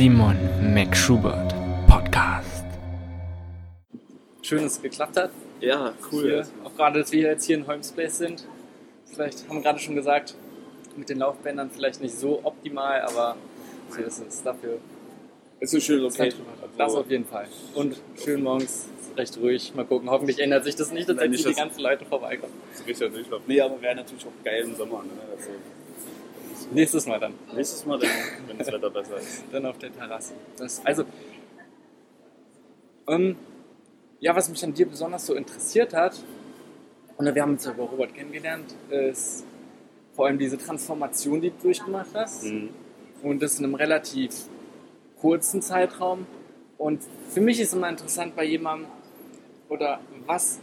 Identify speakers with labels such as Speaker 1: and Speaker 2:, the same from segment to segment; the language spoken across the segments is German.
Speaker 1: Simon McSchubert Podcast.
Speaker 2: Schön, dass es geklappt hat.
Speaker 3: Ja, cool.
Speaker 2: Hier, auch gerade, dass wir jetzt hier in Holmespace sind. Vielleicht haben wir gerade schon gesagt, mit den Laufbändern vielleicht nicht so optimal, aber so ist es dafür.
Speaker 3: Ist eine schöne
Speaker 2: Das, halt
Speaker 3: Location.
Speaker 2: das auf jeden Fall. Und schön morgens, recht ruhig. Mal gucken, hoffentlich ändert sich das nicht, dass
Speaker 3: Nein,
Speaker 2: jetzt
Speaker 3: nicht,
Speaker 2: die ganzen Leute vorbeikommen.
Speaker 3: Das ist richtig Durchlauf. Nee, aber wäre natürlich auch geil im Sommer. Ne? Also,
Speaker 2: Nächstes Mal dann.
Speaker 3: nächstes Mal, dann, wenn das Wetter besser ist.
Speaker 2: dann auf der Terrasse. Das, also, ähm, ja, was mich an dir besonders so interessiert hat, und wir haben uns ja über Robert kennengelernt, ist vor allem diese Transformation, die du durchgemacht hast.
Speaker 3: Mhm.
Speaker 2: Und das in einem relativ kurzen Zeitraum. Und für mich ist immer interessant bei jemandem, oder was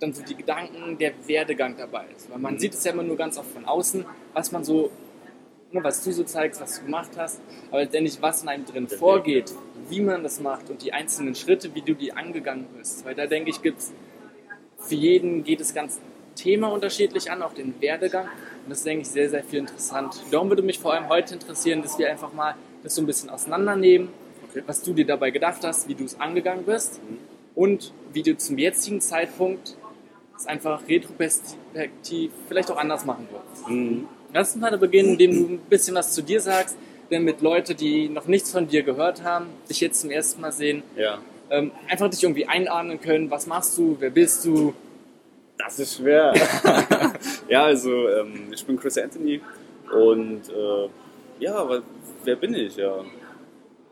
Speaker 2: dann so die Gedanken, der Werdegang dabei ist. Weil man
Speaker 3: Mhm.
Speaker 2: sieht es ja immer nur ganz oft von außen, was man so, ne, was du so zeigst, was du gemacht hast, aber letztendlich, was in einem drin vorgeht, wie man das macht und die einzelnen Schritte, wie du die angegangen bist. Weil da denke ich, gibt's für jeden geht das ganze Thema unterschiedlich an, auch den Werdegang. Und das ist, denke ich, sehr, sehr viel interessant. Darum würde mich vor allem heute interessieren, dass wir einfach mal das so ein bisschen auseinandernehmen,
Speaker 3: Okay.
Speaker 2: was du dir dabei gedacht hast, wie du es angegangen bist
Speaker 3: Mhm.
Speaker 2: und wie du zum jetzigen Zeitpunkt es einfach retrospektiv vielleicht auch anders machen würdest.
Speaker 3: Mhm.
Speaker 2: Lass uns mal beginnen, indem du ein bisschen was zu dir sagst, damit Leute, die noch nichts von dir gehört haben, dich jetzt zum ersten Mal sehen,
Speaker 3: Ja.
Speaker 2: ähm, einfach dich irgendwie einordnen können. Was machst du? Wer bist du?
Speaker 3: Das ist schwer. ja, also ähm, ich bin Chris Anthony und äh, ja, wer bin ich? Ja,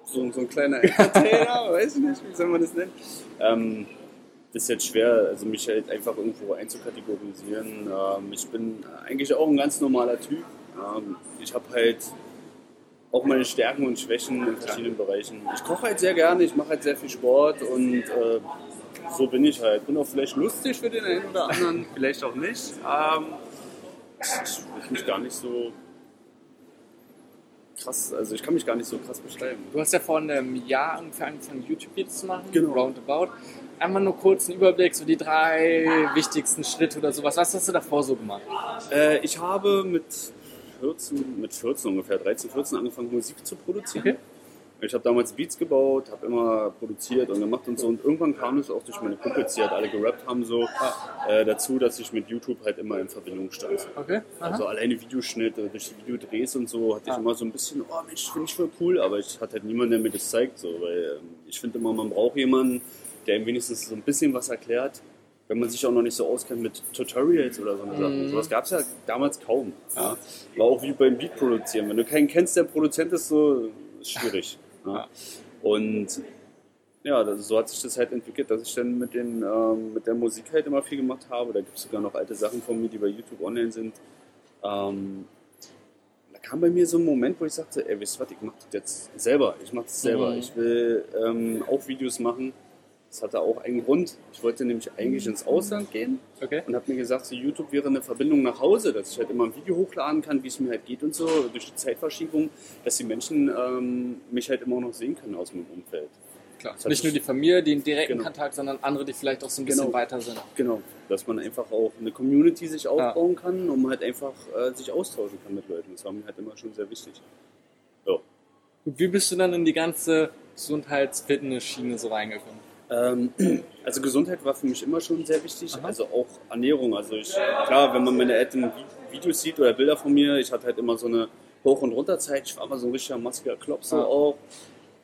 Speaker 3: so, so ein kleiner Entertainer, weiß ich nicht, wie soll man das nennen? Ähm, ist jetzt schwer, also mich halt einfach irgendwo einzukategorisieren. Ähm, ich bin eigentlich auch ein ganz normaler Typ. Ähm, ich habe halt auch meine Stärken und Schwächen in verschiedenen Bereichen. Ich koche halt sehr gerne, ich mache halt sehr viel Sport und äh, so bin ich halt. Bin auch vielleicht lustig für den einen oder anderen, vielleicht auch nicht. Ähm, ich will mich gar nicht so krass, also ich kann mich gar nicht so krass beschreiben.
Speaker 2: Du hast ja vor einem Jahr angefangen, YouTube-Videos zu machen.
Speaker 3: Genau.
Speaker 2: Roundabout. Einmal nur kurz einen Überblick, so die drei wichtigsten Schritte oder sowas. Was hast du davor so gemacht?
Speaker 3: Äh, ich habe mit 14, mit 14 ungefähr, 13, 14 angefangen Musik zu produzieren.
Speaker 2: Okay.
Speaker 3: Ich habe damals Beats gebaut, habe immer produziert und gemacht und so. Und irgendwann kam es auch durch meine Kumpels, die halt alle gerappt haben, so äh, dazu, dass ich mit YouTube halt immer in Verbindung stand.
Speaker 2: Okay. Aha.
Speaker 3: Also alleine Videoschnitt, äh, durch die Videodrehs und so, hatte ich
Speaker 2: Ah.
Speaker 3: immer so ein bisschen, oh Mensch, finde ich voll cool, aber ich hatte halt niemanden, der mir das zeigt, so, weil ähm, ich finde immer, man braucht jemanden, der ihm wenigstens so ein bisschen was erklärt, wenn man sich auch noch nicht so auskennt mit Tutorials oder so eine Sachen. Sowas gab es ja damals kaum. Ja. War auch wie beim Beat produzieren. Wenn du keinen kennst, der Produzent ist, so ist schwierig. Ja. Und ja, das, so hat sich das halt entwickelt, dass ich dann mit, den, ähm, mit der Musik halt immer viel gemacht habe. Da gibt es sogar noch alte Sachen von mir, die bei YouTube online sind. Ähm, da kam bei mir so ein Moment, wo ich sagte, ey, wisst ihr was, ich mach das jetzt selber. Ich mach das selber.
Speaker 2: Mhm.
Speaker 3: Ich will ähm, auch Videos machen. Das hatte auch einen Grund. Ich wollte nämlich eigentlich ins Ausland gehen
Speaker 2: Okay.
Speaker 3: und habe mir gesagt, so YouTube wäre eine Verbindung nach Hause, dass ich halt immer ein Video hochladen kann, wie es mir halt geht und so, durch die Zeitverschiebung, dass die Menschen ähm, mich halt immer noch sehen können aus meinem Umfeld.
Speaker 2: Klar. Nicht nur die Familie, die in direkten
Speaker 3: Genau.
Speaker 2: Kontakt, sondern andere, die vielleicht auch so ein bisschen
Speaker 3: Genau.
Speaker 2: weiter sind.
Speaker 3: Genau, dass man einfach auch eine Community sich aufbauen kann und man halt einfach äh, sich austauschen kann mit Leuten. Das war mir halt immer schon sehr wichtig. Ja.
Speaker 2: Und wie bist du dann in die ganze Gesundheits-Fitness-Schiene so reingekommen?
Speaker 3: Ähm, also Gesundheit war für mich immer schon sehr wichtig,
Speaker 2: Aha.
Speaker 3: also auch Ernährung. Also ich, klar, wenn man meine Eltern Vi- Videos sieht oder Bilder von mir, ich hatte halt immer so eine Hoch- und Runterzeit. Ich war immer so ein richtiger maskiger Klopp so
Speaker 2: Ah.
Speaker 3: auch.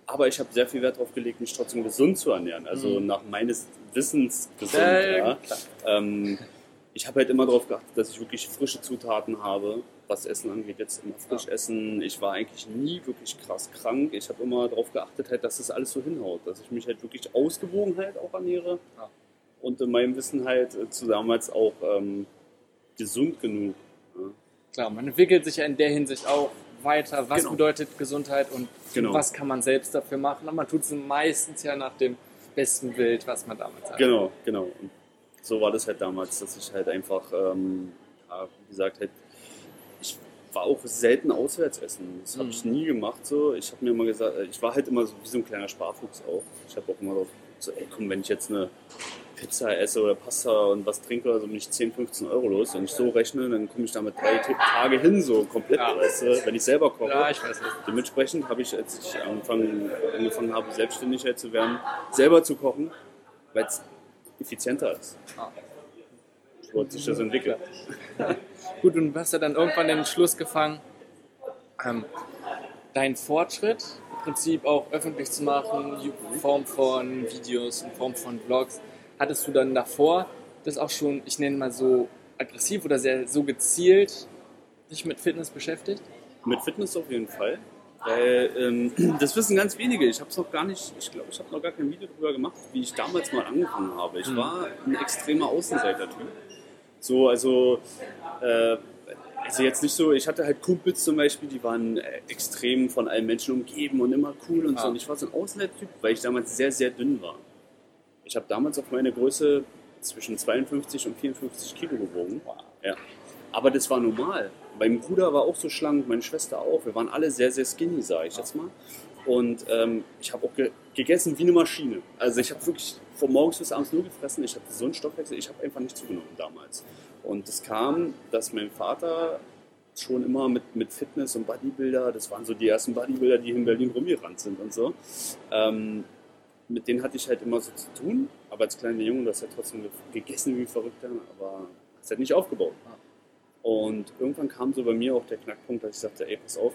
Speaker 3: Aber ich habe sehr viel Wert darauf gelegt, mich trotzdem gesund zu ernähren. Also
Speaker 2: Mhm.
Speaker 3: nach meines Wissens gesund.
Speaker 2: Ja,
Speaker 3: ja. Ähm, ich habe halt immer darauf geachtet, dass ich wirklich frische Zutaten habe, was Essen angeht. Jetzt immer frisch essen. Ich war eigentlich nie wirklich krass krank. Ich habe immer darauf geachtet, halt, dass das alles so hinhaut. Dass ich mich halt wirklich ausgewogen halt auch ernähre.
Speaker 2: Ja.
Speaker 3: Und in meinem Wissen halt äh, zu damals auch ähm, gesund genug. Ja.
Speaker 2: Klar, man entwickelt sich ja in der Hinsicht auch weiter. Was
Speaker 3: Genau.
Speaker 2: bedeutet Gesundheit und
Speaker 3: Genau.
Speaker 2: was kann man selbst dafür machen? Und man tut es meistens ja nach dem besten Bild, was man damals hat.
Speaker 3: Genau, genau. Und so war das halt damals, dass ich halt einfach, ähm, ja, wie gesagt, halt, war auch selten auswärts essen. Das habe
Speaker 2: Mhm.
Speaker 3: ich nie gemacht so. Ich habe mir immer gesagt, äh, ich war halt immer so wie so ein kleiner Sparfuchs auch. Ich habe auch immer darauf So, ey, komm, wenn ich jetzt eine Pizza esse oder Pasta und was trinke, also bin ich 10, 15 Euro los. Wenn ich so rechne, dann komme ich damit drei Tage hin, so komplett,
Speaker 2: Ja.
Speaker 3: weißt du, wenn ich selber koche.
Speaker 2: Ja, ich weiß nicht.
Speaker 3: Dementsprechend habe ich, als ich angefangen, angefangen habe, Selbstständigkeit zu werden, selber zu kochen, weil es effizienter ist.
Speaker 2: Ah.
Speaker 3: So hat sich das entwickelt.
Speaker 2: Gut, und du hast ja dann irgendwann den Entschluss gefangen, ähm, deinen Fortschritt im Prinzip auch öffentlich zu machen, in Form von Videos, in Form von Vlogs. Hattest du dann davor das auch schon, ich nenne mal so aggressiv oder sehr so gezielt dich mit Fitness beschäftigt?
Speaker 3: Mit Fitness auf jeden Fall. Weil, ähm, das wissen ganz wenige. Ich habe es noch gar nicht, ich glaube, ich habe noch gar kein Video darüber gemacht, wie ich damals mal angefangen habe. Ich war ein extremer Außenseiter-Typ. So, also, äh, also jetzt nicht so, ich hatte halt Kumpels zum Beispiel, die waren äh, extrem von allen Menschen umgeben und immer cool und so.
Speaker 2: Ah.
Speaker 3: Und ich war so ein Außenseiter-Typ, weil ich damals sehr, sehr dünn war. Ich habe damals auf meine Größe zwischen 52 und 54 Kilo gewogen. Ja. Aber das war normal. Mein Bruder war auch so schlank, meine Schwester auch. Wir waren alle sehr, sehr skinny, sage ich jetzt mal. Und ähm, ich habe auch ge gegessen wie eine Maschine. Also ich habe wirklich von morgens bis abends nur gefressen. Ich hatte so einen Stoffwechsel, ich habe einfach nicht zugenommen damals. Und es kam, dass mein Vater schon immer mit, mit Fitness und Bodybuilder, das waren so die ersten Bodybuilder, die in Berlin rumgerannt sind und so. Ähm, mit denen hatte ich halt immer so zu tun. Aber als kleiner Junge, das hat trotzdem ge- gegessen wie Verrückter, aber es hat nicht aufgebaut. Und irgendwann kam so bei mir auch der Knackpunkt, dass ich sagte, ey, pass auf,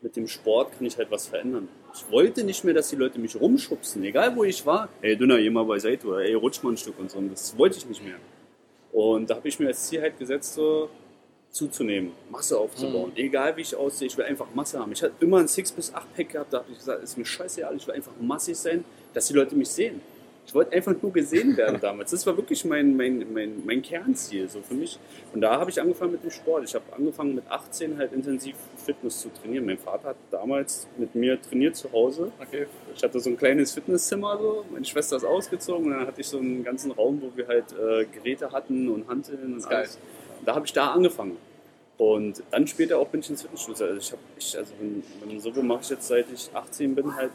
Speaker 3: mit dem Sport kann ich halt was verändern. Ich wollte nicht mehr, dass die Leute mich rumschubsen, egal wo ich war. Ey, Dünner, geh mal beiseite oder ey, rutsch mal ein Stück und so. Und das wollte ich nicht mehr. Und da habe ich mir als Ziel halt gesetzt, so zuzunehmen, Masse aufzubauen. Egal wie ich aussehe, ich will einfach Masse haben. Ich hatte immer ein 6- bis 8-Pack gehabt, da habe ich gesagt, ist mir scheißegal, ich will einfach massig sein, dass die Leute mich sehen. Ich wollte einfach nur gesehen werden damals. Das war wirklich mein, mein, mein, mein Kernziel so für mich. Und da habe ich angefangen mit dem Sport. Ich habe angefangen mit 18 halt intensiv Fitness zu trainieren. Mein Vater hat damals mit mir trainiert zu Hause.
Speaker 2: Okay.
Speaker 3: Ich hatte so ein kleines Fitnesszimmer, so. meine Schwester ist ausgezogen und dann hatte ich so einen ganzen Raum, wo wir halt äh, Geräte hatten und Hanteln und
Speaker 2: geil.
Speaker 3: alles. Und da habe ich da angefangen. Und dann später auch bin ich ins Fitnessstudio. Also ich habe, ich, also wenn, wenn so mache ich jetzt seit ich 18 bin halt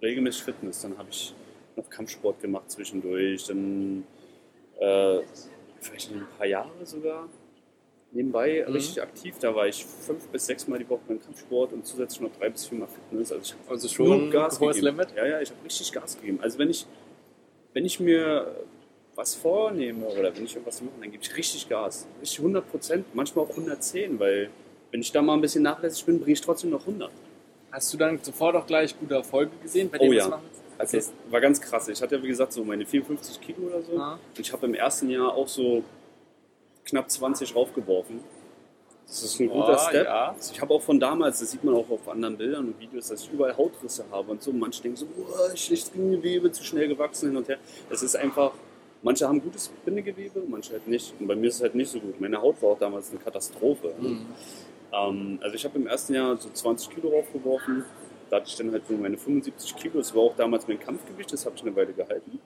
Speaker 3: regelmäßig Fitness. Dann habe ich noch Kampfsport gemacht zwischendurch. Dann äh, vielleicht ein paar Jahre sogar nebenbei
Speaker 2: Mhm.
Speaker 3: richtig aktiv. Da war ich fünf bis sechs Mal die Woche beim Kampfsport und zusätzlich noch drei bis vier Mal Fitness. Also ich habe
Speaker 2: Also schon
Speaker 3: Gas
Speaker 2: hohes
Speaker 3: gegeben.
Speaker 2: Limit?
Speaker 3: Ja, ja, ich habe richtig Gas gegeben. Also wenn ich, wenn ich mir was vornehme oder wenn ich irgendwas mache, dann gebe ich richtig Gas. Richtig 100 Prozent, manchmal auch 110, weil wenn ich da mal ein bisschen nachlässig bin, bringe ich trotzdem noch 100.
Speaker 2: Hast du dann sofort auch gleich gute Erfolge gesehen bei dem,
Speaker 3: Oh
Speaker 2: was
Speaker 3: ja.
Speaker 2: du machen?
Speaker 3: Also das war ganz krass. Ich hatte ja wie gesagt so meine 54 Kilo oder so.
Speaker 2: Ah.
Speaker 3: Und ich habe im ersten Jahr auch so knapp 20 raufgeworfen. Das ist ein guter
Speaker 2: Ah,
Speaker 3: Step.
Speaker 2: ja.
Speaker 3: Also ich habe auch von damals, das sieht man auch auf anderen Bildern und Videos, dass ich überall Hautrisse habe und so. Manche denken so, boah, schlechtes Bindegewebe, zu schnell gewachsen hin und her. Das ist einfach, manche haben gutes Bindegewebe, manche halt nicht. Und bei mir ist es halt nicht so gut. Meine Haut war auch damals eine Katastrophe.
Speaker 2: Mhm.
Speaker 3: Ähm, also ich habe im ersten Jahr so 20 Kilo raufgeworfen. Da hatte ich dann halt so meine 75 Kilo. Das war auch damals mein Kampfgewicht, das habe ich eine Weile gehalten.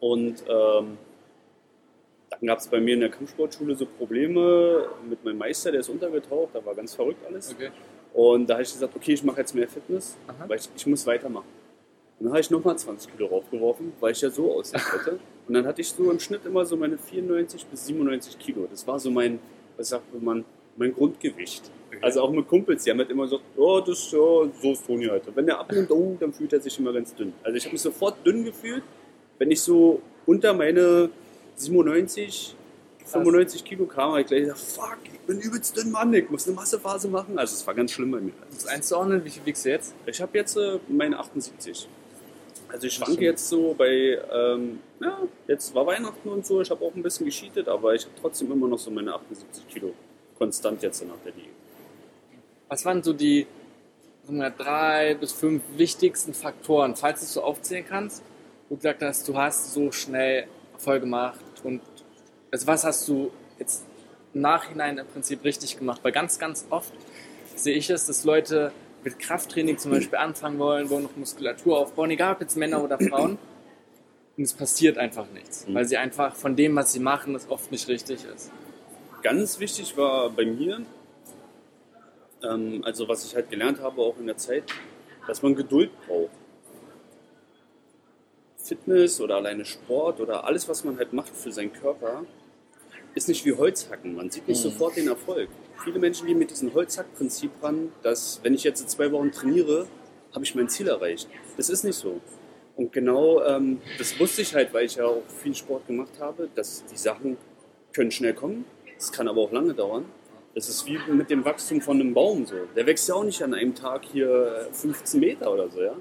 Speaker 3: Und ähm, dann gab es bei mir in der Kampfsportschule so Probleme mit meinem Meister, der ist untergetaucht, da war ganz verrückt alles.
Speaker 2: Okay.
Speaker 3: Und da habe ich gesagt, okay, ich mache jetzt mehr Fitness,
Speaker 2: Aha.
Speaker 3: weil ich, ich muss weitermachen. Und dann habe ich nochmal 20 Kilo raufgeworfen, weil ich ja so aussehen wollte. Und dann hatte ich so im Schnitt immer so meine 94 bis 97 Kilo. Das war so mein, was sagt man, mein Grundgewicht. Also auch mit Kumpels, die haben halt immer gesagt, oh, das ist so, so ist Toni heute. Wenn der abnimmt, oh, dann fühlt er sich immer ganz dünn. Also ich habe mich sofort dünn gefühlt, wenn ich so unter meine 97, 95 Kilo kam, habe ich gleich gesagt, fuck, ich bin übelst dünn, Mann, ich muss eine Massephase machen. Also es war ganz schlimm bei mir.
Speaker 2: Um es einzuordnen, wie viel wiegst du jetzt?
Speaker 3: Ich habe jetzt äh, meine 78. Also ich schwanke jetzt so bei, ähm, ja, jetzt war Weihnachten und so, ich habe auch ein bisschen gescheatet, aber ich habe trotzdem immer noch so meine 78 Kilo konstant jetzt nach der Liga.
Speaker 2: Was waren so die wir, drei bis fünf wichtigsten Faktoren, falls du es so aufzählen kannst, wo du gesagt hast, du hast so schnell Erfolg gemacht und also was hast du jetzt im Nachhinein im Prinzip richtig gemacht? Weil ganz, ganz oft sehe ich es, dass Leute mit Krafttraining zum Beispiel anfangen wollen, wollen noch Muskulatur aufbauen, egal ob jetzt Männer oder Frauen. Und es passiert einfach nichts,
Speaker 3: Mhm.
Speaker 2: weil sie einfach von dem, was sie machen, das oft nicht richtig ist.
Speaker 3: Ganz wichtig war bei mir, ähm, also was ich halt gelernt habe auch in der Zeit, dass man Geduld braucht. Fitness oder alleine Sport oder alles, was man halt macht für seinen Körper, ist nicht wie Holzhacken. Man sieht nicht
Speaker 2: Mhm.
Speaker 3: sofort den Erfolg. Viele Menschen gehen mit diesem Holzhack-Prinzip ran, dass wenn ich jetzt zwei Wochen trainiere, habe ich mein Ziel erreicht. Das ist nicht so. Und genau ähm, das wusste ich halt, weil ich ja auch viel Sport gemacht habe, dass die Sachen können schnell kommen, es kann aber auch lange dauern. Das ist wie mit dem Wachstum von einem Baum so. Der wächst ja auch nicht an einem Tag hier 15 Meter oder so, ja.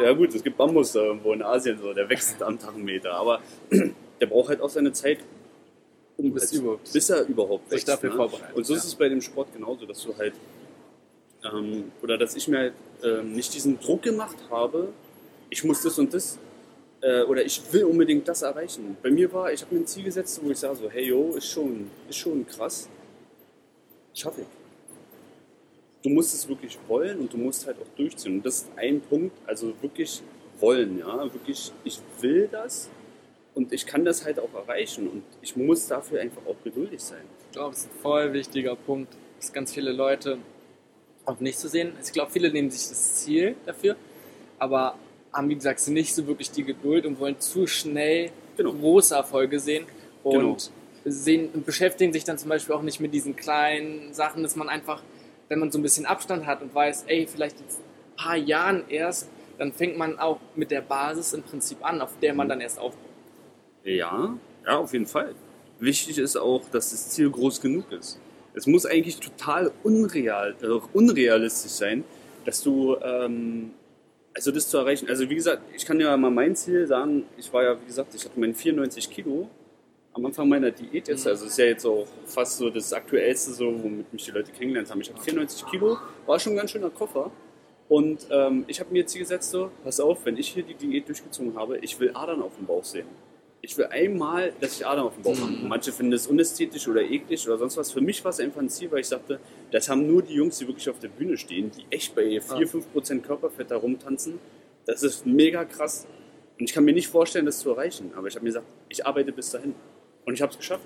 Speaker 3: Ja gut, es gibt Bambus da irgendwo in Asien so, der wächst am Tag einen Meter, aber der braucht halt auch seine Zeit, um
Speaker 2: Bis
Speaker 3: halt- bis er überhaupt wächst,
Speaker 2: dafür
Speaker 3: ne?
Speaker 2: vorbereitet,
Speaker 3: Und so ist
Speaker 2: ja.
Speaker 3: es bei dem Sport genauso, dass du halt ähm, oder dass ich mir halt ähm, nicht diesen Druck gemacht habe, ich muss das und das äh, oder ich will unbedingt das erreichen. Bei mir war, ich habe mir ein Ziel gesetzt, wo ich sage so, hey yo, ist schon, ist schon krass, schaffe ich. Du musst es wirklich wollen und du musst halt auch durchziehen. Und das ist ein Punkt, also wirklich wollen, ja, wirklich, ich will das und ich kann das halt auch erreichen und ich muss dafür einfach auch geduldig sein.
Speaker 2: Ich glaube, das ist ein voll wichtiger Punkt, dass ganz viele Leute auch nicht zu sehen. Ich glaube, viele nehmen sich das Ziel dafür, aber haben, wie gesagt, nicht so wirklich die Geduld und wollen zu schnell
Speaker 3: Genau.
Speaker 2: große Erfolge sehen und
Speaker 3: Genau.
Speaker 2: Sehen, und beschäftigen sich dann zum Beispiel auch nicht mit diesen kleinen Sachen, dass man einfach, wenn man so ein bisschen Abstand hat und weiß, ey, vielleicht in ein paar Jahren erst, dann fängt man auch mit der Basis im Prinzip an, auf der man dann erst aufbaut.
Speaker 3: Ja, ja, auf jeden Fall. Wichtig ist auch, dass das Ziel groß genug ist. Es muss eigentlich total unreal, äh, unrealistisch sein, dass du, ähm, also das zu erreichen. Also wie gesagt, ich kann ja mal mein Ziel sagen, ich war ja, wie gesagt, ich hatte meine 94 Kilo am Anfang meiner Diät jetzt, also ist ja jetzt auch fast so das Aktuellste, so, womit mich die Leute kennengelernt haben. Ich habe 94 Kilo, war schon ein ganz schöner Koffer. Und ähm, ich habe mir Ziel gesetzt, so, pass auf, wenn ich hier die Diät durchgezogen habe, ich will Adern auf dem Bauch sehen. Ich will einmal, dass ich Adern auf dem Bauch habe.
Speaker 2: Mhm.
Speaker 3: Manche finden es unästhetisch oder eklig oder sonst was. Für mich war es einfach ein Ziel, weil ich sagte, das haben nur die Jungs, die wirklich auf der Bühne stehen, die echt bei 4-5% Körperfett da rumtanzen. Das ist mega krass. Und ich kann mir nicht vorstellen, das zu erreichen. Aber ich habe mir gesagt, ich arbeite bis dahin. Und ich habe es geschafft.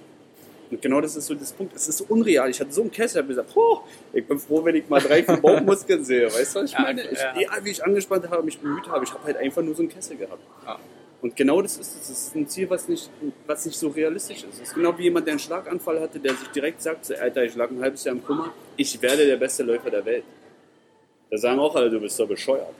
Speaker 3: Und genau das ist so das Punkt. Es ist so unreal. Ich hatte so einen Kessel, ich habe gesagt, oh, ich bin froh, wenn ich mal drei, vier Bauchmuskeln sehe. Weißt du, was ich
Speaker 2: Ja,
Speaker 3: meine? Ich,
Speaker 2: ja.
Speaker 3: egal wie ich angespannt habe, mich bemüht habe, ich habe halt einfach nur so einen Kessel gehabt.
Speaker 2: Ja.
Speaker 3: Und genau das ist es. Das ist ein Ziel, was nicht, was nicht so realistisch ist. Es ist genau wie jemand, der einen Schlaganfall hatte, der sich direkt sagt, so, Alter, ich lag ein halbes Jahr im Kummer, ich werde der beste Läufer der Welt. Da sagen auch alle, du bist doch bescheuert.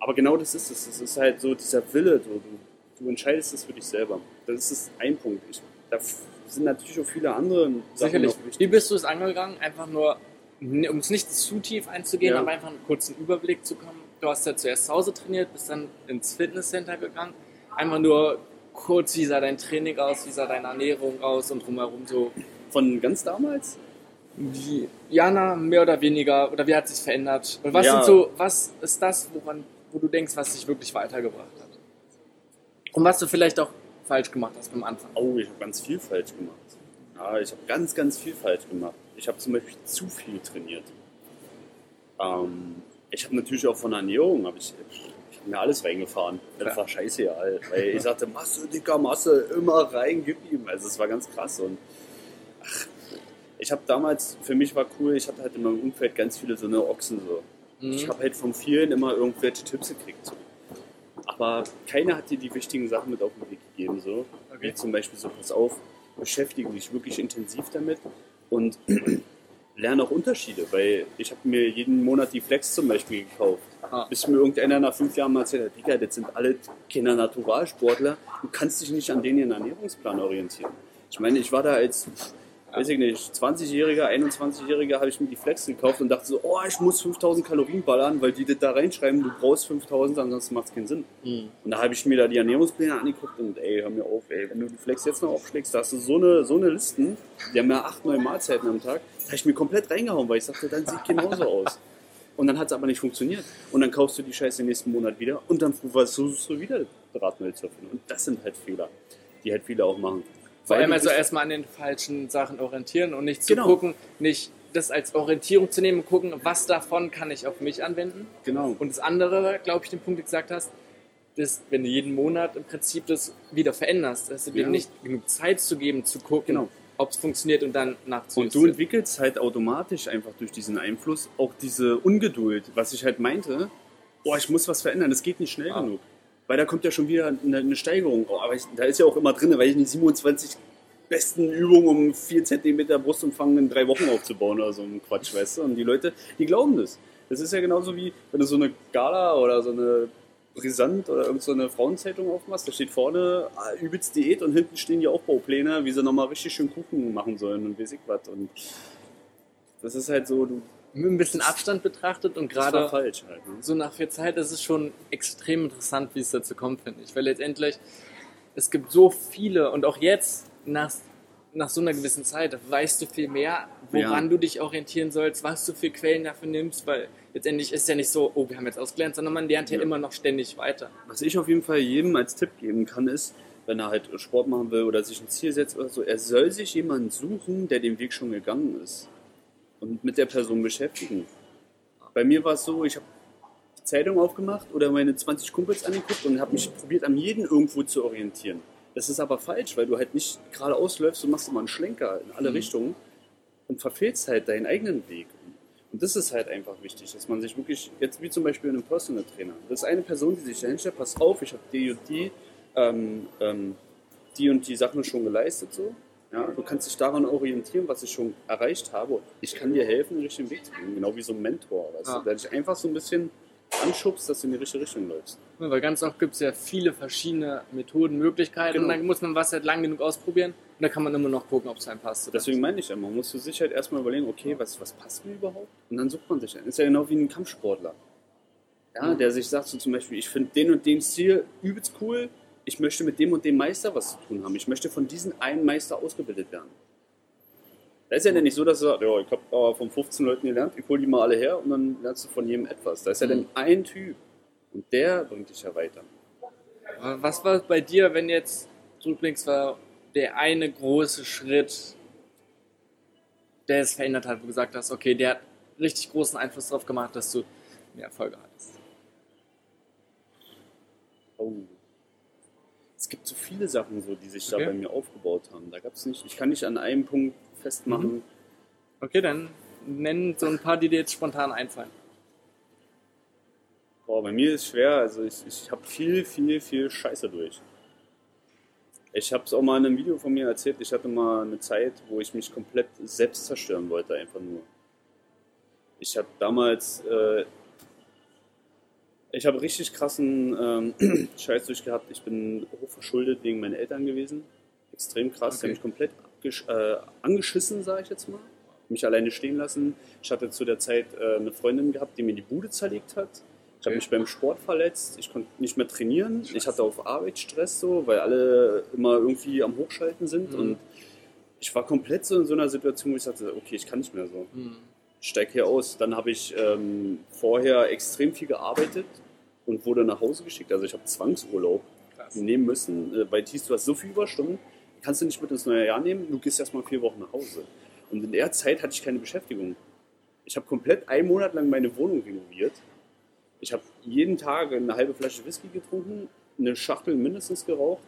Speaker 3: Aber genau das ist es. Es ist halt so dieser Wille, so, du, du entscheidest es für dich selber. Das ist ein Punkt. Ich, da sind natürlich auch viele andere Sachen
Speaker 2: Sicherlich. Wie bist du es angegangen? Einfach nur, um es nicht zu tief einzugehen,
Speaker 3: Ja.
Speaker 2: aber einfach einen kurzen Überblick zu kommen. Du hast ja zuerst zu Hause trainiert, bist dann ins Fitnesscenter gegangen. Einfach nur kurz, wie sah dein Training aus, wie sah deine Ernährung aus und drumherum so.
Speaker 3: Von ganz damals?
Speaker 2: Wie, ja, na, mehr oder weniger, oder wie hat sich verändert? Und was
Speaker 3: Ja.
Speaker 2: sind so, was ist das, woran, wo du denkst, was dich wirklich weitergebracht hat? Und was du vielleicht auch falsch gemacht hast beim Anfang?
Speaker 3: Oh, ich habe ganz viel falsch gemacht. Ja, ich habe ganz, ganz viel falsch gemacht. Ich habe zum Beispiel zu viel trainiert. Ähm, ich habe natürlich auch von der Ernährung, hab ich, ich habe mir alles reingefahren. Das war scheiße, ja. Weil ich sagte, Masse, dicker Masse, immer rein, gib ihm. Also es war ganz krass. Und ach, ich habe damals, für mich war cool, ich hatte halt in meinem Umfeld ganz viele so eine Ochsen so.
Speaker 2: Mhm.
Speaker 3: Ich habe halt von vielen immer irgendwelche Tipps gekriegt. So. Aber keiner hat dir die wichtigen Sachen mit auf den Weg gegeben. So.
Speaker 2: Okay.
Speaker 3: Wie zum Beispiel so, pass auf, beschäftige dich wirklich intensiv damit und lerne auch Unterschiede, weil ich habe mir jeden Monat die Flex zum Beispiel gekauft.
Speaker 2: Ah.
Speaker 3: Bis mir irgendeiner nach fünf Jahren mal erzählt hat, Digga, das sind alle Kinder Naturalsportler, du kannst dich nicht an denen ihren Ernährungsplan orientieren. Ich meine, ich war da als, weiß ich nicht, 20-Jähriger, 21-Jähriger, habe ich mir die Flex gekauft und dachte so, oh, ich muss 5000 Kalorien ballern, weil die das da reinschreiben, du brauchst 5000, ansonsten macht es keinen Sinn.
Speaker 2: Mhm.
Speaker 3: Und da habe ich mir da die Ernährungspläne angeguckt und ey, hör mir auf, ey, wenn du die Flex jetzt noch aufschlägst, da hast du so eine, so eine Listen, die haben ja acht, neun Mahlzeiten am Tag, da habe ich mir komplett reingehauen, weil ich sagte, dann sieht genauso aus. Und dann hat es aber nicht funktioniert. Und dann kaufst du die Scheiße nächsten Monat wieder und dann versuchst du wieder Drahtmüll zu finden. Und das sind halt Fehler, die halt viele auch machen.
Speaker 2: Vor allem also erstmal an den falschen Sachen orientieren und nicht zu
Speaker 3: Genau.
Speaker 2: gucken, nicht das als Orientierung zu nehmen und gucken, was davon kann ich auf mich anwenden.
Speaker 3: Genau.
Speaker 2: Und das andere, glaube ich, den Punkt, den du gesagt hast, ist, wenn du jeden Monat im Prinzip das wieder veränderst, dass du
Speaker 3: Ja.
Speaker 2: dem nicht genug Zeit zu geben, zu gucken,
Speaker 3: Genau.
Speaker 2: ob es funktioniert und dann
Speaker 3: Und du
Speaker 2: nachzujustieren.
Speaker 3: entwickelst halt automatisch einfach durch diesen Einfluss auch diese Ungeduld, was ich halt meinte, boah, ich muss was verändern, das geht nicht schnell
Speaker 2: Ah.
Speaker 3: genug. Weil da kommt ja schon wieder eine, eine Steigerung. Aber ich, da ist ja auch immer drin, weil ich die 27 besten Übungen, um 4 cm Brustumfang in drei Wochen aufzubauen oder so ein Quatsch, weißt du? Und die Leute, die glauben das. Das ist ja genauso wie, wenn du so eine Gala oder so eine Brisant oder irgend so eine Frauenzeitung aufmachst, da steht vorne ah, übelst Diät und hinten stehen die Aufbaupläne, wie sie nochmal richtig schön Kuchen machen sollen und weiß ich was. Und das ist halt so, du,
Speaker 2: Mit ein bisschen Abstand betrachtet und gerade
Speaker 3: falsch halt. Ne?
Speaker 2: so nach viel Zeit ist es schon extrem interessant, wie es dazu kommt, finde ich. Weil letztendlich, es gibt so viele und auch jetzt, nach, nach so einer gewissen Zeit, weißt du viel mehr, woran
Speaker 3: Ja.
Speaker 2: du dich orientieren sollst, was du für Quellen dafür nimmst, weil letztendlich ist ja nicht so, oh, wir haben jetzt ausgelernt, sondern man lernt ja,
Speaker 3: Ja.
Speaker 2: immer noch ständig weiter.
Speaker 3: Was ich auf jeden Fall jedem als Tipp geben kann, ist, wenn er halt Sport machen will oder sich ein Ziel setzt oder so, er soll sich jemanden suchen, der den Weg schon gegangen ist und mit der Person beschäftigen. Bei mir war es so, ich habe Zeitung aufgemacht oder meine 20 Kumpels angeguckt und habe mich probiert, an jeden irgendwo zu orientieren. Das ist aber falsch, weil du halt nicht geradeaus läufst und machst immer einen Schlenker in alle
Speaker 2: Mhm.
Speaker 3: Richtungen und verfehlst halt deinen eigenen Weg. Und das ist halt einfach wichtig, dass man sich wirklich, jetzt wie zum Beispiel einen Personal Trainer, das ist eine Person, die sich dahin stellt, pass auf, ich habe die und die, ähm, ähm, die und die Sachen schon geleistet, so. Ja, du kannst dich daran orientieren, was ich schon erreicht habe. Ich kann dir helfen, den richtigen Weg zu gehen, genau wie so ein Mentor, weißt
Speaker 2: Ja.
Speaker 3: du, der dich einfach so ein bisschen anschubst, dass du in die richtige Richtung läufst.
Speaker 2: Ja, Weil ganz oft gibt es ja viele verschiedene Methoden, Möglichkeiten
Speaker 3: Genau.
Speaker 2: und dann muss man was halt lang genug ausprobieren und dann kann man immer noch gucken, ob es einem passt.
Speaker 3: Deswegen meine ich ja, man muss für sich halt erstmal überlegen, okay, was, was passt mir überhaupt? Und dann sucht man sich einen. Ist ja genau wie ein Kampfsportler. Ja,
Speaker 2: Mhm.
Speaker 3: der sich sagt so zum Beispiel, ich finde den und den Stil übelst cool, ich möchte mit dem und dem Meister was zu tun haben. Ich möchte von diesem einen Meister ausgebildet werden. Da ist ja dann nicht so, dass du sagst, ja, ich habe aber von 15 Leuten gelernt, ich hole die mal alle her und dann lernst du von jedem etwas. Da ist ja
Speaker 2: Mhm.
Speaker 3: dann ein Typ und der bringt dich ja weiter.
Speaker 2: Was war bei dir, wenn jetzt zurückblickst, war der eine große Schritt, der es verändert hat, wo du gesagt hast, okay, der hat richtig großen Einfluss darauf gemacht, dass du mehr Erfolge hattest?
Speaker 3: Oh. Es gibt so viele Sachen, so, die sich
Speaker 2: Okay.
Speaker 3: da bei mir aufgebaut haben. Da gab es nicht, ich kann nicht an einem Punkt festmachen.
Speaker 2: Mhm. Okay, dann nenn so ein paar, die dir jetzt spontan einfallen.
Speaker 3: Boah, bei mir ist es schwer. Also ich, ich habe viel, viel, viel Scheiße durch. Ich habe es auch mal in einem Video von mir erzählt. Ich hatte mal eine Zeit, wo ich mich komplett selbst zerstören wollte, einfach nur. Ich habe damals, äh, ich habe richtig krassen ähm, Scheiß durchgehabt. Ich bin hochverschuldet wegen meinen Eltern gewesen. Extrem krass. Die
Speaker 2: Okay.
Speaker 3: haben mich komplett äh, angeschissen, sage ich jetzt mal. Mich alleine stehen lassen. Ich hatte zu der Zeit äh, eine Freundin gehabt, die mir die Bude zerlegt hat. Ich habe mich beim Sport verletzt, ich konnte nicht mehr trainieren. Ich hatte auf Arbeit Stress so, weil alle immer irgendwie am Hochschalten sind.
Speaker 2: Mhm.
Speaker 3: Und ich war komplett so in so einer Situation, wo ich sagte, okay, ich kann nicht mehr so.
Speaker 2: Hm.
Speaker 3: Ich steig hier aus. Dann habe ich ähm, vorher extrem viel gearbeitet und wurde nach Hause geschickt. Also ich habe Zwangsurlaub
Speaker 2: Krass.
Speaker 3: nehmen müssen, äh, weil es hieß, du hast so viele Überstunden, kannst du nicht mit ins neue Jahr nehmen, du gehst erstmal vier Wochen nach Hause. Und in der Zeit hatte ich keine Beschäftigung. Ich habe komplett einen Monat lang meine Wohnung renoviert. Ich habe jeden Tag eine halbe Flasche Whisky getrunken, eine Schachtel mindestens geraucht,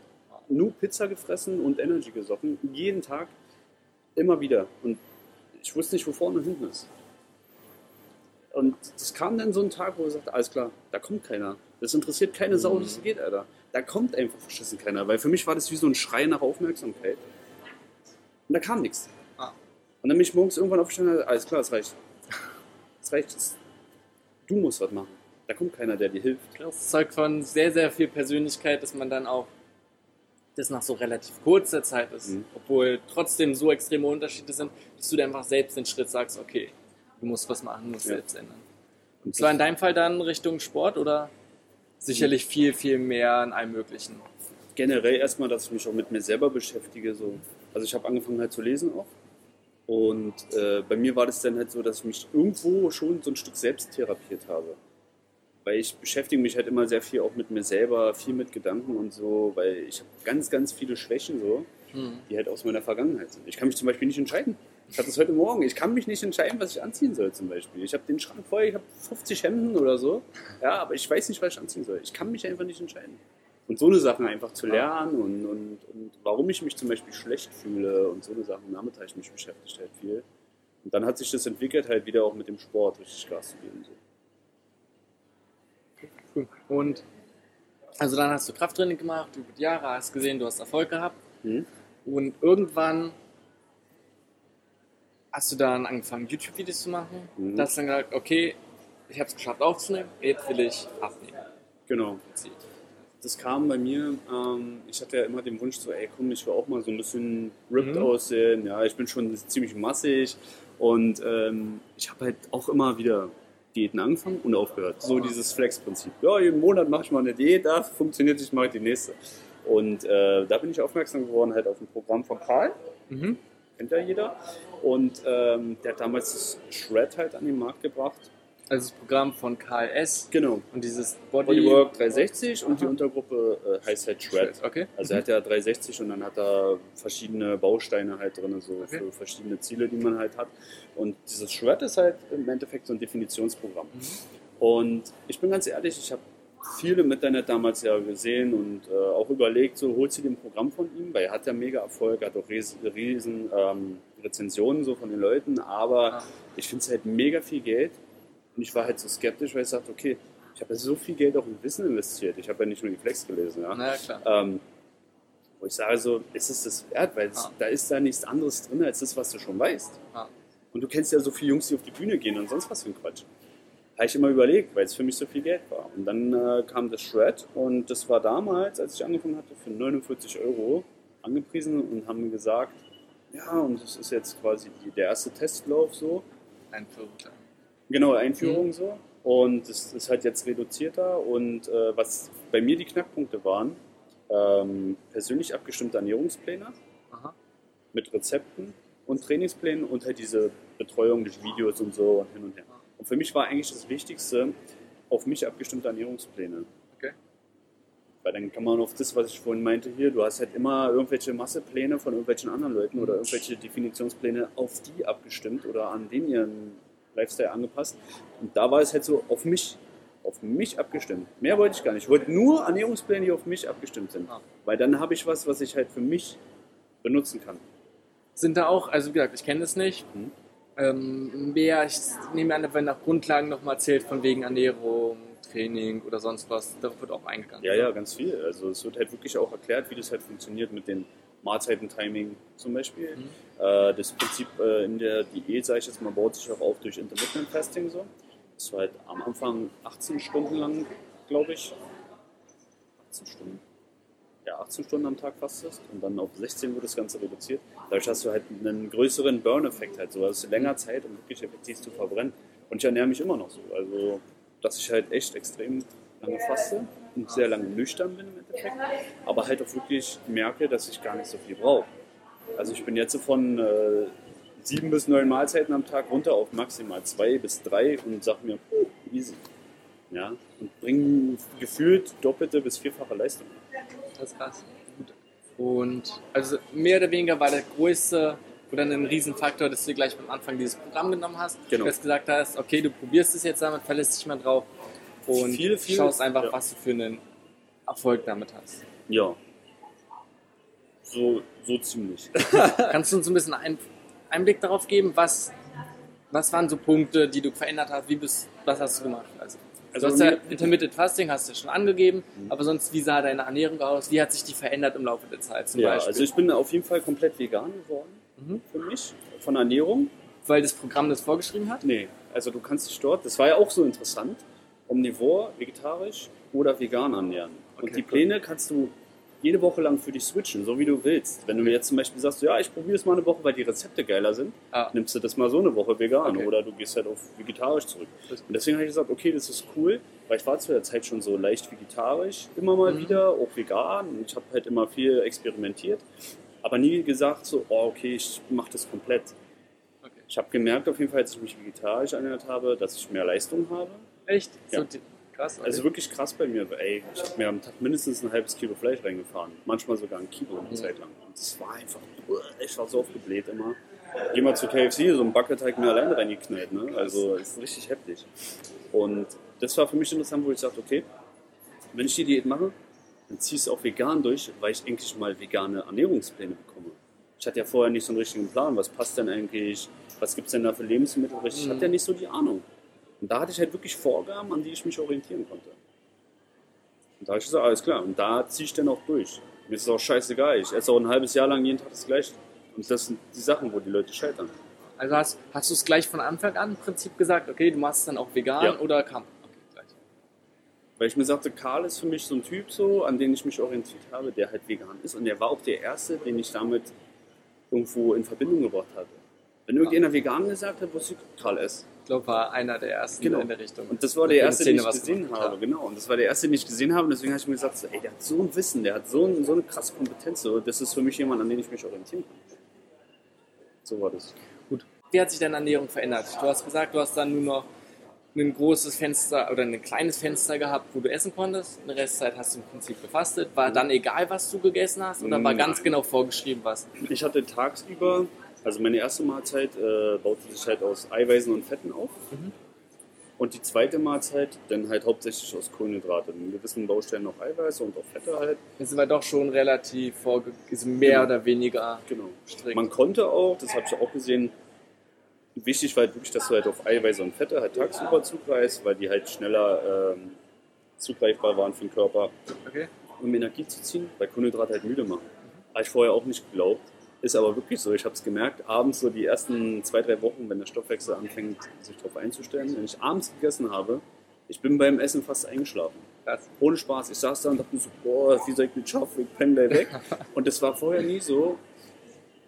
Speaker 3: nur Pizza gefressen und Energy gesoffen. Jeden Tag, immer wieder. Und ich wusste nicht, wo vorne und hinten ist. Und es kam dann so ein Tag, wo ich sagte, alles klar, da kommt keiner. Das interessiert keine Sau, wie es geht, Alter. Da kommt einfach verschissen keiner. Weil für mich war das wie so ein Schrei nach Aufmerksamkeit. Und da kam nichts.
Speaker 2: Ah.
Speaker 3: Und dann bin ich morgens irgendwann aufgestanden und gesagt, alles klar, es reicht. Es reicht. Du musst was machen. Da kommt keiner, der dir hilft.
Speaker 2: Das zeugt von sehr, sehr viel Persönlichkeit, dass man dann auch das nach so relativ kurzer Zeit ist,
Speaker 3: Mhm.
Speaker 2: obwohl trotzdem so extreme Unterschiede sind, dass du dir einfach selbst den Schritt sagst, okay, du musst was machen, musst
Speaker 3: Ja.
Speaker 2: selbst ändern.
Speaker 3: Und
Speaker 2: Das war in deinem Fall dann Richtung Sport oder sicherlich viel, viel mehr in allem Möglichen?
Speaker 3: generell erstmal, dass ich mich auch mit mir selber beschäftige. So. Also ich habe angefangen halt zu lesen auch. Und äh, bei mir war das dann halt so, dass ich mich irgendwo schon so ein Stück selbst therapiert habe. Weil ich beschäftige mich halt immer sehr viel auch mit mir selber, viel mit Gedanken und so, weil ich habe ganz, ganz viele Schwächen so,
Speaker 2: Hm.
Speaker 3: die halt aus meiner Vergangenheit sind. Ich kann mich zum Beispiel nicht entscheiden. Ich hatte das heute Morgen. Ich kann mich nicht entscheiden, was ich anziehen soll zum Beispiel. Ich habe den Schrank voll, ich habe 50 Hemden oder so. Ja, aber ich weiß nicht, was ich anziehen soll. Ich kann mich einfach nicht entscheiden. Und so eine Sachen einfach zu lernen und, und, und warum ich mich zum Beispiel schlecht fühle und so eine Sachen. Damit habe ich mich beschäftigt halt viel. Und dann hat sich das entwickelt halt wieder auch mit dem Sport richtig Gas zu geben. So.
Speaker 2: Cool. Und Also dann hast du Krafttraining gemacht, über die Jahre hast gesehen, du hast Erfolg gehabt.
Speaker 3: Mhm.
Speaker 2: Und irgendwann hast du dann angefangen, YouTube-Videos zu machen.
Speaker 3: Mhm.
Speaker 2: Da hast du dann gesagt, okay, ich habe es geschafft aufzunehmen, jetzt will ich abnehmen.
Speaker 3: Genau. Das kam bei mir, ähm, ich hatte ja immer den Wunsch so, ey komm, ich will auch mal so ein bisschen ripped
Speaker 2: Mhm.
Speaker 3: aussehen. Ja, ich bin schon ziemlich massig und ähm, ich habe halt auch immer wieder Diäten angefangen und aufgehört. So dieses Flex-Prinzip. Ja, jeden Monat mache ich mal eine Diät, da funktioniert nicht, mache ich die nächste. Und äh, da bin ich aufmerksam geworden halt auf ein Programm von Karl,
Speaker 2: Mhm.
Speaker 3: kennt ja jeder. Und ähm, der hat damals das Shred halt an den Markt gebracht.
Speaker 2: Also das Programm von KLS
Speaker 3: Genau.
Speaker 2: und dieses Body...
Speaker 3: Bodywork 360 und die
Speaker 2: Aha.
Speaker 3: Untergruppe äh, heißt halt Shred.
Speaker 2: Okay.
Speaker 3: Also er hat ja 360 und dann hat er verschiedene Bausteine halt drin, so
Speaker 2: Okay.
Speaker 3: für verschiedene Ziele, die man halt hat. Und dieses Shred ist halt im Endeffekt so ein Definitionsprogramm. Und ich bin ganz ehrlich, ich habe viele im Internet damals ja gesehen und äh, auch überlegt, so holst du dir ein Programm von ihm, weil er hat ja mega Erfolg, er hat auch riesen, riesen ähm, Rezensionen so von den Leuten, aber
Speaker 2: Ah.
Speaker 3: ich finde es halt mega viel Geld und ich war halt so skeptisch, weil ich sagte, okay, ich habe ja so viel Geld auch in Wissen investiert, ich habe ja nicht nur die Flex gelesen, ja.
Speaker 2: Na klar.
Speaker 3: Ähm, wo ich sage so, ist es das wert, weil
Speaker 2: Ah.
Speaker 3: da ist da nichts anderes drin als das, was du schon weißt.
Speaker 2: Ah.
Speaker 3: Und du kennst ja so viele Jungs, die auf die Bühne gehen und sonst was für ein Quatsch. Habe ich immer überlegt, weil es für mich so viel Geld war. Und dann äh, kam das Shred und das war damals, als ich angefangen hatte, für 49 Euro angepriesen und haben mir gesagt, ja, und das ist jetzt quasi die, der erste Testlauf so.
Speaker 2: Ein Verrückter.
Speaker 3: Genau, Einführung
Speaker 2: Mhm.
Speaker 3: so. Und es ist halt jetzt reduzierter. Und äh, was bei mir die Knackpunkte waren, ähm, persönlich abgestimmte Ernährungspläne
Speaker 2: Aha.
Speaker 3: mit Rezepten und Trainingsplänen und halt diese Betreuung durch Videos und so und hin und her. Und für mich war eigentlich das Wichtigste, auf mich abgestimmte Ernährungspläne. Weil dann kann man auf das, was ich vorhin meinte hier, du hast halt immer irgendwelche Massepläne von irgendwelchen anderen Leuten oder irgendwelche Definitionspläne auf die abgestimmt oder an den ihren Lifestyle angepasst. Und da war es halt so auf mich, auf mich abgestimmt. Mehr wollte ich gar nicht. Ich wollte nur Ernährungspläne, die auf mich abgestimmt sind.
Speaker 2: Ah.
Speaker 3: Weil dann habe ich was, was ich halt für mich benutzen kann.
Speaker 2: Sind da auch, also wie gesagt, ich kenne das nicht.
Speaker 3: Mhm.
Speaker 2: Ähm, mehr, ich nehme an, wenn nach Grundlagen nochmal erzählt, von wegen Ernährung, Training oder sonst was, da wird auch eingegangen.
Speaker 3: Ja, ja, ganz viel. Also es wird halt wirklich auch erklärt, wie das halt funktioniert mit den Mahlzeiten-Timing zum Beispiel.
Speaker 2: Mhm.
Speaker 3: Äh, das Prinzip äh, in der Diät, sage ich jetzt mal, baut sich auch auf durch Intermittent Fasting so. Das war halt am Anfang 18 Stunden lang, glaube ich. 18 Stunden. Ja, 18 Stunden am Tag fastest und dann auf 16 wird das Ganze reduziert. Dadurch hast du halt einen größeren Burn-Effekt halt so. Also länger Zeit, um wirklich effektiv zu verbrennen. Und ich ernähre mich immer noch so. Also, dass ich halt echt extrem lange faste und sehr lange nüchtern bin im Endeffekt. Aber halt auch wirklich merke, dass ich gar nicht so viel brauche. Also ich bin jetzt von äh, sieben bis neun Mahlzeiten am Tag runter auf maximal zwei bis drei und sag mir, puh, easy. Ja, und bringe gefühlt doppelte bis vierfache Leistung.
Speaker 2: Das ist krass. Und also mehr oder weniger war der größte oder ein Riesenfaktor, dass du gleich am Anfang dieses Programm genommen hast.
Speaker 3: Genau.
Speaker 2: Du hast gesagt hast, okay, du probierst es jetzt damit, verlässt dich mal drauf und
Speaker 3: Viele, viele-
Speaker 2: schaust einfach,
Speaker 3: ja.
Speaker 2: was du für einen Erfolg damit hast.
Speaker 3: Ja. So, so ziemlich.
Speaker 2: Kannst du uns ein bisschen ein, Einblick darauf geben, was, was waren so Punkte, die du verändert hast? Wie bist, was hast du gemacht? Also,
Speaker 3: Also
Speaker 2: du hast ja Intermittent Fasting, hast du schon angegeben,
Speaker 3: Mhm.
Speaker 2: aber sonst, wie sah deine Ernährung aus? Wie hat sich die verändert im Laufe der Zeit zum
Speaker 3: ja,
Speaker 2: Beispiel?
Speaker 3: also ich bin auf jeden Fall komplett vegan geworden
Speaker 2: Mhm.
Speaker 3: für mich. Von Ernährung.
Speaker 2: Weil das Programm das vorgeschrieben hat?
Speaker 3: Nee, also du kannst dich dort, das war ja auch so interessant, omnivor, vegetarisch oder vegan ernähren.
Speaker 2: Okay,
Speaker 3: und die
Speaker 2: cool.
Speaker 3: Pläne kannst du jede Woche lang für dich switchen, so wie du willst. Wenn du mir jetzt zum Beispiel sagst, ja, ich probiere es mal eine Woche, weil die Rezepte geiler sind,
Speaker 2: Ah.
Speaker 3: nimmst du das mal so eine Woche vegan
Speaker 2: Okay.
Speaker 3: oder du gehst halt auf vegetarisch zurück. Und deswegen habe ich gesagt, okay, das ist cool, weil ich war zu der Zeit schon so leicht vegetarisch, immer mal
Speaker 2: Mhm.
Speaker 3: wieder, auch vegan und ich habe halt immer viel experimentiert, aber nie gesagt so, oh, okay, ich mache das komplett.
Speaker 2: Okay.
Speaker 3: Ich habe gemerkt auf jeden Fall, als ich mich vegetarisch ernährt habe, dass ich mehr Leistung habe.
Speaker 2: Echt?
Speaker 3: Ja.
Speaker 2: So krass. Okay.
Speaker 3: Also wirklich krass bei mir. Ey, ich habe mir am Tag mindestens ein halbes Kilo Fleisch reingefahren. Manchmal sogar ein Kilo eine
Speaker 2: Mhm.
Speaker 3: Zeit lang. Und das war einfach, ich war so aufgebläht immer. Geh mal zu KFC, so ein Backelteig mir alleine reingeknallt. Ne? Also es ist richtig heftig. Und das war für mich interessant, wo ich sagte, okay, wenn ich die Diät mache, dann zieh es auch vegan durch, weil ich endlich mal vegane Ernährungspläne bekomme. Ich hatte ja vorher nicht so einen richtigen Plan, was passt denn eigentlich, was gibt es denn da für Lebensmittel richtig. Ich
Speaker 2: Mhm.
Speaker 3: hatte ja nicht so die Ahnung. Und da hatte ich halt wirklich Vorgaben, an die ich mich orientieren konnte. Und da habe ich gesagt, alles klar. Und da ziehe ich dann auch durch. Mir ist es auch scheißegal. Ich esse auch ein halbes Jahr lang jeden Tag das Gleiche. Und das sind die Sachen, wo die Leute scheitern.
Speaker 2: Also hast, hast du es gleich von Anfang an im Prinzip gesagt, okay, du machst es dann auch vegan
Speaker 3: Ja.
Speaker 2: oder kam?
Speaker 3: Weil ich mir sagte, Karl ist für mich so ein Typ so, an den ich mich orientiert habe, der halt vegan ist. Und der war auch der Erste, den ich damit irgendwo in Verbindung gebracht hatte. Wenn irgendjemand vegan gesagt hat, wusste ich, Karl S.
Speaker 2: Ich glaube, war einer der ersten
Speaker 3: Genau.
Speaker 2: in der Richtung.
Speaker 3: Und das war der erste,
Speaker 2: Szene
Speaker 3: den ich gesehen habe.
Speaker 2: hat.
Speaker 3: Genau. Und das war der erste, den ich gesehen habe. Und deswegen habe ich mir gesagt, so, ey, der hat so ein Wissen, der hat so, ein, so eine krasse Kompetenz. So, das ist für mich jemand, an den ich mich orientieren kann. So war das.
Speaker 2: Wie hat sich deine Ernährung verändert? Du hast gesagt, du hast dann nur noch ein großes Fenster oder ein kleines Fenster gehabt, wo du essen konntest. In der Restzeit hast du im Prinzip gefastet. War dann egal, was du gegessen hast? Oder war ganz
Speaker 3: Nein.
Speaker 2: genau vorgeschrieben, was?
Speaker 3: Ich hatte tagsüber, also meine erste Mahlzeit äh, baute sich halt aus Eiweißen und Fetten auf.
Speaker 2: Mhm.
Speaker 3: Und die zweite Mahlzeit dann halt hauptsächlich aus Kohlenhydrate. In gewissen Baustellen noch Eiweiße und auch Fette halt.
Speaker 2: Das war doch schon relativ vorge ist mehr
Speaker 3: Genau.
Speaker 2: oder weniger
Speaker 3: Genau.
Speaker 2: strikt.
Speaker 3: Man konnte auch, das habe ich auch gesehen, wichtig war halt wirklich, dass du halt auf Eiweiße und Fette halt tagsüber zugreifst, weil die halt schneller ähm, zugreifbar waren für den Körper,
Speaker 2: okay.
Speaker 3: um Energie zu ziehen, weil Kohlenhydrate halt müde machen. Habe ich vorher auch nicht geglaubt. Ist aber wirklich so, ich habe es gemerkt, abends so die ersten zwei, drei Wochen, wenn der Stoffwechsel anfängt, sich darauf einzustellen, wenn ich abends gegessen habe, ich bin beim Essen fast eingeschlafen.
Speaker 2: Krass.
Speaker 3: Ohne Spaß. Ich saß da und dachte so, boah, wie soll ich mit schaffen? Ich penne gleich weg. Und das war vorher nie so.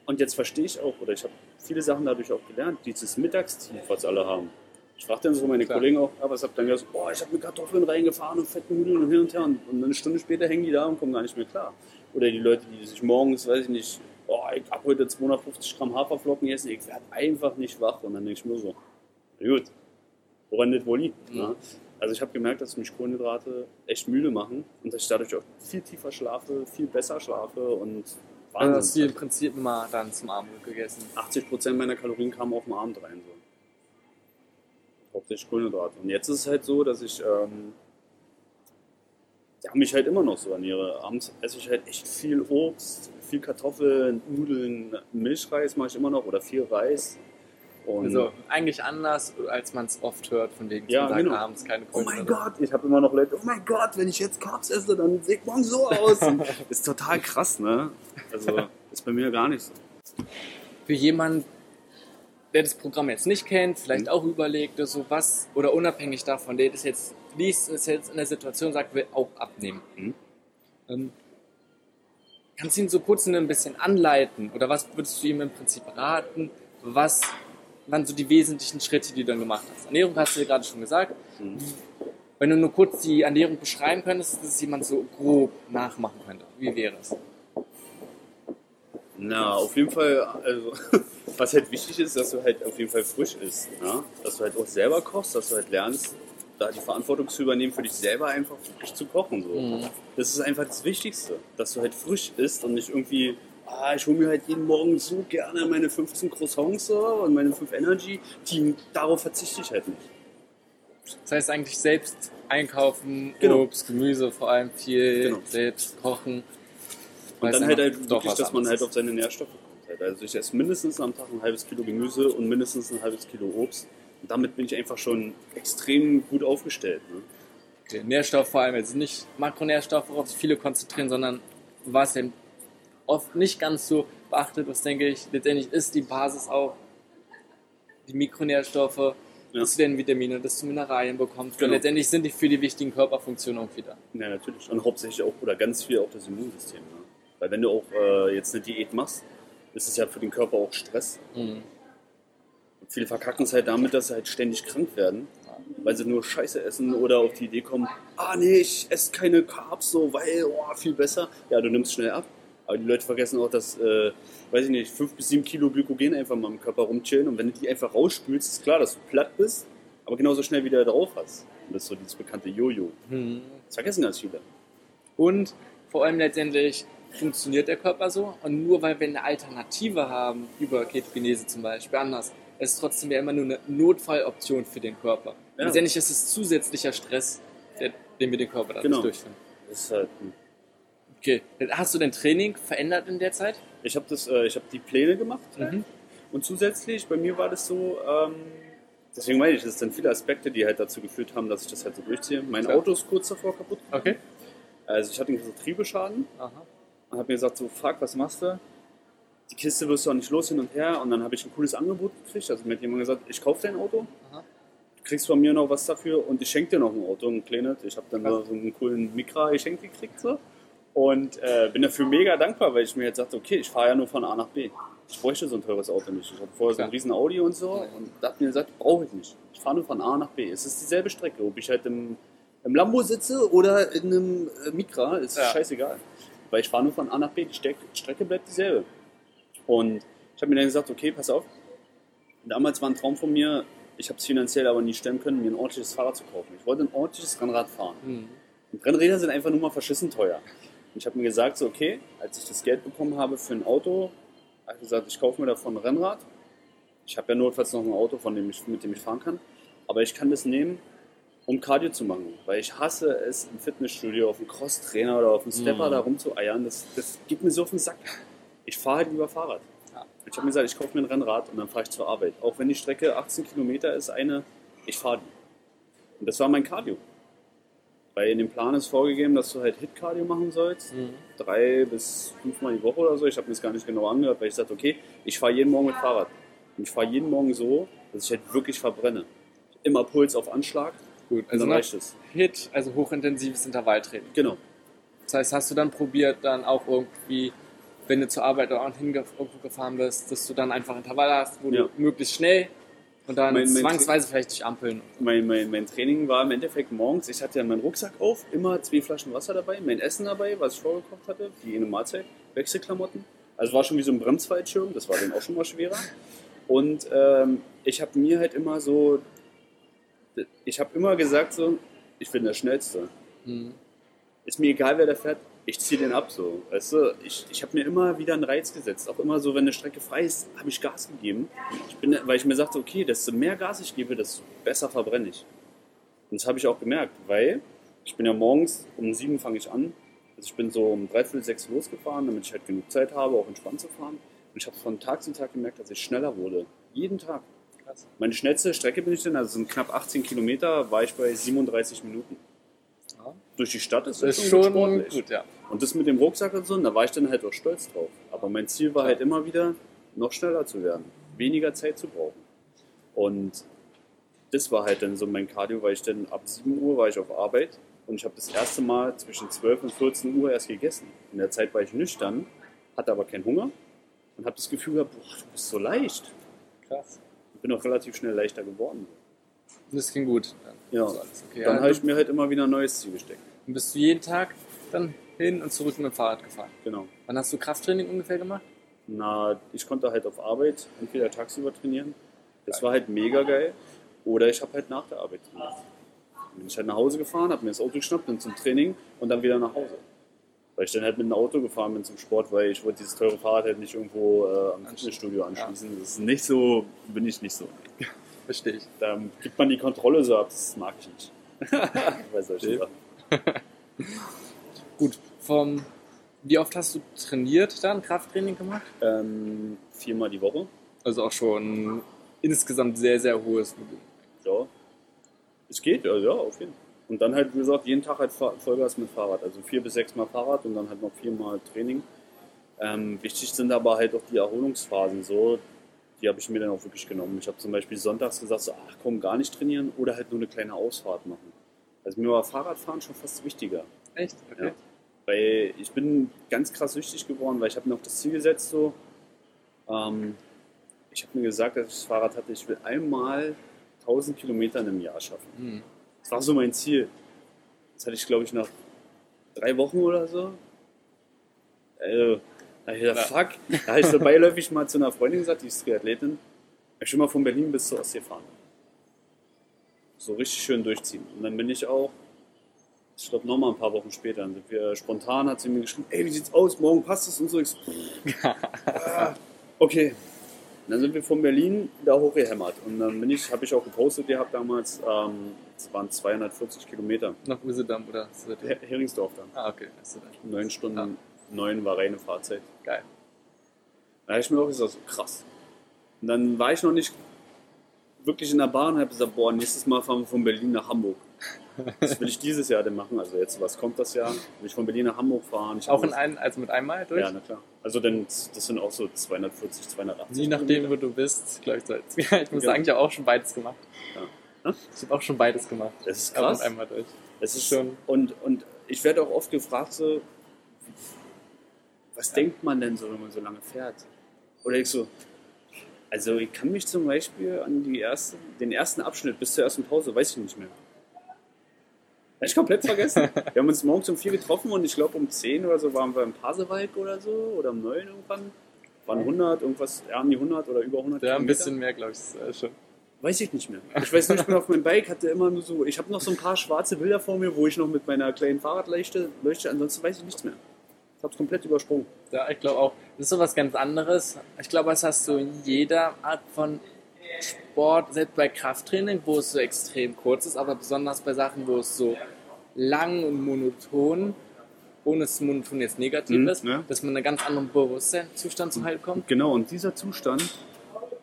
Speaker 3: Und jetzt verstehe ich auch, oder ich habe viele Sachen dadurch auch gelernt, dieses Mittagstief, was alle haben. Ich fragte dann so meine
Speaker 2: Klar.
Speaker 3: Kollegen auch, was habt ihr dann gesagt? Boah, ich habe mir Kartoffeln reingefahren und fette Nudeln und hin und her. Und, und eine Stunde später hängen die da und kommen gar nicht mehr klar. Oder die Leute, die sich morgens, weiß ich nicht, boah, ich habe heute 250 Gramm Haferflocken gegessen, ich werde einfach nicht wach. Und dann denke ich mir so, na gut, woran das wohl liegt? Ne? Also ich habe gemerkt, dass mich Kohlenhydrate echt müde machen und dass ich dadurch auch viel tiefer schlafe, viel besser schlafe und
Speaker 2: Also hast du
Speaker 3: Wahnsinn.
Speaker 2: im Prinzip immer dann zum Abend gegessen.
Speaker 3: 80% meiner Kalorien kamen auf dem Abend rein. So. Hauptsächlich Kohlenhydrate. Und jetzt ist es halt so, dass ich ähm, ja, mich halt immer noch so ernähre. Abends esse ich halt echt viel Obst, viel Kartoffeln, Nudeln, Milchreis mache ich immer noch oder viel Reis. Und
Speaker 2: Also eigentlich anders, als man es oft hört, von wegen
Speaker 3: Ja,
Speaker 2: Tag
Speaker 3: genau.
Speaker 2: abends keine
Speaker 3: Oh mein. Gott, ich habe immer noch Leute, oh mein Gott, wenn ich jetzt Carbs esse, dann ich morgen so aus. Ist total krass, ne? Also ist bei mir gar nicht so.
Speaker 2: Für jemanden, der das Programm jetzt nicht kennt, vielleicht auch überlegt, so was, oder unabhängig davon, der das jetzt liest, ist jetzt in der Situation, sagt, will auch abnehmen.
Speaker 3: Mhm.
Speaker 2: Ähm, kannst du ihn so kurz ein bisschen anleiten? Oder was würdest du ihm im Prinzip raten? Was waren so die wesentlichen Schritte, die du dann gemacht hast? Ernährung hast du ja gerade schon gesagt.
Speaker 3: Mhm.
Speaker 2: Wenn du nur kurz die Ernährung beschreiben könntest, dass es jemand so grob nachmachen könnte. Wie wäre es?
Speaker 3: Na, auf jeden Fall, also, was halt wichtig ist, dass du halt auf jeden Fall frisch isst. Ja? Dass du halt auch selber kochst, dass du halt lernst, da die Verantwortung zu übernehmen, für dich selber einfach wirklich zu kochen. So.
Speaker 2: Mhm.
Speaker 3: Das ist einfach das Wichtigste, dass du halt frisch isst und nicht irgendwie, ah, ich hole mir halt jeden Morgen so gerne meine 15 Croissants so und meine 5 Energy, die, darauf verzichte ich halt nicht.
Speaker 2: Das heißt eigentlich selbst einkaufen,
Speaker 3: Genau.
Speaker 2: Obst, Gemüse vor allem viel,
Speaker 3: Genau.
Speaker 2: selbst kochen.
Speaker 3: Und dann halt, halt wirklich, dass man halt auf seine Nährstoffe kommt. Halt. Also ich esse mindestens am Tag ein halbes Kilo Gemüse und mindestens ein halbes Kilo Obst. Und damit bin ich einfach schon extrem gut aufgestellt. Ne?
Speaker 2: Okay, Nährstoff vor allem, also nicht Makronährstoffe, worauf sich viele konzentrieren, sondern was eben oft nicht ganz so beachtet, was denke ich, letztendlich ist die Basis auch die Mikronährstoffe, dass du dann Vitamine, dass du Mineralien bekommst.
Speaker 3: Genau.
Speaker 2: Und letztendlich sind die für die wichtigen Körperfunktionen auch wieder.
Speaker 3: Ja, natürlich. Und hauptsächlich auch, oder ganz viel auch das Immunsystem. Ne? Weil wenn du auch äh, jetzt eine Diät machst, ist es ja für den Körper auch Stress.
Speaker 2: Mhm.
Speaker 3: Und viele verkacken es halt damit, dass sie halt ständig krank werden, weil sie nur Scheiße essen oder auf die Idee kommen, ah nee, ich esse keine Carbs so, weil, oh, viel besser. Ja, du nimmst schnell ab. Aber die Leute vergessen auch, dass, äh, weiß ich nicht, 5 bis 7 Kilo Glykogen einfach mal im Körper rumchillen. Und wenn du die einfach rausspülst, ist klar, dass du platt bist, aber genauso schnell wieder drauf hast. Und das ist so dieses bekannte Jojo.
Speaker 2: Mhm.
Speaker 3: Das vergessen ganz viele.
Speaker 2: Und vor allem letztendlich funktioniert der Körper so. Und nur weil wir eine Alternative haben, über Ketogenese zum Beispiel, anders, ist es trotzdem ja immer nur eine Notfalloption für den Körper.
Speaker 3: Ja.
Speaker 2: Letztendlich ist es zusätzlicher Stress, den wir den Körper dadurch
Speaker 3: Genau.
Speaker 2: durchführen.
Speaker 3: Das ist halt,
Speaker 2: Okay, hast du dein Training verändert in der Zeit?
Speaker 3: ich habe äh, ich hab die Pläne gemacht.
Speaker 2: Mhm.
Speaker 3: Und zusätzlich, bei mir war das so, ähm, deswegen meine ich, das sind viele Aspekte, die halt dazu geführt haben, dass ich das halt so durchziehe. Mein
Speaker 2: Klar.
Speaker 3: Auto ist kurz davor kaputt.
Speaker 2: Okay.
Speaker 3: Also ich hatte einen Getriebeschaden
Speaker 2: Aha.
Speaker 3: und habe mir gesagt, so fuck, was machst du? Die Kiste wirst du auch nicht los hin und her. Und dann habe ich ein cooles Angebot gekriegt. Also mir hat jemand gesagt, ich kaufe dein Auto,
Speaker 2: Aha.
Speaker 3: du kriegst von mir noch was dafür und ich schenke dir noch ein Auto, ein kleines. Ich habe dann so einen coolen Micra geschenkt gekriegt. So. Und äh, bin dafür mega dankbar, weil ich mir jetzt sagte, okay, ich fahre ja nur von A nach B. Ich bräuchte so ein teures Auto nicht. Ich hatte vorher so ein riesen Audi und so und da hab mir gesagt, brauche ich nicht. Ich fahre nur von A nach B. Es ist dieselbe Strecke, ob ich halt im, im Lambo sitze oder in einem äh, Micra, ist
Speaker 2: Ja.
Speaker 3: scheißegal. Weil ich fahre nur von A nach B. Die Steck Strecke bleibt dieselbe. Und ich habe mir dann gesagt, okay, pass auf. Damals war ein Traum von mir, ich habe es finanziell aber nie stemmen können, mir ein ordentliches Fahrrad zu kaufen. Ich wollte ein ordentliches Rennrad fahren.
Speaker 2: Mhm.
Speaker 3: Und Rennräder sind einfach nur mal verschissen teuer. Und ich habe mir gesagt, so, okay, als ich das Geld bekommen habe für ein Auto, habe ich gesagt, ich kaufe mir davon ein Rennrad. Ich habe ja notfalls noch ein Auto, von dem ich, mit dem ich fahren kann. Aber ich kann das nehmen, um Cardio zu machen. Weil ich hasse es, im Fitnessstudio auf dem Crosstrainer oder auf dem Stepper
Speaker 2: Mhm.
Speaker 3: da rumzueiern. Das, das geht mir so auf den Sack. Ich fahre halt lieber Fahrrad.
Speaker 2: Ja.
Speaker 3: Ich habe mir gesagt, ich kaufe mir ein Rennrad und dann fahre ich zur Arbeit. Auch wenn die Strecke 18 Kilometer ist, eine, ich fahre die. Und das war mein Cardio. Weil in dem Plan ist vorgegeben, dass du halt Hit-Cardio machen sollst.
Speaker 2: Mhm.
Speaker 3: Drei bis fünfmal die Woche oder so. Ich habe mir das gar nicht genau angehört, weil ich sagte, okay, ich fahre jeden Morgen mit Fahrrad. Und ich fahre jeden Morgen so, dass ich halt wirklich verbrenne. Immer Puls auf Anschlag
Speaker 2: Gut, also
Speaker 3: dann reicht es.
Speaker 2: Hit, also hochintensives Intervalltraining.
Speaker 3: Genau.
Speaker 2: Das heißt, hast du dann probiert, dann auch irgendwie, wenn du zur Arbeit oder auch hingefahren bist, dass du dann einfach Intervalle hast, wo
Speaker 3: Ja.
Speaker 2: du möglichst schnell und dann
Speaker 3: Mein- mein
Speaker 2: zwangsweise vielleicht durch Ampeln.
Speaker 3: Mein, mein, mein Training war im Endeffekt morgens, ich hatte ja meinen Rucksack auf, immer zwei Flaschen Wasser dabei, mein Essen dabei, was ich vorgekocht hatte, die eine Mahlzeit, Wechselklamotten. Also war schon wie so ein Bremsfallschirm, das war dann auch schon mal schwerer. Und ähm, ich habe mir halt immer so, ich habe immer gesagt so, ich bin der Schnellste.
Speaker 2: Mhm.
Speaker 3: Ist mir egal, wer da fährt, ich ziehe den ab so. Weißt du, ich, ich habe mir immer wieder einen Reiz gesetzt. Auch immer so, wenn eine Strecke frei ist, habe ich Gas gegeben. Ich bin, weil ich mir sagte, okay, desto mehr Gas ich gebe, desto besser verbrenne ich. Und das habe ich auch gemerkt, weil ich bin ja morgens um sieben fange ich an. Also ich bin so um dreiviertel sechs losgefahren, damit ich halt genug Zeit habe, auch entspannt zu fahren. Und ich habe von Tag zu Tag gemerkt, dass ich schneller wurde. Jeden Tag.
Speaker 2: Krass.
Speaker 3: Meine schnellste Strecke bin ich denn, also sind knapp 18 Kilometer, war ich bei 37 Minuten.
Speaker 2: Ja.
Speaker 3: Durch die Stadt ist
Speaker 2: ist
Speaker 3: schon
Speaker 2: schon
Speaker 3: sportlich.
Speaker 2: gut, ja.
Speaker 3: Und das mit dem Rucksack und so, da war ich dann halt auch stolz drauf. Aber mein Ziel war
Speaker 2: Klar.
Speaker 3: halt immer wieder, noch schneller zu werden, weniger Zeit zu brauchen. Und das war halt dann so mein Cardio, weil ich dann ab 7 Uhr war ich auf Arbeit und ich habe das erste Mal zwischen 12 und 14 Uhr erst gegessen. In der Zeit war ich nüchtern, hatte aber keinen Hunger und habe das Gefühl gehabt, boah, du bist so leicht.
Speaker 2: Krass.
Speaker 3: Ich bin auch relativ schnell leichter geworden.
Speaker 2: Und das ging gut. Dann,
Speaker 3: Ja.
Speaker 2: okay.
Speaker 3: Dann
Speaker 2: ja,
Speaker 3: habe ich mir halt immer wieder ein neues Ziel gesteckt.
Speaker 2: Dann bist du jeden Tag dann hin und zurück mit dem Fahrrad gefahren.
Speaker 3: Genau.
Speaker 2: Wann hast du Krafttraining ungefähr gemacht?
Speaker 3: Na, ich konnte halt auf Arbeit entweder tagsüber trainieren. Das war halt mega geil. Oder ich habe halt nach der Arbeit trainiert. Dann bin ich halt nach Hause gefahren, habe mir das Auto geschnappt, bin zum Training und dann wieder nach Hause. Weil ich dann halt mit dem Auto gefahren bin zum Sport, weil ich wollte dieses teure Fahrrad halt nicht irgendwo äh, am Fitnessstudio anschließen. Das ist nicht so, bin ich nicht so.
Speaker 2: Verstehe ich.
Speaker 3: Da gibt man die Kontrolle so ab, das mag ich nicht. Bei solchen. Sachen.
Speaker 2: Gut, vom, wie oft hast du trainiert dann, Krafttraining gemacht?
Speaker 3: Ähm, viermal die Woche.
Speaker 2: Also auch schon insgesamt sehr, sehr hohes Volumen.
Speaker 3: Ja. Es geht, ja, ja, auf jeden Fall. Und dann halt, wie gesagt, jeden Tag halt Vollgas mit Fahrrad. Also vier bis sechs Mal Fahrrad und dann halt noch viermal Training. Ähm, wichtig sind aber halt auch die Erholungsphasen so. Die habe ich mir dann auch wirklich genommen. Ich habe zum Beispiel sonntags gesagt, so, ach komm, gar nicht trainieren oder halt nur eine kleine Ausfahrt machen. Also mir war Fahrradfahren schon fast wichtiger.
Speaker 2: Echt? Okay.
Speaker 3: Ja. Weil ich bin ganz krass süchtig geworden, weil ich habe mir auch das Ziel gesetzt, so, ähm, ich habe mir gesagt, als ich das Fahrrad hatte, ich will einmal 1000 Kilometer in einem Jahr schaffen.
Speaker 2: Hm.
Speaker 3: Das war so mein Ziel. Das hatte ich, glaube ich, nach drei Wochen oder so. Also, da hab ich gedacht, fuck. Da habe ich so beiläufig mal zu einer Freundin gesagt, die ist Triathletin, ich will mal von Berlin bis zur Ostsee fahren. So richtig schön durchziehen. Und dann bin ich auch, ich glaube, nochmal ein paar Wochen später, dann sind wir spontan, hat sie mir geschrieben, ey, wie sieht's aus, morgen passt es und so. Ich so, ah, okay. Und dann sind wir von Berlin da hochgehämmert. Und dann bin ich, habe ich auch gepostet gehabt damals, ähm, es waren 240 Kilometer.
Speaker 2: Nach Usedom oder?
Speaker 3: Her Heringsdorf dann.
Speaker 2: Ah, okay.
Speaker 3: Neun Stunden,
Speaker 2: Ja.
Speaker 3: Neun war reine Fahrzeit.
Speaker 2: Geil.
Speaker 3: Da habe ich mir auch gesagt, so krass. Und dann war ich noch nicht wirklich in der Bahn und habe gesagt, boah, nächstes Mal fahren wir von Berlin nach Hamburg. Das will ich dieses Jahr denn machen. Also jetzt, was kommt das Jahr? Will ich von Berlin nach Hamburg fahren? Ich
Speaker 2: Auch in ein, also mit einmal durch?
Speaker 3: Ja, na klar. Also denn, das sind auch so 240, 280.
Speaker 2: Je nachdem, wo du bist, glaube ich. so. Ich muss
Speaker 3: Ja.
Speaker 2: sagen, ich habe auch schon beides gemacht.
Speaker 3: Ja. Hä?
Speaker 2: Ich habe auch schon beides gemacht.
Speaker 3: Das ist krass.
Speaker 2: mit einmal durch.
Speaker 3: Es ist
Speaker 2: schon-
Speaker 3: Und, und ich werde auch oft gefragt, so, was denkt man denn so, wenn man so lange fährt? Oder ich so, also ich kann mich zum Beispiel an die erste, den ersten Abschnitt bis zur ersten Pause, weiß ich nicht mehr. Hab ich komplett vergessen. wir haben uns morgens um vier getroffen und ich glaube um 10 oder so waren wir im Pasewalk oder so oder um 9 irgendwann. Waren 100, irgendwas, ja, um die 100 oder über 100
Speaker 2: Ja, ein bisschen mehr, glaube ich, äh, schon.
Speaker 3: Weiß ich nicht mehr. Ich weiß ich bin auf meinem Bike, hatte immer nur so, ich habe noch so ein paar schwarze Bilder vor mir, wo ich noch mit meiner kleinen Fahrradleuchte leuchte, ansonsten weiß ich nichts mehr. Ich habe es komplett übersprungen.
Speaker 2: Ja, ich glaube auch. Das ist so was ganz anderes. Ich glaube, das hast du in jeder Art von Sport, selbst bei Krafttraining, wo es so extrem kurz ist, aber besonders bei Sachen, wo es so lang und monoton, ohne dass monoton jetzt negativ
Speaker 3: Mhm,
Speaker 2: ist,
Speaker 3: ja.
Speaker 2: dass man in einen ganz anderen Bewusstseinszustand zum Halt kommt.
Speaker 3: Genau, und dieser Zustand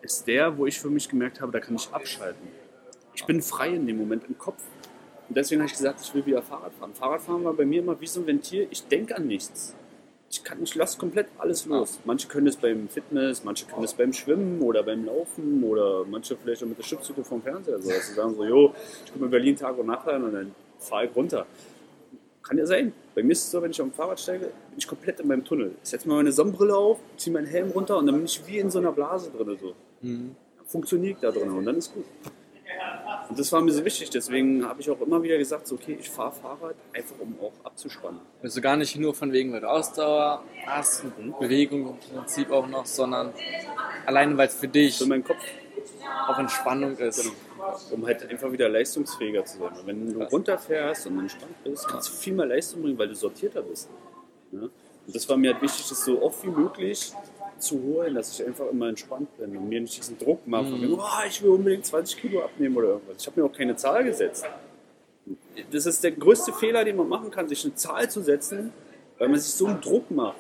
Speaker 3: ist der, wo ich für mich gemerkt habe, da kann ich abschalten. Ich bin frei in dem Moment im Kopf. Und deswegen habe ich gesagt, ich will wieder Fahrrad fahren. Fahrradfahren war bei mir immer wie so ein Ventil. Ich denke an nichts. Ich, kann, ich lasse komplett alles los. Manche können es beim Fitness, manche können es beim Schwimmen oder beim Laufen oder manche vielleicht auch mit der Schiffszüge vom Fernseher. So, dass sie sagen so, jo, ich gucke mir Berlin Tag und Nacht an und dann fahre ich runter. Kann ja sein. Bei mir ist es so, wenn ich auf dem Fahrrad steige, bin ich komplett in meinem Tunnel. Ich setze mir meine Sonnenbrille auf, ziehe meinen Helm runter und dann bin ich wie in so einer Blase drin. So. Funktioniert da drin und dann ist gut. Und das war mir so wichtig, deswegen habe ich auch immer wieder gesagt, so, okay, ich fahre Fahrrad, einfach um auch abzuspannen.
Speaker 2: Also gar nicht nur von wegen, weil du Ausdauer hast und
Speaker 3: Mhm.
Speaker 2: Bewegung im Prinzip auch noch, sondern alleine, weil es für dich
Speaker 3: Für meinen Kopf,
Speaker 2: auch Entspannung ist.
Speaker 3: Genau. um halt einfach wieder leistungsfähiger zu sein. Und wenn du
Speaker 2: Krass.
Speaker 3: runterfährst und entspannt bist, kannst du viel mehr Leistung bringen, weil du sortierter bist. Ja? Und das war mir halt wichtig, das so oft wie möglich zu holen, dass ich einfach immer entspannt bin und mir nicht diesen Druck mache, wegen, oh, ich will unbedingt 20 Kilo abnehmen oder irgendwas. Ich habe mir auch keine Zahl gesetzt. Das ist der größte Fehler, den man machen kann, sich eine Zahl zu setzen, weil man sich so einen Druck macht.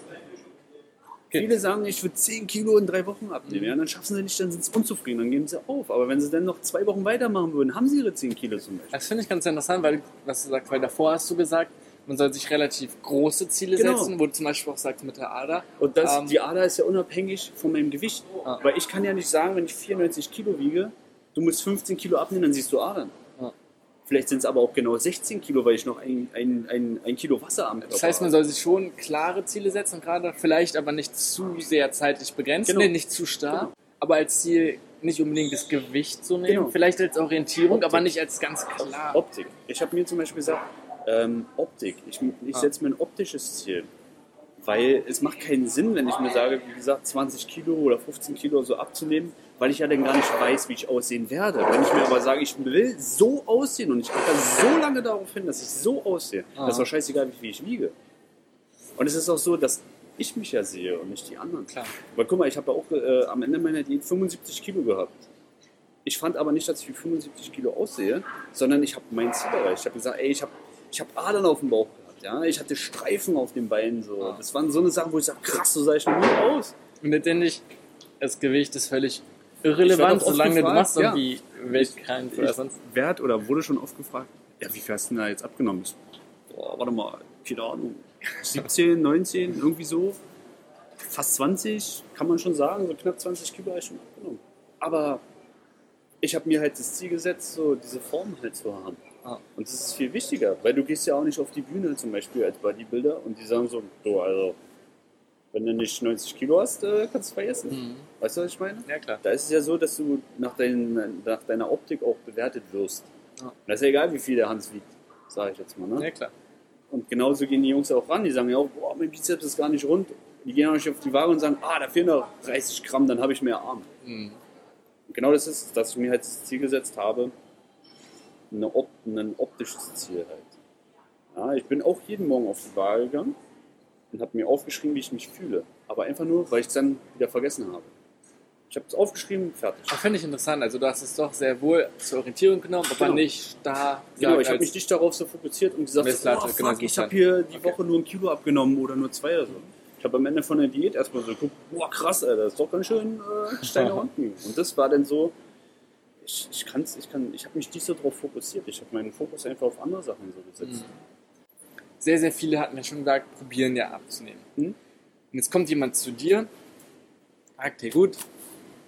Speaker 3: Viele sagen, ich will 10 Kilo in drei Wochen abnehmen. Ja, dann schaffen sie nicht, dann sind sie unzufrieden, dann geben sie auf. Aber wenn sie dann noch zwei Wochen weitermachen würden, haben sie ihre 10 Kilo zum Beispiel.
Speaker 2: Das finde ich ganz interessant, weil, was du sagst, weil davor hast du gesagt, man soll sich relativ große Ziele
Speaker 3: Genau.
Speaker 2: setzen, wo du zum Beispiel auch sagst mit der Ader.
Speaker 3: Und das,
Speaker 2: Ähm,
Speaker 3: die Ader ist ja unabhängig von meinem Gewicht.
Speaker 2: Ah.
Speaker 3: Weil ich kann ja nicht sagen, wenn ich 94 Kilo wiege, du musst 15 Kilo abnehmen, dann siehst du Adern.
Speaker 2: Ah.
Speaker 3: Vielleicht sind es aber auch genau 16 Kilo, weil ich noch ein, ein, ein, ein Kilo Wasser am Körper
Speaker 2: Das heißt, man soll sich schon klare Ziele setzen, gerade vielleicht aber nicht zu sehr zeitlich begrenzt,
Speaker 3: Genau.
Speaker 2: nee, nicht zu stark,
Speaker 3: Genau.
Speaker 2: aber als Ziel nicht unbedingt das Gewicht zu nehmen,
Speaker 3: Genau.
Speaker 2: vielleicht als Orientierung,
Speaker 3: Optik.
Speaker 2: aber nicht als ganz klar.
Speaker 3: Optik. Ich habe mir zum Beispiel gesagt, ähm, Optik. Ich, ich
Speaker 2: Ah.
Speaker 3: setze mir ein optisches Ziel. Weil es macht keinen Sinn, wenn ich mir sage, wie gesagt, 20 Kilo oder 15 Kilo so abzunehmen, weil ich ja dann gar nicht weiß, wie ich aussehen werde. Wenn ich mir aber sage, ich will so aussehen und ich achte so lange darauf hin, dass ich so aussehe,
Speaker 2: Ah.
Speaker 3: das ist doch scheißegal, wie ich wiege. Und es ist auch so, dass ich mich ja sehe und nicht die anderen.
Speaker 2: Klar.
Speaker 3: Weil guck mal, ich habe ja auch äh, am Ende meiner Diät 75 Kilo gehabt. Ich fand aber nicht, dass ich wie 75 Kilo aussehe, sondern ich habe mein Ziel erreicht. Ich habe gesagt, ey, ich habe ich hab Adern auf dem Bauch gehabt. Ja? Ich hatte Streifen auf den Beinen. So.
Speaker 2: Ah.
Speaker 3: Das waren so eine Sachen, wo ich sage, krass, so sah ich noch nie aus.
Speaker 2: Und letztendlich, das Gewicht ist völlig irrelevant, solange du
Speaker 3: gefragt,
Speaker 2: machst
Speaker 3: ja.
Speaker 2: irgendwie Weltkampf oder sonst.
Speaker 3: Werd oder wurde schon oft gefragt, ja, wie viel hast du denn da jetzt abgenommen? Ich, boah, warte mal, keine Ahnung, 17, 19, irgendwie so. Fast 20, kann man schon sagen, so knapp 20 Kilo habe ich schon abgenommen. Aber ich habe mir halt das Ziel gesetzt, so diese Form halt zu haben.
Speaker 2: Ah.
Speaker 3: Und das ist viel wichtiger, weil du gehst ja auch nicht auf die Bühne zum Beispiel als Bodybuilder und die sagen so, so also, wenn du nicht 90 Kilo hast, äh, kannst du vergessen.
Speaker 2: Mhm.
Speaker 3: Weißt du, was ich meine?
Speaker 2: Ja, klar.
Speaker 3: Da ist es ja so, dass du nach, dein, nach deiner Optik auch bewertet wirst. Und das ist ja egal, wie viel der Hans wiegt, sage ich jetzt mal. Ne?
Speaker 2: Ja, klar.
Speaker 3: Und genauso gehen die Jungs auch ran. Die sagen ja auch, boah, mein Bizeps ist gar nicht rund. Die gehen auch nicht auf die Waage und sagen, ah, da fehlen noch 30 Gramm, dann habe ich mehr Arm.
Speaker 2: Mhm.
Speaker 3: Und genau das ist, dass ich mir halt das Ziel gesetzt habe, eine Op ein optisches Ziel halt. Ja, ich bin auch jeden Morgen auf die Waage gegangen und habe mir aufgeschrieben, wie ich mich fühle. Aber einfach nur, weil ich es dann wieder vergessen habe. Ich habe es aufgeschrieben, fertig.
Speaker 2: Das finde ich interessant. Also du hast es doch sehr wohl zur Orientierung genommen, aber
Speaker 3: Genau.
Speaker 2: nicht da.
Speaker 3: Genau, ich habe mich nicht darauf so fokussiert und gesagt, oh, fuck,
Speaker 2: genau,
Speaker 3: ich habe hier die
Speaker 2: Okay.
Speaker 3: Woche nur ein Kilo abgenommen oder nur zwei oder so. Ich habe am Ende von der Diät erstmal so geguckt, boah krass, Alter, das ist doch ganz schön äh, steil nach unten. Und das war dann so, ich, ich, kann's, ich, kann, ich habe mich nicht so darauf fokussiert. Ich habe meinen Fokus einfach auf andere Sachen so gesetzt.
Speaker 2: Sehr, sehr viele hatten ja schon gesagt, probieren ja abzunehmen.
Speaker 3: Mhm.
Speaker 2: Und jetzt kommt jemand zu dir, sagt, hey gut,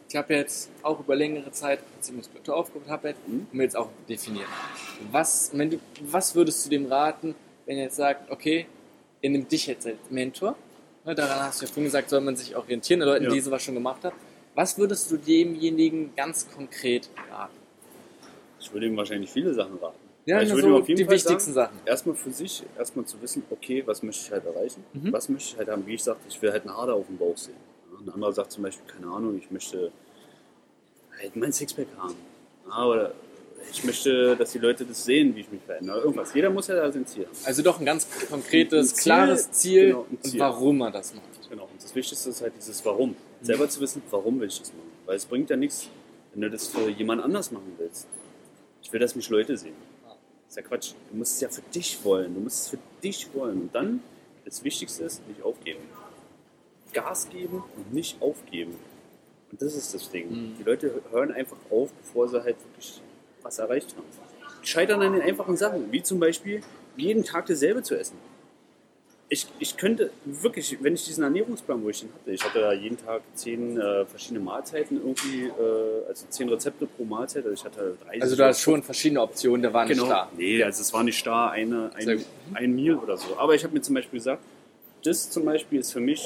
Speaker 2: ich habe jetzt auch über längere Zeit Muskulatur aufgebaut, habe jetzt,
Speaker 3: Mhm.
Speaker 2: und will jetzt auch definieren. Was, wenn du, was würdest du dem raten, wenn er jetzt sagt, okay, er nimmt dich jetzt als Mentor, ne, daran hast du ja vorhin gesagt, soll man sich orientieren, an Leuten,
Speaker 3: Ja.
Speaker 2: die sowas schon gemacht haben. Was würdest du demjenigen ganz konkret raten?
Speaker 3: Ich würde ihm wahrscheinlich viele Sachen raten.
Speaker 2: Ja,
Speaker 3: Aber ich würde ihm
Speaker 2: so
Speaker 3: auf jeden
Speaker 2: die
Speaker 3: Fall
Speaker 2: wichtigsten
Speaker 3: sagen,
Speaker 2: Sachen.
Speaker 3: Erstmal für sich, erstmal zu wissen, okay, was möchte ich halt erreichen?
Speaker 2: Mhm.
Speaker 3: Was möchte ich halt haben? Wie ich sagte, ich will halt eine Ader auf dem Bauch sehen. Ein anderer sagt zum Beispiel, keine Ahnung, ich möchte halt mein Sixpack haben. Ja, oder ich möchte, dass die Leute das sehen, wie ich mich verändere. Irgendwas. Jeder muss ja da sein Ziel haben.
Speaker 2: Also doch ein ganz konkretes,
Speaker 3: Ein Ziel,
Speaker 2: klares Ziel
Speaker 3: genau, ein
Speaker 2: und
Speaker 3: Ziel.
Speaker 2: warum er das macht.
Speaker 3: Genau. Und das Wichtigste ist halt dieses Warum. Selber zu wissen, warum will ich das machen. Weil es bringt ja nichts, wenn du das für jemand anders machen willst. Ich will, dass mich Leute sehen. Das ist ja Quatsch. Du musst es ja für dich wollen. Du musst es für dich wollen. Und dann, das Wichtigste ist, nicht aufgeben. Gas geben und nicht aufgeben. Und das ist das Ding.
Speaker 2: Mhm.
Speaker 3: Die Leute hören einfach auf, bevor sie halt wirklich was erreicht haben. Die scheitern an den einfachen Sachen, wie zum Beispiel jeden Tag dasselbe zu essen. Ich, ich könnte wirklich, wenn ich diesen Ernährungsplan, wo ich den hatte, ich hatte da jeden Tag zehn äh, verschiedene Mahlzeiten irgendwie, äh, also zehn Rezepte pro Mahlzeit, also ich hatte 30
Speaker 2: Also du hast schon verschiedene Optionen, da war nicht
Speaker 3: Genau.
Speaker 2: klar.
Speaker 3: Nee, also es war nicht da eine, ein, ein Meal oder so. Aber ich habe mir zum Beispiel gesagt, das zum Beispiel ist für mich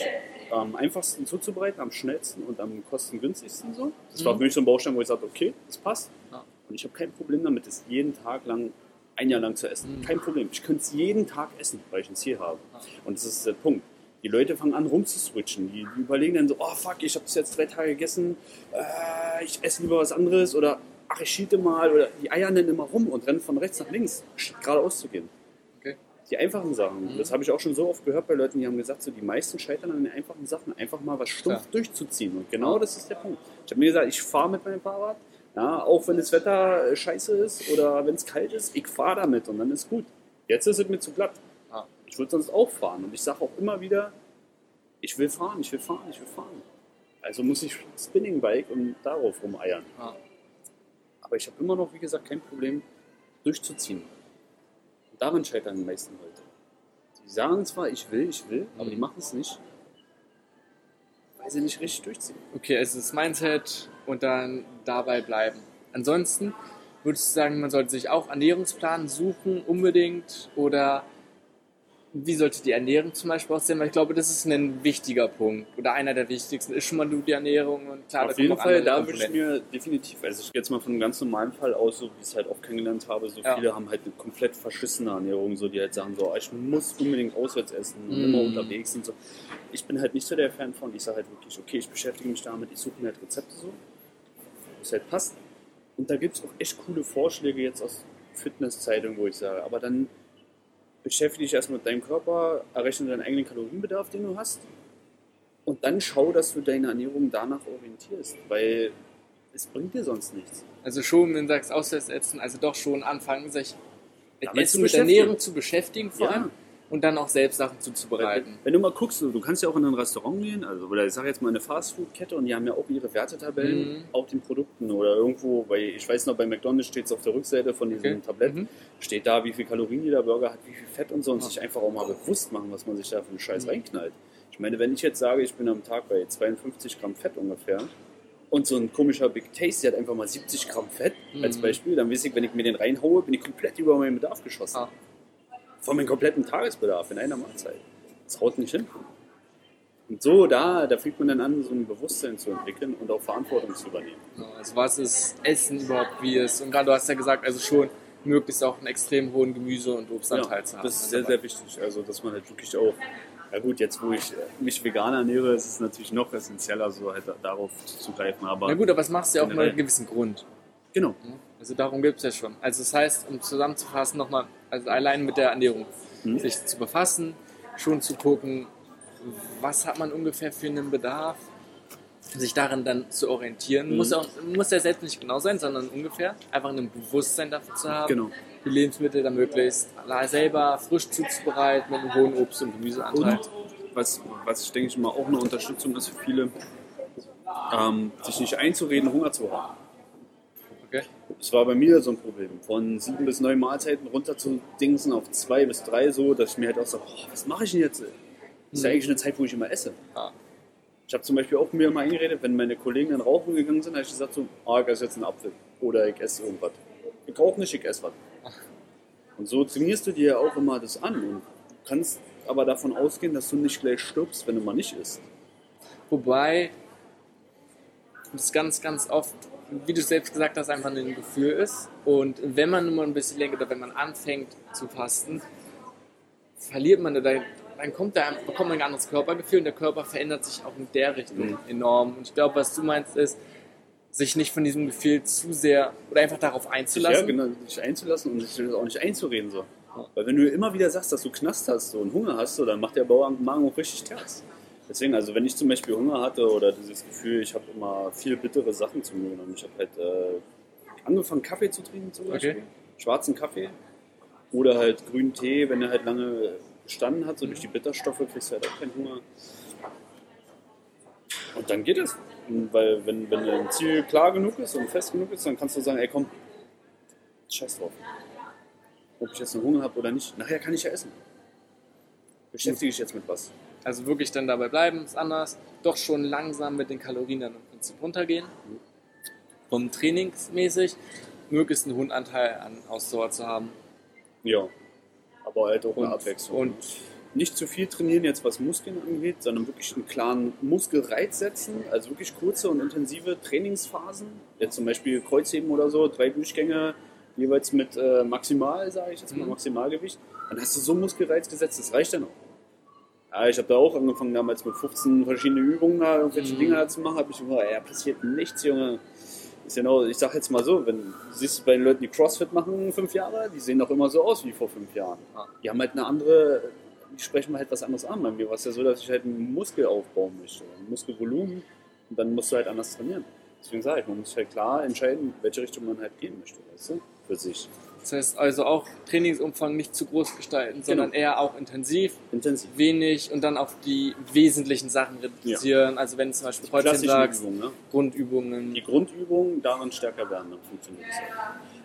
Speaker 3: am einfachsten zuzubereiten, am schnellsten und am kostengünstigsten so. Das war
Speaker 2: Mhm.
Speaker 3: für mich so ein Baustein, wo ich sagte, okay, das passt.
Speaker 2: Ja.
Speaker 3: Und ich habe kein Problem damit, das jeden Tag lang, ein Jahr lang zu essen.
Speaker 2: Mhm.
Speaker 3: Kein Problem. Ich könnte es jeden Tag essen, weil ich ein Ziel habe.
Speaker 2: Ja.
Speaker 3: Und das ist der Punkt. Die Leute fangen an rumzuswitchen. Die, die überlegen dann so, oh fuck, ich habe das jetzt drei Tage gegessen, äh, ich esse lieber was anderes oder ach, ich schiete mal oder die eiern dann immer rum und rennen von rechts nach links, statt geradeaus zu gehen.
Speaker 2: Okay.
Speaker 3: Die einfachen Sachen.
Speaker 2: Mhm.
Speaker 3: Das habe ich auch schon so oft gehört bei Leuten, die haben gesagt, so die meisten scheitern an den einfachen Sachen, einfach mal was stumpf
Speaker 2: Klar.
Speaker 3: durchzuziehen. Und genau das ist der Punkt. Ich habe mir gesagt, ich fahre mit meinem Fahrrad, ja, auch wenn das Wetter äh, scheiße ist oder wenn es kalt ist, ich fahre damit und dann ist gut. Jetzt ist es mir zu glatt.
Speaker 2: Ja.
Speaker 3: Ich würde sonst auch fahren. Und ich sage auch immer wieder, ich will fahren, ich will fahren, ich will fahren. Also muss ich Spinningbike und darauf rumeiern.
Speaker 2: Ja.
Speaker 3: Aber ich habe immer noch, wie gesagt, kein Problem durchzuziehen. Und daran scheitern die meisten Leute. Sie sagen zwar, ich will, ich will, aber
Speaker 2: Mhm.
Speaker 3: die machen es nicht, weil sie nicht richtig durchziehen.
Speaker 2: Okay, also das Mindset und dann dabei bleiben. Ansonsten würdest du sagen, man sollte sich auch Ernährungsplan suchen unbedingt oder wie sollte die Ernährung zum Beispiel aussehen? Weil ich glaube, das ist ein wichtiger Punkt oder einer der wichtigsten. Ist schon mal die Ernährung und klar,
Speaker 3: Auf jeden Fall, da würde ich mir definitiv, also ich gehe jetzt mal von einem ganz normalen Fall aus, so wie ich es halt auch kennengelernt habe, so
Speaker 2: Ja.
Speaker 3: viele haben halt eine komplett verschissene Ernährung, so die halt sagen so, ah, ich muss unbedingt auswärts essen und
Speaker 2: Mm.
Speaker 3: immer unterwegs und so. Ich bin halt nicht so der Fan von, ich sage halt wirklich, okay, ich beschäftige mich damit, ich suche mir halt Rezepte so, es halt passt. Und da gibt es auch echt coole Vorschläge jetzt aus Fitnesszeitungen, wo ich sage, aber dann beschäftige dich erstmal mit deinem Körper, errechne deinen eigenen Kalorienbedarf, den du hast und dann schau, dass du deine Ernährung danach orientierst, weil es bringt dir sonst nichts.
Speaker 2: Also schon, wenn du sagst, Auswärtsessen, also doch schon anfangen, sich mit. Ernährung zu beschäftigen vor
Speaker 3: Ja.
Speaker 2: allem und dann auch selbst Sachen zuzubereiten.
Speaker 3: Wenn, wenn du mal guckst, du, kannst ja auch in ein Restaurant gehen, also oder ich sage jetzt mal eine Fastfood-Kette und die haben ja auch ihre Wertetabellen
Speaker 2: Mhm.
Speaker 3: auf den Produkten oder irgendwo, weil ich weiß noch, bei McDonalds steht es auf der Rückseite von diesem
Speaker 2: Okay.
Speaker 3: Tablett,
Speaker 2: Mhm.
Speaker 3: steht da, wie viel Kalorien jeder Burger hat, wie viel Fett und so und
Speaker 2: Ah.
Speaker 3: sich einfach auch mal bewusst machen, was man sich da für einen Scheiß
Speaker 2: Mhm.
Speaker 3: reinknallt. Ich meine, wenn ich jetzt sage, ich bin am Tag bei 52 Gramm Fett ungefähr und so ein komischer Big Tasty hat einfach mal 70 Gramm Fett als
Speaker 2: Mhm.
Speaker 3: Beispiel, dann weiß ich, wenn ich mir den reinhaue, bin ich komplett über meinen Bedarf geschossen.
Speaker 2: Ah.
Speaker 3: Von meinem kompletten Tagesbedarf in einer Mahlzeit. Das haut nicht hin. Und so, da, da fängt man dann an, so ein Bewusstsein zu entwickeln und auch Verantwortung zu übernehmen.
Speaker 2: Also was ist Essen überhaupt, wie es und gerade du hast ja gesagt, also schon möglichst auch einen extrem hohen Gemüse- und Obstanteil zu haben.
Speaker 3: das ist sehr, sehr wichtig. Also, dass man halt wirklich auch, ja gut, jetzt wo ich mich vegan ernähre, ist es natürlich noch essentieller, so halt darauf zuzugreifen. Aber
Speaker 2: Na gut, aber das machst du ja auch mit
Speaker 3: Generell.
Speaker 2: einem gewissen Grund.
Speaker 3: genau.
Speaker 2: Also darum gibt es ja schon. Also das heißt, um zusammenzufassen nochmal, also allein mit der Ernährung
Speaker 3: Mhm.
Speaker 2: sich zu befassen, schon zu gucken, was hat man ungefähr für einen Bedarf, sich darin dann zu orientieren.
Speaker 3: Mhm.
Speaker 2: Muss, auch, muss ja selbst nicht genau sein, sondern ungefähr. Einfach ein Bewusstsein dafür zu haben,
Speaker 3: Genau.
Speaker 2: die Lebensmittel dann möglichst selber frisch zuzubereiten mit einem hohen Obst- und Gemüseanteil.
Speaker 3: Und was, was ich denke ich mal auch eine Unterstützung ist für viele, ähm, sich nicht einzureden, Hunger zu haben.
Speaker 2: Okay.
Speaker 3: Das war bei mir so ein Problem. Von sieben bis neun Mahlzeiten runter zu dingsen auf zwei bis drei so, dass ich mir halt auch so, oh, was mache ich denn jetzt? Das ist ja eigentlich eine Zeit, wo ich immer esse.
Speaker 2: Ah.
Speaker 3: Ich habe zum Beispiel auch mir mal eingeredet, wenn meine Kollegen dann rauchen gegangen sind, habe ich gesagt so, ah, ich esse jetzt einen Apfel oder ich esse irgendwas. Ich rauche nicht, ich esse was. Und so trainierst du dir ja auch immer das an und kannst aber davon ausgehen, dass du nicht gleich stirbst, wenn du mal nicht isst.
Speaker 2: Wobei es ganz, ganz oft, wie du selbst gesagt hast, einfach ein Gefühl ist. Und wenn man nur mal ein bisschen länger oder wenn man anfängt zu fasten, verliert man, oder dann kommt da, bekommt man ein anderes Körpergefühl und der Körper verändert sich auch in der Richtung
Speaker 3: Mhm.
Speaker 2: enorm. Und ich glaube, was du meinst, ist, sich nicht von diesem Gefühl zu sehr oder einfach darauf einzulassen.
Speaker 3: Ja, genau, dich einzulassen und sich auch nicht einzureden. So. Weil wenn du immer wieder sagst, dass du Knast hast so, und Hunger hast, so, dann macht der Bauer Magen auch richtig Terz. Deswegen, also wenn ich zum Beispiel Hunger hatte oder dieses Gefühl, ich habe immer viel bittere Sachen zu mir genommen. Ich habe halt äh, angefangen, Kaffee zu trinken zum Beispiel.
Speaker 2: Okay.
Speaker 3: Schwarzen Kaffee. Oder halt grünen Tee, wenn er halt lange gestanden hat, so durch die Bitterstoffe kriegst du halt auch keinen Hunger. Und dann geht es. Weil wenn, wenn dein Ziel klar genug ist und fest genug ist, dann kannst du sagen, ey komm, scheiß drauf. Ob ich jetzt einen Hunger habe oder nicht. Nachher kann ich ja essen. Beschäftige ich jetzt mit was.
Speaker 2: Also wirklich dann dabei bleiben, ist anders. Doch schon langsam mit den Kalorien dann im Prinzip runtergehen. Und trainingsmäßig möglichst einen hohen Anteil an Ausdauer zu haben.
Speaker 3: Ja. Aber halt auch
Speaker 2: Und,
Speaker 3: eine Abwechslung.
Speaker 2: und
Speaker 3: nicht zu viel trainieren jetzt, was Muskeln angeht, sondern wirklich einen klaren Muskelreiz setzen, also wirklich kurze und intensive Trainingsphasen. Jetzt zum Beispiel Kreuzheben oder so, drei Durchgänge, jeweils mit äh, maximal, sage ich jetzt mal,
Speaker 2: Mhm.
Speaker 3: Maximalgewicht. Dann hast du so einen Muskelreiz gesetzt, das reicht dann auch. Ja, ich habe da auch angefangen damals mit 15 verschiedenen Übungen da irgendwelche
Speaker 2: Mhm.
Speaker 3: Dinge da zu machen, habe ich gesagt, ja, passiert nichts, Junge. Ist genau, ich sag jetzt mal so, wenn du siehst bei den Leuten, die CrossFit machen, fünf Jahre, die sehen doch immer so aus wie vor fünf Jahren.
Speaker 2: Ja.
Speaker 3: Die haben halt eine andere, die sprechen mal halt was anderes an. Bei mir war es ja so, dass ich halt einen Muskel aufbauen möchte, ein Muskelvolumen und dann musst du halt anders trainieren. Deswegen sage ich, man muss halt klar entscheiden, welche Richtung man halt gehen möchte, weißt du, für sich.
Speaker 2: Das heißt also auch Trainingsumfang nicht zu groß gestalten, sondern
Speaker 3: Genau.
Speaker 2: eher auch intensiv,
Speaker 3: Intensiv.
Speaker 2: wenig und dann auf die wesentlichen Sachen reduzieren. Also wenn zum Beispiel heute sagst,
Speaker 3: Übungen, ne?
Speaker 2: Grundübungen.
Speaker 3: Die Grundübungen daran stärker werden, dann funktioniert es.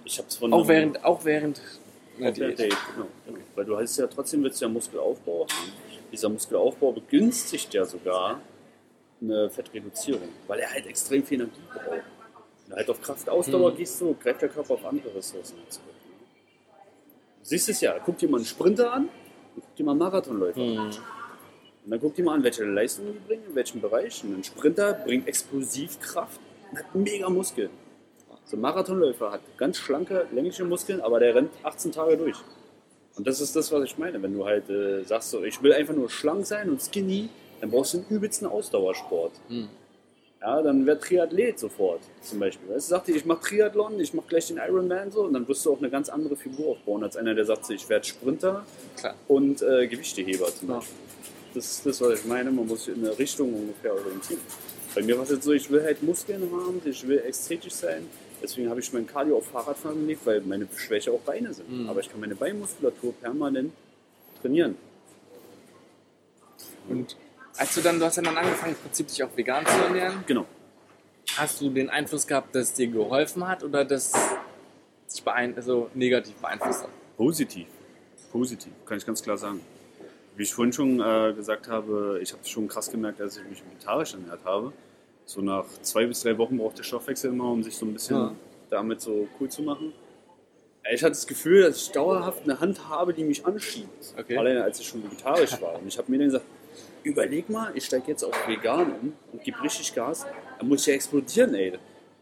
Speaker 3: Ich hab's von
Speaker 2: Auch während, auch während
Speaker 3: der
Speaker 2: Diät.
Speaker 3: Date, genau. genau. Weil du hast ja trotzdem willst du ja Muskelaufbau haben. Dieser Muskelaufbau begünstigt ja sogar eine Fettreduzierung, weil er halt extrem viel Energie braucht. Wenn du halt auf Kraftausdauer
Speaker 2: Mhm.
Speaker 3: gehst, so greift der Körper auf andere Ressourcen zurück. Du siehst es ja, guck dir mal einen Sprinter an guck dir mal einen Marathonläufer an.
Speaker 2: Mhm.
Speaker 3: Und dann guck dir mal an, welche Leistungen die bringen, in welchem Bereich. Und ein Sprinter bringt Explosivkraft und hat mega Muskeln. So ein Marathonläufer hat ganz schlanke, längliche Muskeln, aber der rennt 18 Tage durch. Und das ist das, was ich meine. Wenn du halt äh, sagst, so, ich will einfach nur schlank sein und skinny, dann brauchst du einen übelsten Ausdauersport.
Speaker 2: Mhm.
Speaker 3: Ja, dann wär Triathlet sofort zum Beispiel. Weißt du, sagt dir, ich mache Triathlon, ich mache gleich den Ironman so und dann wirst du auch eine ganz andere Figur aufbauen als einer, der sagt, ich werde Sprinter
Speaker 2: Klar.
Speaker 3: und äh, Gewichteheber zum. Beispiel. Das ist das, was ich meine. Man muss sich in eine Richtung ungefähr orientieren. Bei mir war es jetzt so, ich will halt Muskeln haben, ich will ästhetisch sein. Deswegen habe ich mein Cardio auf Fahrradfahren gelegt, weil meine Schwäche auch Beine sind.
Speaker 2: Mhm.
Speaker 3: Aber ich kann meine Beinmuskulatur permanent trainieren.
Speaker 2: Und als du dann, du hast ja dann angefangen, im Prinzip dich auch vegan zu ernähren,
Speaker 3: Genau.
Speaker 2: hast du den Einfluss gehabt, dass es dir geholfen hat oder dass es dich beein also negativ beeinflusst hat?
Speaker 3: Positiv. Positiv, kann ich ganz klar sagen. Wie ich vorhin schon äh, gesagt habe, ich habe schon krass gemerkt, als ich mich vegetarisch ernährt habe. So nach zwei bis drei Wochen braucht der Stoffwechsel immer, um sich so ein bisschen
Speaker 2: Ja.
Speaker 3: damit so cool zu machen. Ich hatte das Gefühl, dass ich dauerhaft eine Hand habe, die mich anschiebt.
Speaker 2: Okay.
Speaker 3: Alleine als ich schon vegetarisch war. Und ich habe mir dann gesagt, überleg mal, ich steige jetzt auf vegan um und gebe richtig Gas, dann muss ich ja explodieren, ey.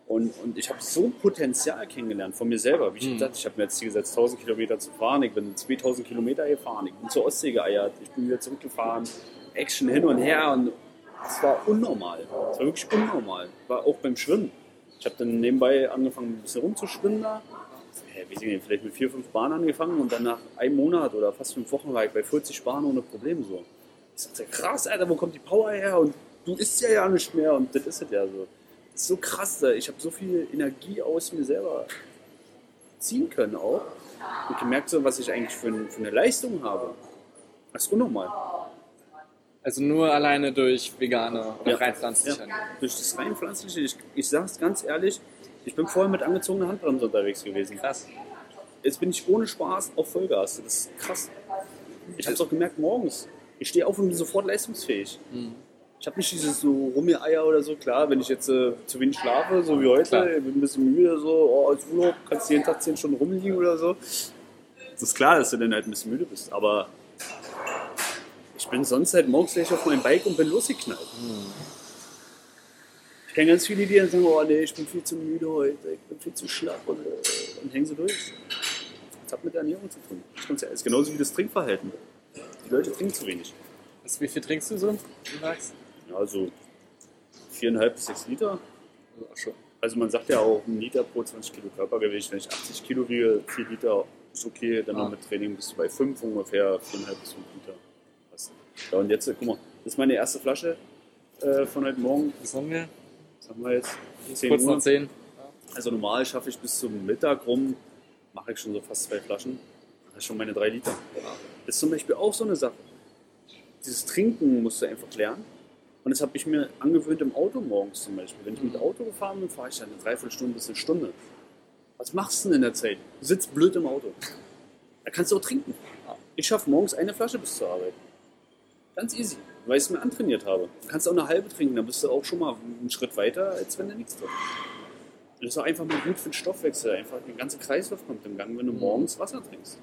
Speaker 3: Und, und ich habe so ein Potenzial kennengelernt von mir selber. Wie ich
Speaker 2: Mhm.
Speaker 3: gesagt ich habe mir jetzt Ziel gesetzt, 1000 Kilometer zu fahren. Ich bin 2000 Kilometer gefahren. Ich bin zur Ostsee geeiert. Ich bin wieder zurückgefahren. Action hin und her. Und es war unnormal. Es war wirklich unnormal. War auch beim Schwimmen. Ich habe dann nebenbei angefangen, ein bisschen rumzuschwimmen da. Ich nicht, vielleicht mit vier, fünf Bahnen angefangen und dann nach einem Monat oder fast fünf Wochen war ich bei 40 Bahnen ohne Probleme so. Ich sagte, krass, Alter, wo kommt die Power her? Und du isst ja ja nicht mehr und das ist es ja so. Das ist so krass, ich habe so viel Energie aus mir selber ziehen können auch und gemerkt, so, was ich eigentlich für, für eine Leistung habe. Das ist unnormal.
Speaker 2: Also nur alleine durch vegane oder
Speaker 3: Ja.
Speaker 2: rein pflanzliche
Speaker 3: Ja. Durch das rein pflanzliche, ich, ich sage es ganz ehrlich, Ich bin vorher mit angezogener Handbremse unterwegs gewesen.
Speaker 2: Krass.
Speaker 3: Jetzt bin ich ohne Spaß auf Vollgas. Das ist krass. Ich habe es auch gemerkt morgens. Ich stehe auf und bin sofort leistungsfähig. Ich habe nicht dieses so Rummeleier oder so. Klar, wenn ich jetzt äh, zu wenig schlafe, so wie heute,
Speaker 2: Klar.
Speaker 3: bin ein bisschen müde, so oh, als Urlaub kannst du jeden Tag 10 Stunden rumliegen oder so. Das ist klar, dass du dann halt ein bisschen müde bist. Aber ich bin sonst halt morgens gleich auf meinem Bike und bin losgeknallt. Ich kenne ganz viele, die dann sagen, oh nee, ich bin viel zu müde heute, ich bin viel zu schlapp und, äh, und hängen sie durch. Das hat mit der Ernährung zu tun. Ich ehrlich, ist genauso wie das Trinkverhalten. Die Leute trinken zu wenig.
Speaker 2: Was, wie viel trinkst du so?
Speaker 3: Ja, also viereinhalb bis sechs Liter.
Speaker 2: Also.
Speaker 3: Also man sagt ja auch ein Liter pro 20 Kilo Körpergewicht. Wenn ich 80 Kilo wiege, 4 Liter ist okay. Dann
Speaker 2: Ah.
Speaker 3: noch mit Training bist du bei 5 ungefähr, 4,5 bis 5 Liter. Ja, und jetzt, äh, guck mal, das ist meine erste Flasche äh, von heute Morgen.
Speaker 2: Was haben wir?
Speaker 3: Was haben wir jetzt? 10
Speaker 2: Kurz
Speaker 3: Uhr.
Speaker 2: nach 10.
Speaker 3: Also normal schaffe ich bis zum Mittag rum, mache ich schon so fast zwei Flaschen. Das ist schon meine drei Liter. Das ist zum Beispiel auch so eine Sache. Dieses Trinken musst du einfach lernen. Und das habe ich mir angewöhnt im Auto morgens zum Beispiel. Wenn ich mit Auto gefahren bin, fahre ich dann eine Dreiviertelstunde bis eine Stunde. Was machst du denn in der Zeit? Du sitzt blöd im Auto. Da kannst du auch trinken. Ich schaffe morgens eine Flasche bis zur Arbeit. Ganz easy, weil ich es mir antrainiert habe. Du kannst auch eine halbe trinken, dann bist du auch schon mal einen Schritt weiter, als wenn du nichts trinkst. Das ist auch einfach mal gut für den Stoffwechsel. Einfach der ganze Kreislauf kommt im Gang, wenn du morgens Wasser trinkst.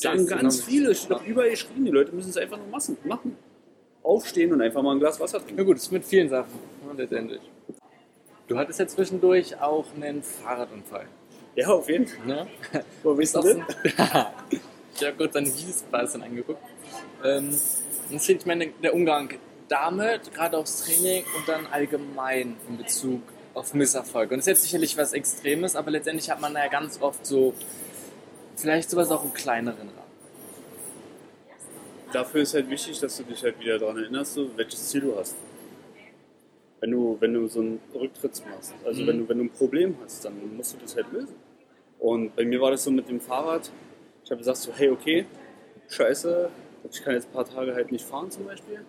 Speaker 3: Das sagen ganz viele, steht doch überall geschrieben. Die Leute müssen es einfach nur massen- machen. Aufstehen und einfach mal ein Glas Wasser
Speaker 2: Na
Speaker 3: trinken.
Speaker 2: gut, das ist mit vielen Sachen, ne, letztendlich. Du hattest ja zwischendurch auch einen Fahrradunfall.
Speaker 3: Ja, auf jeden Fall.
Speaker 2: Ne?
Speaker 3: Wo
Speaker 2: Bist
Speaker 3: du denn?
Speaker 2: ich habe Videos ein bisschen angeguckt. Ähm, und deswegen, ich meine, der Umgang damit, gerade aufs Training und dann allgemein in Bezug auf Misserfolge. Und das ist jetzt sicherlich was Extremes, aber letztendlich hat man ja ganz oft so, vielleicht sowas auch im kleineren Rahmen.
Speaker 3: Dafür ist halt wichtig, dass du dich halt wieder daran erinnerst, so, welches Ziel du hast. Wenn du, wenn du so einen Rücktritt machst, also
Speaker 2: Mhm.
Speaker 3: wenn, du, wenn du ein Problem hast, dann musst du das halt lösen. Und bei mir war das so mit dem Fahrrad. Ich habe gesagt so, hey, okay, scheiße, ich kann jetzt ein paar Tage halt nicht fahren zum Beispiel.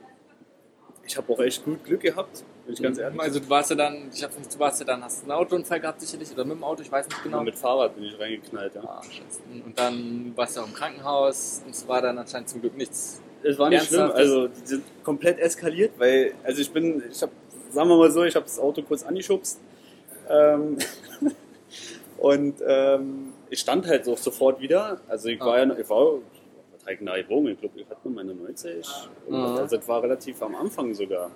Speaker 3: Ich habe auch echt gut Glück gehabt, bin ich ganz ehrlich.
Speaker 2: Also du warst ja dann, ich hab's nicht, du warst ja dann, hast einen Autounfall gehabt sicherlich oder mit dem Auto, ich weiß nicht genau.
Speaker 3: Mit Fahrrad bin ich reingeknallt, ja.
Speaker 2: Ah, scheiße. Und dann warst du auch im Krankenhaus und es war dann anscheinend zum Glück nichts.
Speaker 3: Es war nicht schlimm, also die sind komplett eskaliert, weil, also ich bin, ich habe, sagen wir mal so, ich habe das Auto kurz angeschubst ähm, und ähm, ich stand halt so sofort wieder, also ich war
Speaker 2: Ah.
Speaker 3: ja, noch- ich war, nahe gewogen, ich glaube, ich hatte nur meine 90, und
Speaker 2: Ah.
Speaker 3: also das war relativ am Anfang sogar.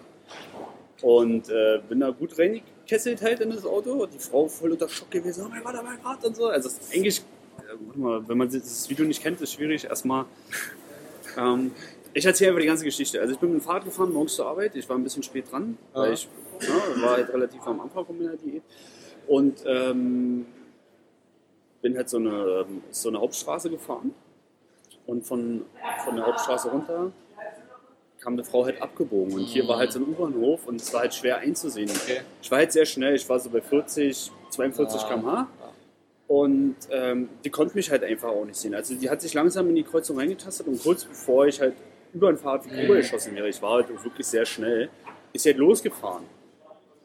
Speaker 3: Und äh, bin da gut reingekesselt halt in das Auto. Die Frau voll unter Schock gewesen. Oh mein Gott, oh mein Gott und so. Also es eigentlich, äh, mal, wenn man das Video nicht kennt, ist schwierig. Erstmal ähm, ich erzähle einfach die ganze Geschichte. Also ich bin mit dem Fahrrad gefahren, morgens zur Arbeit. Ich war ein bisschen spät dran, weil
Speaker 2: Aha.
Speaker 3: ich ja, war halt relativ am Anfang von meiner Diät. Und ähm, bin halt so eine, so eine Hauptstraße gefahren. Und von, von der Hauptstraße runter kam eine Frau halt abgebogen. Und hier war halt so ein U-Bahnhof und es war halt schwer einzusehen.
Speaker 2: Okay.
Speaker 3: Ich war halt sehr schnell, ich war so bei 40, 42
Speaker 2: Ah.
Speaker 3: km/h. Und ähm, die konnte mich halt einfach auch nicht sehen. Also die hat sich langsam in die Kreuzung reingetastet und kurz bevor ich halt über ein Fahrrad
Speaker 2: Mhm.
Speaker 3: geschossen wäre, ich war halt wirklich sehr schnell, ist sie halt losgefahren.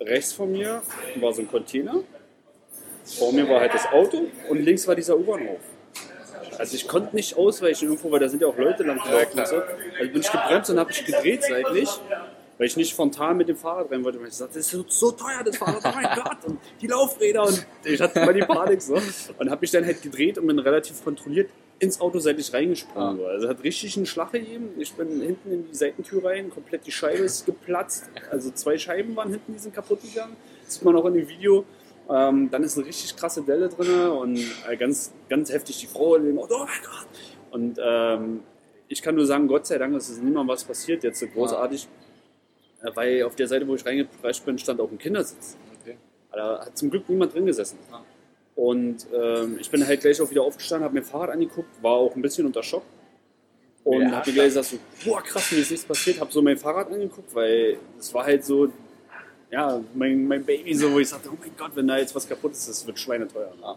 Speaker 3: Rechts von mir war so ein Container, vor mir war halt das Auto und links war dieser U-Bahnhof. Also ich konnte nicht ausweichen irgendwo, weil da sind ja auch Leute lang gelaufen
Speaker 2: Ja,
Speaker 3: und so. Also bin ich gebremst und habe ich gedreht seitlich, weil ich nicht frontal mit dem Fahrrad rein wollte. Weil ich sagte, das ist so, teuer, das Fahrrad, oh mein Gott, und die Laufräder und ich hatte mal die Panik so. Und habe mich dann halt gedreht und bin relativ kontrolliert ins Auto seitlich reingesprungen.
Speaker 2: Ah.
Speaker 3: Also hat richtig einen Schlag gegeben. Ich bin hinten in die Seitentür rein, komplett die Scheibe ist geplatzt. Also zwei Scheiben waren hinten, die sind kaputt gegangen. Das sieht man auch in dem Video. Ähm, dann ist eine richtig krasse Delle drin und äh, ganz, ganz heftig die Frau in dem Auto, oh mein Gott. Und ähm, ich kann nur sagen, Gott sei Dank, es ist niemandem was passiert, jetzt so großartig. Äh, Weil auf der Seite, wo ich reingeprescht bin, stand auch ein Kindersitz.
Speaker 2: Okay.
Speaker 3: Da hat zum Glück niemand drin gesessen.
Speaker 2: Ah.
Speaker 3: Und ähm, ich bin halt gleich auch wieder aufgestanden, habe mir Fahrrad angeguckt, war auch ein bisschen unter Schock. Und
Speaker 2: Ja,
Speaker 3: habe mir gleich gesagt, so, boah krass, mir ist nichts passiert. Habe so mein Fahrrad angeguckt, weil es war halt so, ja, mein, mein Baby so, wo ich sagte, oh mein Gott, wenn da jetzt was kaputt ist, das wird schweineteuer. Ne?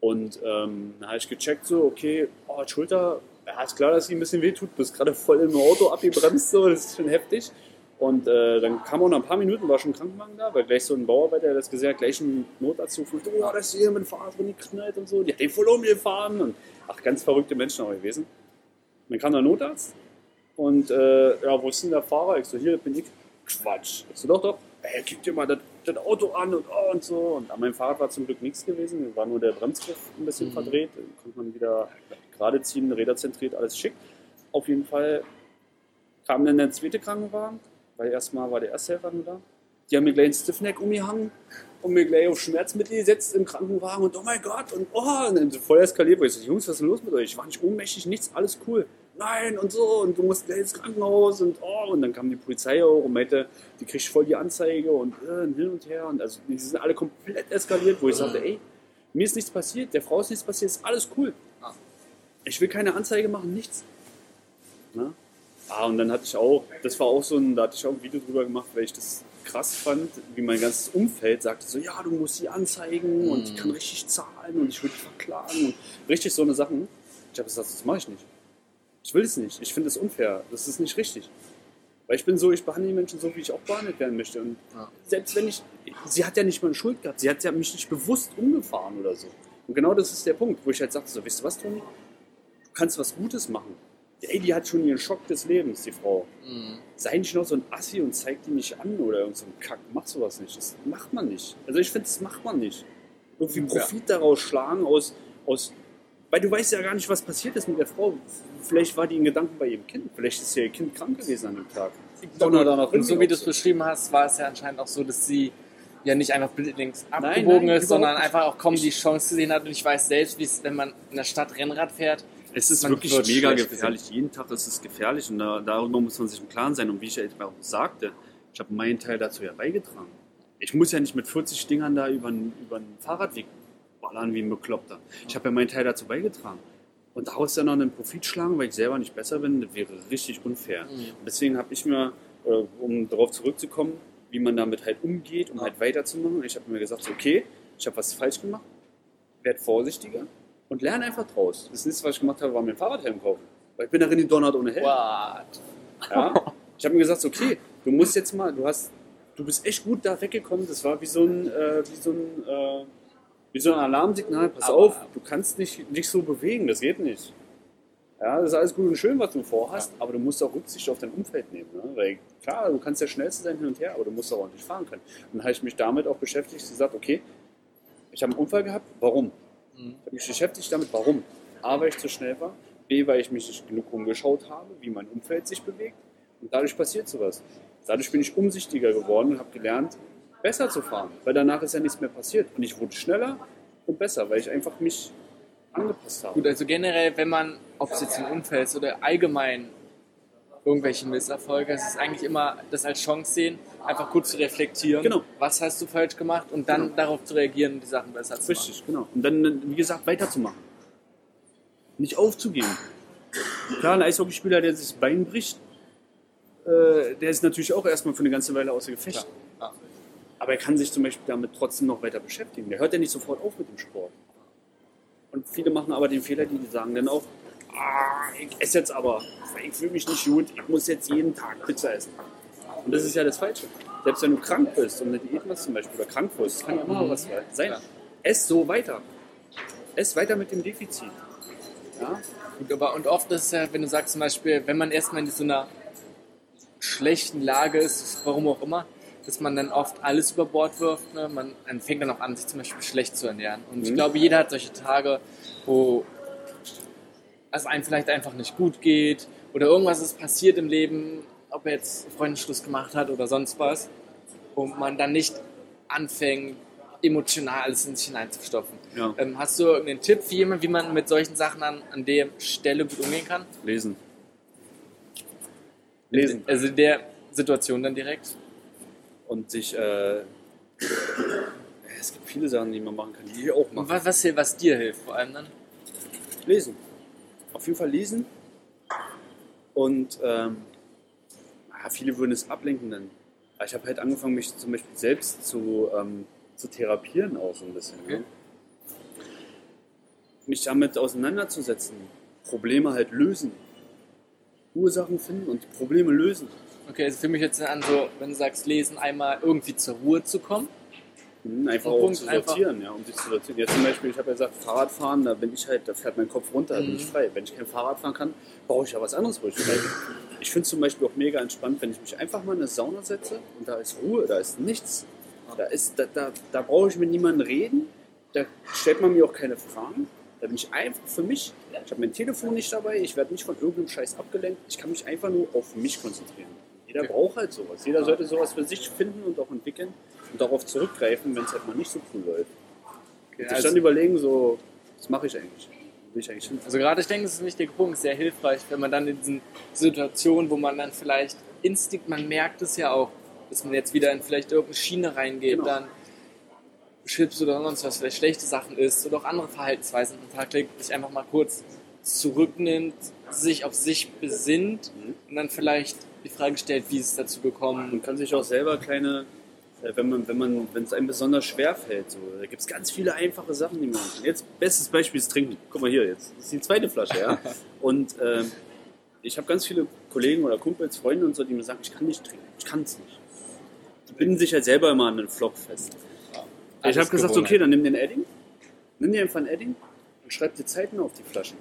Speaker 3: Und ähm, dann habe ich gecheckt, so, okay, oh, Schulter, ja, ist klar, dass sie ein bisschen wehtut, bist gerade voll im Auto abgebremst, so, das ist schon heftig. Und äh, dann kam auch nach ein paar Minuten, war schon ein Krankenwagen da, weil gleich so ein Bauarbeiter, der das gesehen hat, gleich einen Notarzt ruft, oh, das ist hier mit dem Fahrrad drin geknallt und so, die hat den voll umgefahren und ach, ganz verrückte Menschen auch gewesen. Und dann kam der Notarzt und äh, ja, wo ist denn der Fahrer? Ich so, hier bin ich. Quatsch. Ich so, doch, doch. Ey, guck dir mal das, das Auto an und, oh, und so. Und an meinem Fahrrad war zum Glück nichts gewesen. War nur der Bremsgriff ein bisschen
Speaker 2: Mhm.
Speaker 3: verdreht. Dann konnte man wieder gerade ziehen, Räder zentriert, alles schick. Auf jeden Fall kam dann der zweite Krankenwagen, weil erstmal war der Ersthelfer nur da. Die haben mir gleich einen Stiffneck umgehangen und mir gleich auf Schmerzmittel gesetzt im Krankenwagen und oh mein Gott und oh, und dann so voll eskaliert. Ich so, Jungs, was ist denn los mit euch? Ich war nicht ohnmächtig, nichts, alles cool. Nein und so und du musst ins Krankenhaus und oh, und dann kam die Polizei auch und meinte, die kriegt voll die Anzeige und äh, hin und her und also die sind alle komplett eskaliert, wo ich sagte, ey, mir ist nichts passiert, der Frau ist nichts passiert, ist alles cool.
Speaker 2: Ah.
Speaker 3: Ich will keine Anzeige machen, nichts. Ne? Ah, und dann hatte ich auch, das war auch so ein, da hatte ich auch ein Video drüber gemacht, weil ich das krass fand, wie mein ganzes Umfeld sagte so, ja, du musst sie anzeigen und die kann richtig zahlen und ich will dich verklagen und richtig so eine Sachen. Ich habe gesagt, das mache ich nicht. Ich will es nicht. Ich finde es unfair. Das ist nicht richtig. Weil ich bin so, ich behandle die Menschen so, wie ich auch behandelt werden möchte. Und
Speaker 2: Ja.
Speaker 3: selbst wenn ich, sie hat ja nicht mal eine Schuld gehabt. Sie hat ja mich nicht bewusst umgefahren oder so. Und genau das ist der Punkt, wo ich halt sagte, so, weißt du was, Toni? Du kannst was Gutes machen. Ey, die hat schon ihren Schock des Lebens, die Frau.
Speaker 2: Mhm.
Speaker 3: Sei nicht noch so ein Assi und zeig die nicht an oder irgend so ein Kack. Mach sowas nicht. Das macht man nicht. Also ich finde, das macht man nicht. Irgendwie
Speaker 2: Ja.
Speaker 3: Profit daraus schlagen aus, aus, weil du weißt ja gar nicht, was passiert ist mit der Frau. Vielleicht war die in Gedanken bei ihrem Kind. Vielleicht ist ja ihr Kind krank gewesen an dem Tag. Donner
Speaker 2: Und so wie du es beschrieben hast, war es ja anscheinend auch so, dass sie ja nicht einfach blindlings
Speaker 3: Nein,
Speaker 2: abgebogen
Speaker 3: nein,
Speaker 2: ist, sondern
Speaker 3: nicht.
Speaker 2: einfach auch kaum
Speaker 3: Ich-
Speaker 2: die Chance gesehen hat. Und ich weiß selbst, wie es, wenn man in der Stadt Rennrad fährt,
Speaker 3: Es ist wirklich mega gefährlich. Jeden Tag ist es gefährlich und da, darüber muss man sich im Klaren sein. Und wie ich ja eben auch sagte, ich habe meinen Teil dazu ja beigetragen. Ich muss ja nicht mit 40 Dingern da über einen, über einen Fahrradweg ballern wie ein Bekloppter. Ich habe ja meinen Teil dazu beigetragen. Und daraus dann noch einen Profit schlagen, weil ich selber nicht besser bin, das wäre richtig unfair.
Speaker 2: Mhm.
Speaker 3: Und deswegen habe ich mir, äh, um darauf zurückzukommen, wie man damit halt umgeht, um
Speaker 2: Ja.
Speaker 3: halt weiterzumachen, ich habe mir gesagt, okay, ich habe was falsch gemacht, werd vorsichtiger und lerne einfach draus. Das nächste, was ich gemacht habe, war mir ein Fahrradhelm kaufen. Weil ich bin darin gedonnert ohne Helm.
Speaker 2: what?
Speaker 3: Ja? Ich habe mir gesagt, okay, du musst jetzt mal, du hast, du bist echt gut da weggekommen. Das war wie so ein, äh, wie so ein, äh, wie so ein Alarmsignal. Pass
Speaker 2: Aber-
Speaker 3: auf, du kannst nicht, nicht so bewegen, das geht nicht. Ja, das ist alles gut und schön, was du vorhast, aber du musst auch Rücksicht auf dein Umfeld nehmen. Ne? Weil klar, du kannst der Schnellste sein hin und her, aber du musst auch ordentlich fahren können. Und dann habe ich mich damit auch beschäftigt, gesagt, okay, ich habe einen Unfall gehabt, warum?
Speaker 2: Mhm.
Speaker 3: Ich habe mich beschäftigt damit, warum? A, weil ich zu schnell war, B, weil ich mich nicht genug umgeschaut habe, wie mein Umfeld sich bewegt und dadurch passiert sowas. Dadurch bin ich umsichtiger geworden und habe gelernt, besser zu fahren, weil danach ist ja nichts mehr passiert und ich wurde schneller und besser, weil ich einfach mich angepasst habe.
Speaker 2: Gut, also generell, wenn man, ob es jetzt ein Unfall ist oder allgemein irgendwelche Misserfolge, es ist eigentlich immer das als Chance sehen, einfach kurz zu reflektieren,
Speaker 3: Genau.
Speaker 2: was hast du falsch gemacht und dann
Speaker 3: Genau.
Speaker 2: darauf zu reagieren und die Sachen besser zu machen.
Speaker 3: Richtig, genau. Und dann, wie gesagt, weiterzumachen. Nicht aufzugeben. Klar, ein Eishockeyspieler, der sich das Bein bricht, äh, der ist natürlich auch erstmal für eine ganze Weile außer Gefecht.
Speaker 2: Ja.
Speaker 3: Aber er kann sich zum Beispiel damit trotzdem noch weiter beschäftigen. Der hört ja nicht sofort auf mit dem Sport. Und viele machen aber den Fehler, die sagen dann auch, ah, ich esse jetzt aber, ich fühle mich nicht gut, ich muss jetzt jeden Tag Pizza essen. Und das ist ja das Falsche. Selbst wenn du krank bist und eine Diät machst zum Beispiel oder krank wirst, kann ja immer noch was sein.
Speaker 2: Ja.
Speaker 3: Ess so weiter. Ess weiter mit dem Defizit. Ja?
Speaker 2: Gut, aber und oft ist es ja, wenn du sagst zum Beispiel, wenn man erstmal in so einer schlechten Lage ist, warum auch immer, dass man dann oft alles über Bord wirft. Ne? Man, man fängt dann auch an, sich zum Beispiel schlecht zu ernähren. Und ich
Speaker 3: Mhm.
Speaker 2: glaube, jeder hat solche Tage, wo es einem vielleicht einfach nicht gut geht oder irgendwas ist passiert im Leben, ob er jetzt Freundesschluss gemacht hat oder sonst was, und man dann nicht anfängt, emotional alles in sich hineinzustopfen.
Speaker 3: Ja.
Speaker 2: Ähm, hast du irgendeinen Tipp für jemanden, wie man mit solchen Sachen an, an der Stelle gut umgehen kann?
Speaker 3: Lesen. Lesen.
Speaker 2: Also in der Situation dann direkt?
Speaker 3: Und sich, äh, es gibt viele Sachen, die man machen kann, die ich auch
Speaker 2: Und
Speaker 3: machen.
Speaker 2: was, was, was dir hilft vor allem dann?
Speaker 3: Lesen. Auf jeden Fall lesen. Und ähm, viele würden es ablenken nennen. Aber ich habe halt angefangen, mich zum Beispiel selbst zu, ähm, zu therapieren auch so ein bisschen.
Speaker 2: Okay.
Speaker 3: Ne? Mich damit auseinanderzusetzen. Probleme halt lösen. Ursachen finden und Probleme lösen.
Speaker 2: Okay, also für mich jetzt an so, wenn du sagst, lesen, einmal irgendwie zur Ruhe zu kommen.
Speaker 3: Mhm, Einfach auch
Speaker 2: Punkt,
Speaker 3: zu
Speaker 2: einfach-
Speaker 3: sortieren, ja, um sich zu sortieren. Jetzt zum Beispiel, ich habe ja gesagt, Fahrradfahren, da bin ich halt, da fährt mein Kopf runter, da bin
Speaker 2: Mhm.
Speaker 3: ich frei. Wenn ich kein Fahrrad fahren kann, brauche ich ja was anderes, wo ich frei bin. Ich finde es zum Beispiel auch mega entspannt, wenn ich mich einfach mal in eine Sauna setze und da ist Ruhe, da ist nichts. Da, ist, da, da, da brauche ich mit niemandem reden, da stellt man mir auch keine Fragen. Da bin ich einfach für mich. Ich habe mein Telefon nicht dabei, ich werde nicht von irgendeinem Scheiß abgelenkt. Ich kann mich einfach nur auf mich konzentrieren. Jeder braucht halt sowas. Jeder sollte sowas für sich finden und auch entwickeln und darauf zurückgreifen, wenn es halt mal nicht so cool läuft.
Speaker 2: Okay,
Speaker 3: Und sich
Speaker 2: also,
Speaker 3: dann überlegen, so, was mache ich eigentlich? Will ich eigentlich hin?
Speaker 2: also gerade, ich denke, das ist ein wichtiger Punkt, sehr hilfreich, wenn man dann in diesen Situationen, wo man dann vielleicht Instinkt, man merkt es ja auch, dass man jetzt wieder in vielleicht irgendeine Schiene reingeht,
Speaker 3: Genau.
Speaker 2: dann Chips oder sonst was, vielleicht schlechte Sachen isst oder auch andere Verhaltensweisen den Tag legt, sich einfach mal kurz zurücknimmt, sich auf sich besinnt
Speaker 3: Mhm.
Speaker 2: und dann vielleicht die Frage stellt, wie ist es dazu gekommen.
Speaker 3: Man kann sich auch selber kleine, äh, wenn man, wenn man, wenn es einem besonders schwer fällt, so, da gibt es ganz viele einfache Sachen, die man kann. Jetzt bestes Beispiel ist Trinken. Guck mal hier, jetzt das ist die zweite Flasche, ja. Und ähm, ich habe ganz viele Kollegen oder Kumpels, Freunde und so, die mir sagen, ich kann nicht trinken, ich kann es nicht. Die binden sich halt selber immer an den Flock fest. Ich
Speaker 2: Alles
Speaker 3: habe gesagt, okay, dann nimm den Edding, nimm dir einfach ein Edding und schreib dir Zeiten auf die Flaschen.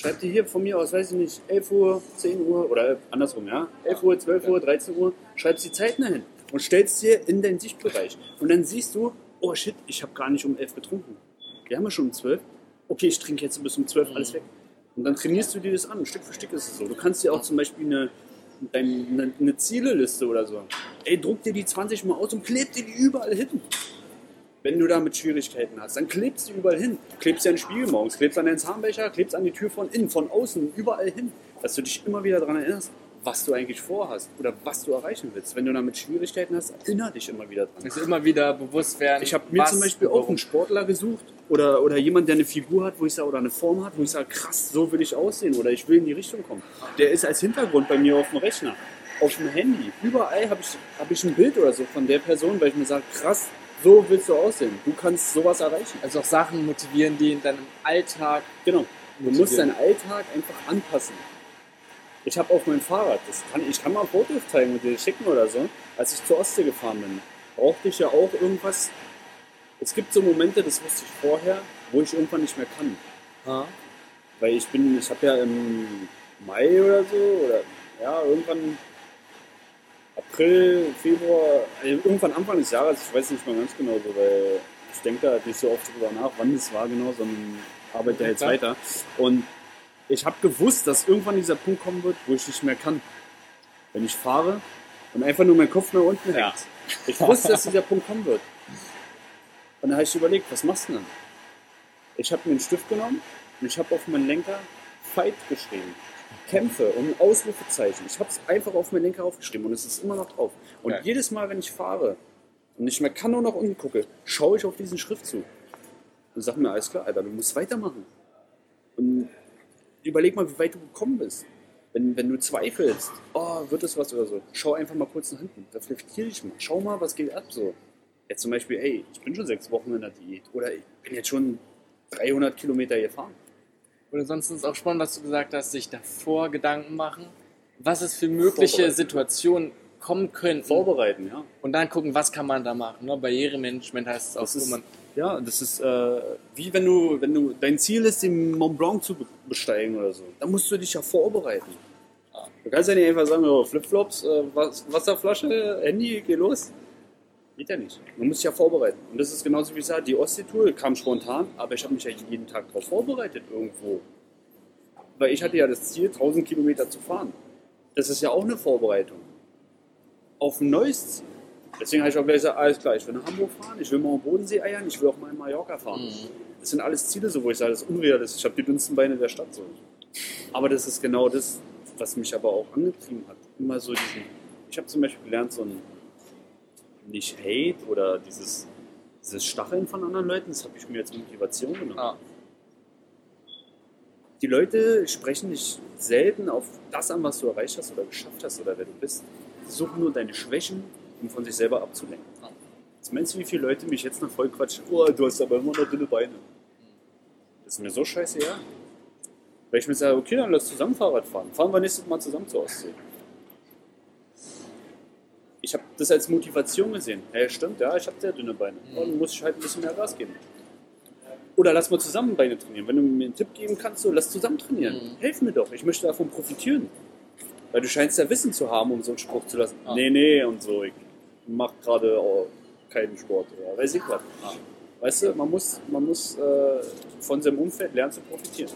Speaker 3: Schreib dir hier von mir aus, weiß ich nicht, 11 Uhr, 10 Uhr oder andersrum, ja? 11 Uhr, 12 Uhr, 13 Uhr, schreibst die Zeiten dahin und stellst dir in deinen Sichtbereich. Und dann siehst du, oh shit, ich habe gar nicht um 11 getrunken. Wir haben ja schon um 12. Okay, ich trinke jetzt bis um 12 alles weg. Und dann trainierst du dir das an. Stück für Stück ist es so. Du kannst dir auch zum Beispiel eine, eine, eine Zieleliste oder so. Ey, druck dir die 20 mal aus und kleb dir die überall hin. Wenn du damit Schwierigkeiten hast, dann klebst du überall hin. Klebst dir an den Spiegel morgens, klebst an deinen Zahnbecher, klebst an die Tür von innen, von außen, überall hin. Dass du dich immer wieder daran erinnerst, was du eigentlich vorhast oder was du erreichen willst. Wenn du damit Schwierigkeiten hast, erinnere dich immer wieder dran.
Speaker 2: Also immer wieder bewusst werden.
Speaker 3: Ich habe mir zum Beispiel auch einen Sportler gesucht oder, oder jemand, der eine Figur hat, wo ich sage, oder eine Form hat, wo ich sage, krass, so will ich aussehen oder ich will in die Richtung kommen. Der ist als Hintergrund bei mir auf dem Rechner, auf dem Handy. Überall habe ich, hab ich ein Bild oder so von der Person, weil ich mir sage, krass, so willst du aussehen. Du kannst sowas erreichen.
Speaker 2: Also auch Sachen motivieren, die in deinem Alltag.
Speaker 3: Genau. Du
Speaker 2: Motivieren.
Speaker 3: musst deinen Alltag einfach anpassen. Ich habe auf meinem Fahrrad, das kann, ich kann mal Fotos zeigen und dir schicken oder so, als ich zur Ostsee gefahren bin, brauchte ich ja auch irgendwas. Es gibt so Momente, das wusste ich vorher, wo ich irgendwann nicht mehr kann. Weil ich bin, ich habe ja im Mai oder so, oder ja, irgendwann April, Februar, also irgendwann Anfang des Jahres, ich weiß nicht mal ganz genau so, weil ich denke da nicht so oft drüber nach, wann das war genau, sondern arbeite jetzt
Speaker 2: Klar.
Speaker 3: weiter. Und ich habe gewusst, dass irgendwann dieser Punkt kommen wird, wo ich nicht mehr kann. Wenn ich fahre und einfach nur mein Kopf nach unten hängt.
Speaker 2: Ja.
Speaker 3: Ich wusste, dass dieser Punkt kommen wird. Und dann habe ich überlegt, was machst du denn? Ich habe mir einen Stift genommen und ich habe auf meinen Lenker Fight geschrieben. Kämpfe und ein Ausrufezeichen. Ich habe es einfach auf meinen Lenker aufgeschrieben und es ist immer noch drauf. Und
Speaker 2: Ja.
Speaker 3: jedes Mal, wenn ich fahre und nicht mehr kann und nach unten gucke, schaue ich auf diesen Schriftzug und sage mir, alles klar, Alter, du musst weitermachen. Und überleg mal, wie weit du gekommen bist. Wenn, wenn du zweifelst, oh, wird es was oder so, schau einfach mal kurz nach hinten. Reflektier dich mal. Schau mal, was geht ab so. Jetzt zum Beispiel, ey, ich bin schon sechs Wochen in der Diät. Oder ich bin jetzt schon 300 Kilometer gefahren.
Speaker 2: Und ansonsten ist auch spannend, was du gesagt hast, sich davor Gedanken machen, was es für mögliche. Situationen kommen könnten.
Speaker 3: Vorbereiten, ja.
Speaker 2: Und dann gucken, was kann man da machen. Ne? Barrieremanagement heißt es auch,
Speaker 3: ist,
Speaker 2: man
Speaker 3: ja, das ist äh, wie wenn du, wenn du dein Ziel ist, den Mont Blanc zu be- besteigen oder so. Dann musst du dich ja vorbereiten. Du kannst ja nicht einfach sagen, oh, Flipflops, äh, Was- Wasserflasche, Handy, geh los. Geht ja nicht. Man muss sich ja vorbereiten. Und das ist genauso wie ich sage, die Ostsee-Tour kam spontan, aber ich habe mich ja jeden Tag darauf vorbereitet irgendwo. Weil ich hatte ja das Ziel, 1000 Kilometer zu fahren. Das ist ja auch eine Vorbereitung. Auf ein neues Ziel. Deswegen habe ich auch gleich gesagt, alles klar, ich will nach Hamburg fahren, ich will mal am Bodensee eiern, ich will auch mal in Mallorca fahren.
Speaker 2: Mhm.
Speaker 3: Das sind alles Ziele, so wo ich sage, das ist unrealistisch. Ich habe die dünnsten Beine der Stadt so. Aber das ist genau das, was mich aber auch angetrieben hat. Immer so diesen. Ich habe zum Beispiel gelernt, so ein nicht Hate oder dieses, dieses Stacheln von anderen Leuten, das habe ich mir als Motivation genommen.
Speaker 2: Ah.
Speaker 3: Die Leute sprechen dich selten auf das an, was du erreicht hast oder geschafft hast oder wer du bist. Sie suchen nur deine Schwächen, um von sich selber abzulenken.
Speaker 2: Ja.
Speaker 3: Was meinst du, wie viele Leute mich jetzt noch voll quatschen? Oh, du hast aber immer noch dünne Beine. Das ist mir so scheiße, ja. Weil ich mir sage, okay, dann lass zusammen Fahrrad fahren. Fahren wir nächstes Mal zusammen zur Ostsee. Ich habe das als Motivation gesehen. Hey, stimmt, ja, ich habe sehr dünne Beine. Dann muss ich halt ein bisschen mehr Gas geben. Oder lass mal zusammen Beine trainieren. Wenn du mir einen Tipp geben kannst, so lass zusammen trainieren.
Speaker 2: Mhm.
Speaker 3: Helf mir doch, ich möchte davon profitieren. Weil du scheinst ja Wissen zu haben, um so einen Spruch zu lassen.
Speaker 2: Ah.
Speaker 3: Nee, nee, und so. Ich mach gerade auch keinen Sport oder weiß ich was.
Speaker 2: Ah.
Speaker 3: Weißt du, man muss, man muss äh, von seinem Umfeld lernen zu profitieren.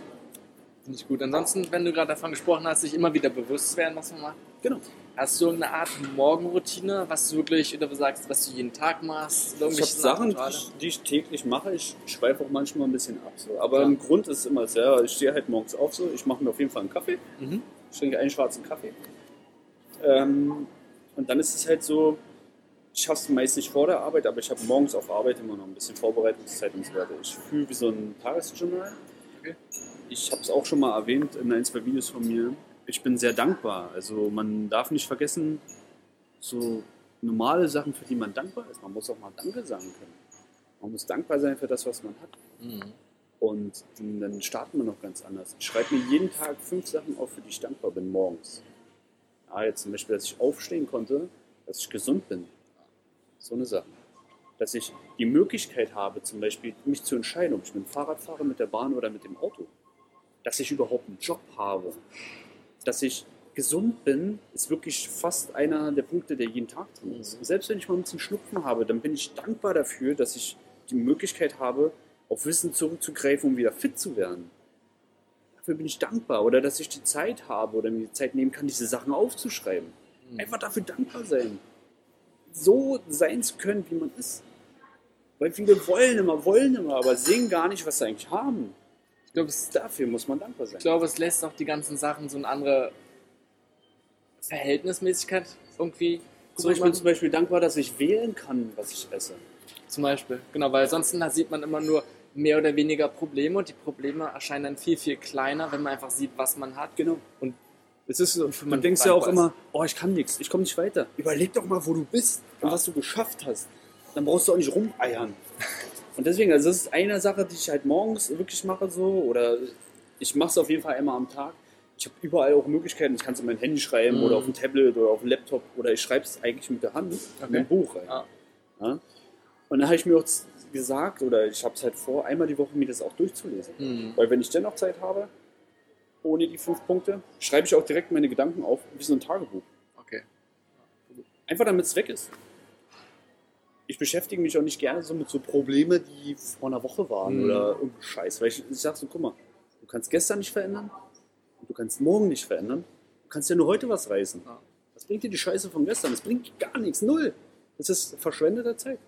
Speaker 2: Finde ich gut. Ansonsten, wenn du gerade davon gesprochen hast, sich immer wieder bewusst werden, was man macht.
Speaker 3: Genau.
Speaker 2: Hast du irgendeine Art Morgenroutine, was du wirklich, oder du sagst, was du jeden Tag machst? Oder
Speaker 3: Ich habe Sachen, die ich, die ich täglich mache. Ich schweife auch manchmal ein bisschen ab. So. Aber
Speaker 2: Ja.
Speaker 3: im Grund ist es immer sehr, ich stehe halt morgens auf so, ich mache mir auf jeden Fall einen Kaffee.
Speaker 2: Mhm.
Speaker 3: Ich trinke einen schwarzen Kaffee. Ähm, und dann ist es halt so, ich schaffe es meist nicht vor der Arbeit, aber ich habe morgens auf Arbeit immer noch ein bisschen Vorbereitungszeit und so weiter. Ich fühle wie so ein Tagesjournal.
Speaker 2: Okay.
Speaker 3: Ich habe es auch schon mal erwähnt in ein, zwei Videos von mir. Ich bin sehr dankbar. Also man darf nicht vergessen, so normale Sachen, für die man dankbar ist. Man muss auch mal Danke sagen können. Man muss dankbar sein für das, was man hat.
Speaker 2: Mhm.
Speaker 3: Und dann starten wir noch ganz anders. Ich schreibe mir jeden Tag fünf Sachen auf, für die ich dankbar bin, morgens. Ja, jetzt zum Beispiel, dass ich aufstehen konnte, dass ich gesund bin. So eine Sache. Dass ich die Möglichkeit habe, zum Beispiel mich zu entscheiden, ob ich mit dem Fahrrad fahre, mit der Bahn oder mit dem Auto. Dass ich überhaupt einen Job habe. Dass ich gesund bin, ist wirklich fast einer der Punkte, der jeden Tag drin ist. Und selbst wenn ich mal ein bisschen Schnupfen habe, dann bin ich dankbar dafür, dass ich die Möglichkeit habe, auf Wissen zurückzugreifen, um wieder fit zu werden. Dafür bin ich dankbar. Oder dass ich die Zeit habe oder mir die Zeit nehmen kann, diese Sachen aufzuschreiben. Einfach dafür dankbar sein. So sein zu können, wie man ist. Weil viele wollen immer, wollen immer, aber sehen gar nicht, was sie eigentlich haben.
Speaker 2: Ich glaube,
Speaker 3: Dafür muss man dankbar sein.
Speaker 2: ich glaube, es lässt auch die ganzen Sachen so eine andere Verhältnismäßigkeit irgendwie
Speaker 3: Guck mal, ich bin zum Beispiel dankbar, dass ich wählen kann, was ich esse.
Speaker 2: Zum Beispiel, genau, weil sonst da sieht man immer nur mehr oder weniger Probleme und die Probleme erscheinen dann viel, viel kleiner, wenn man einfach sieht, was man hat.
Speaker 3: Genau.
Speaker 2: Und
Speaker 3: Es ist so, man
Speaker 2: mich
Speaker 3: denkt ja auch immer, oh, ich kann nichts, ich komme nicht weiter. Überleg doch mal, wo du bist und was du geschafft hast. Dann brauchst du auch nicht rumeiern. Und deswegen, also das ist eine Sache, die ich halt morgens wirklich mache so, oder ich mache es auf jeden Fall einmal am Tag. Ich habe überall auch Möglichkeiten, ich kann es in mein Handy schreiben
Speaker 2: Mhm.
Speaker 3: oder auf dem Tablet oder auf dem Laptop oder ich schreibe es eigentlich mit der Hand in ein Buch rein.
Speaker 2: Ja.
Speaker 3: Ja? Und dann habe ich mir auch gesagt, oder ich habe es halt vor, einmal die Woche mir das auch durchzulesen.
Speaker 2: Mhm.
Speaker 3: Weil wenn ich dennoch Zeit habe, ohne die fünf Punkte, schreibe ich auch direkt meine Gedanken auf, wie so ein Tagebuch.
Speaker 2: Okay.
Speaker 3: Einfach damit es weg ist. Ich beschäftige mich auch nicht gerne so mit so Problemen, die vor einer Woche waren
Speaker 2: Mhm.
Speaker 3: oder irgendein Scheiß. Weil ich, ich sag so, guck mal, du kannst gestern nicht verändern du kannst morgen nicht verändern. Du kannst ja nur heute was reißen.
Speaker 2: Ja.
Speaker 3: Was bringt dir die Scheiße von gestern? Das bringt gar nichts, null. Das ist verschwendete Zeit.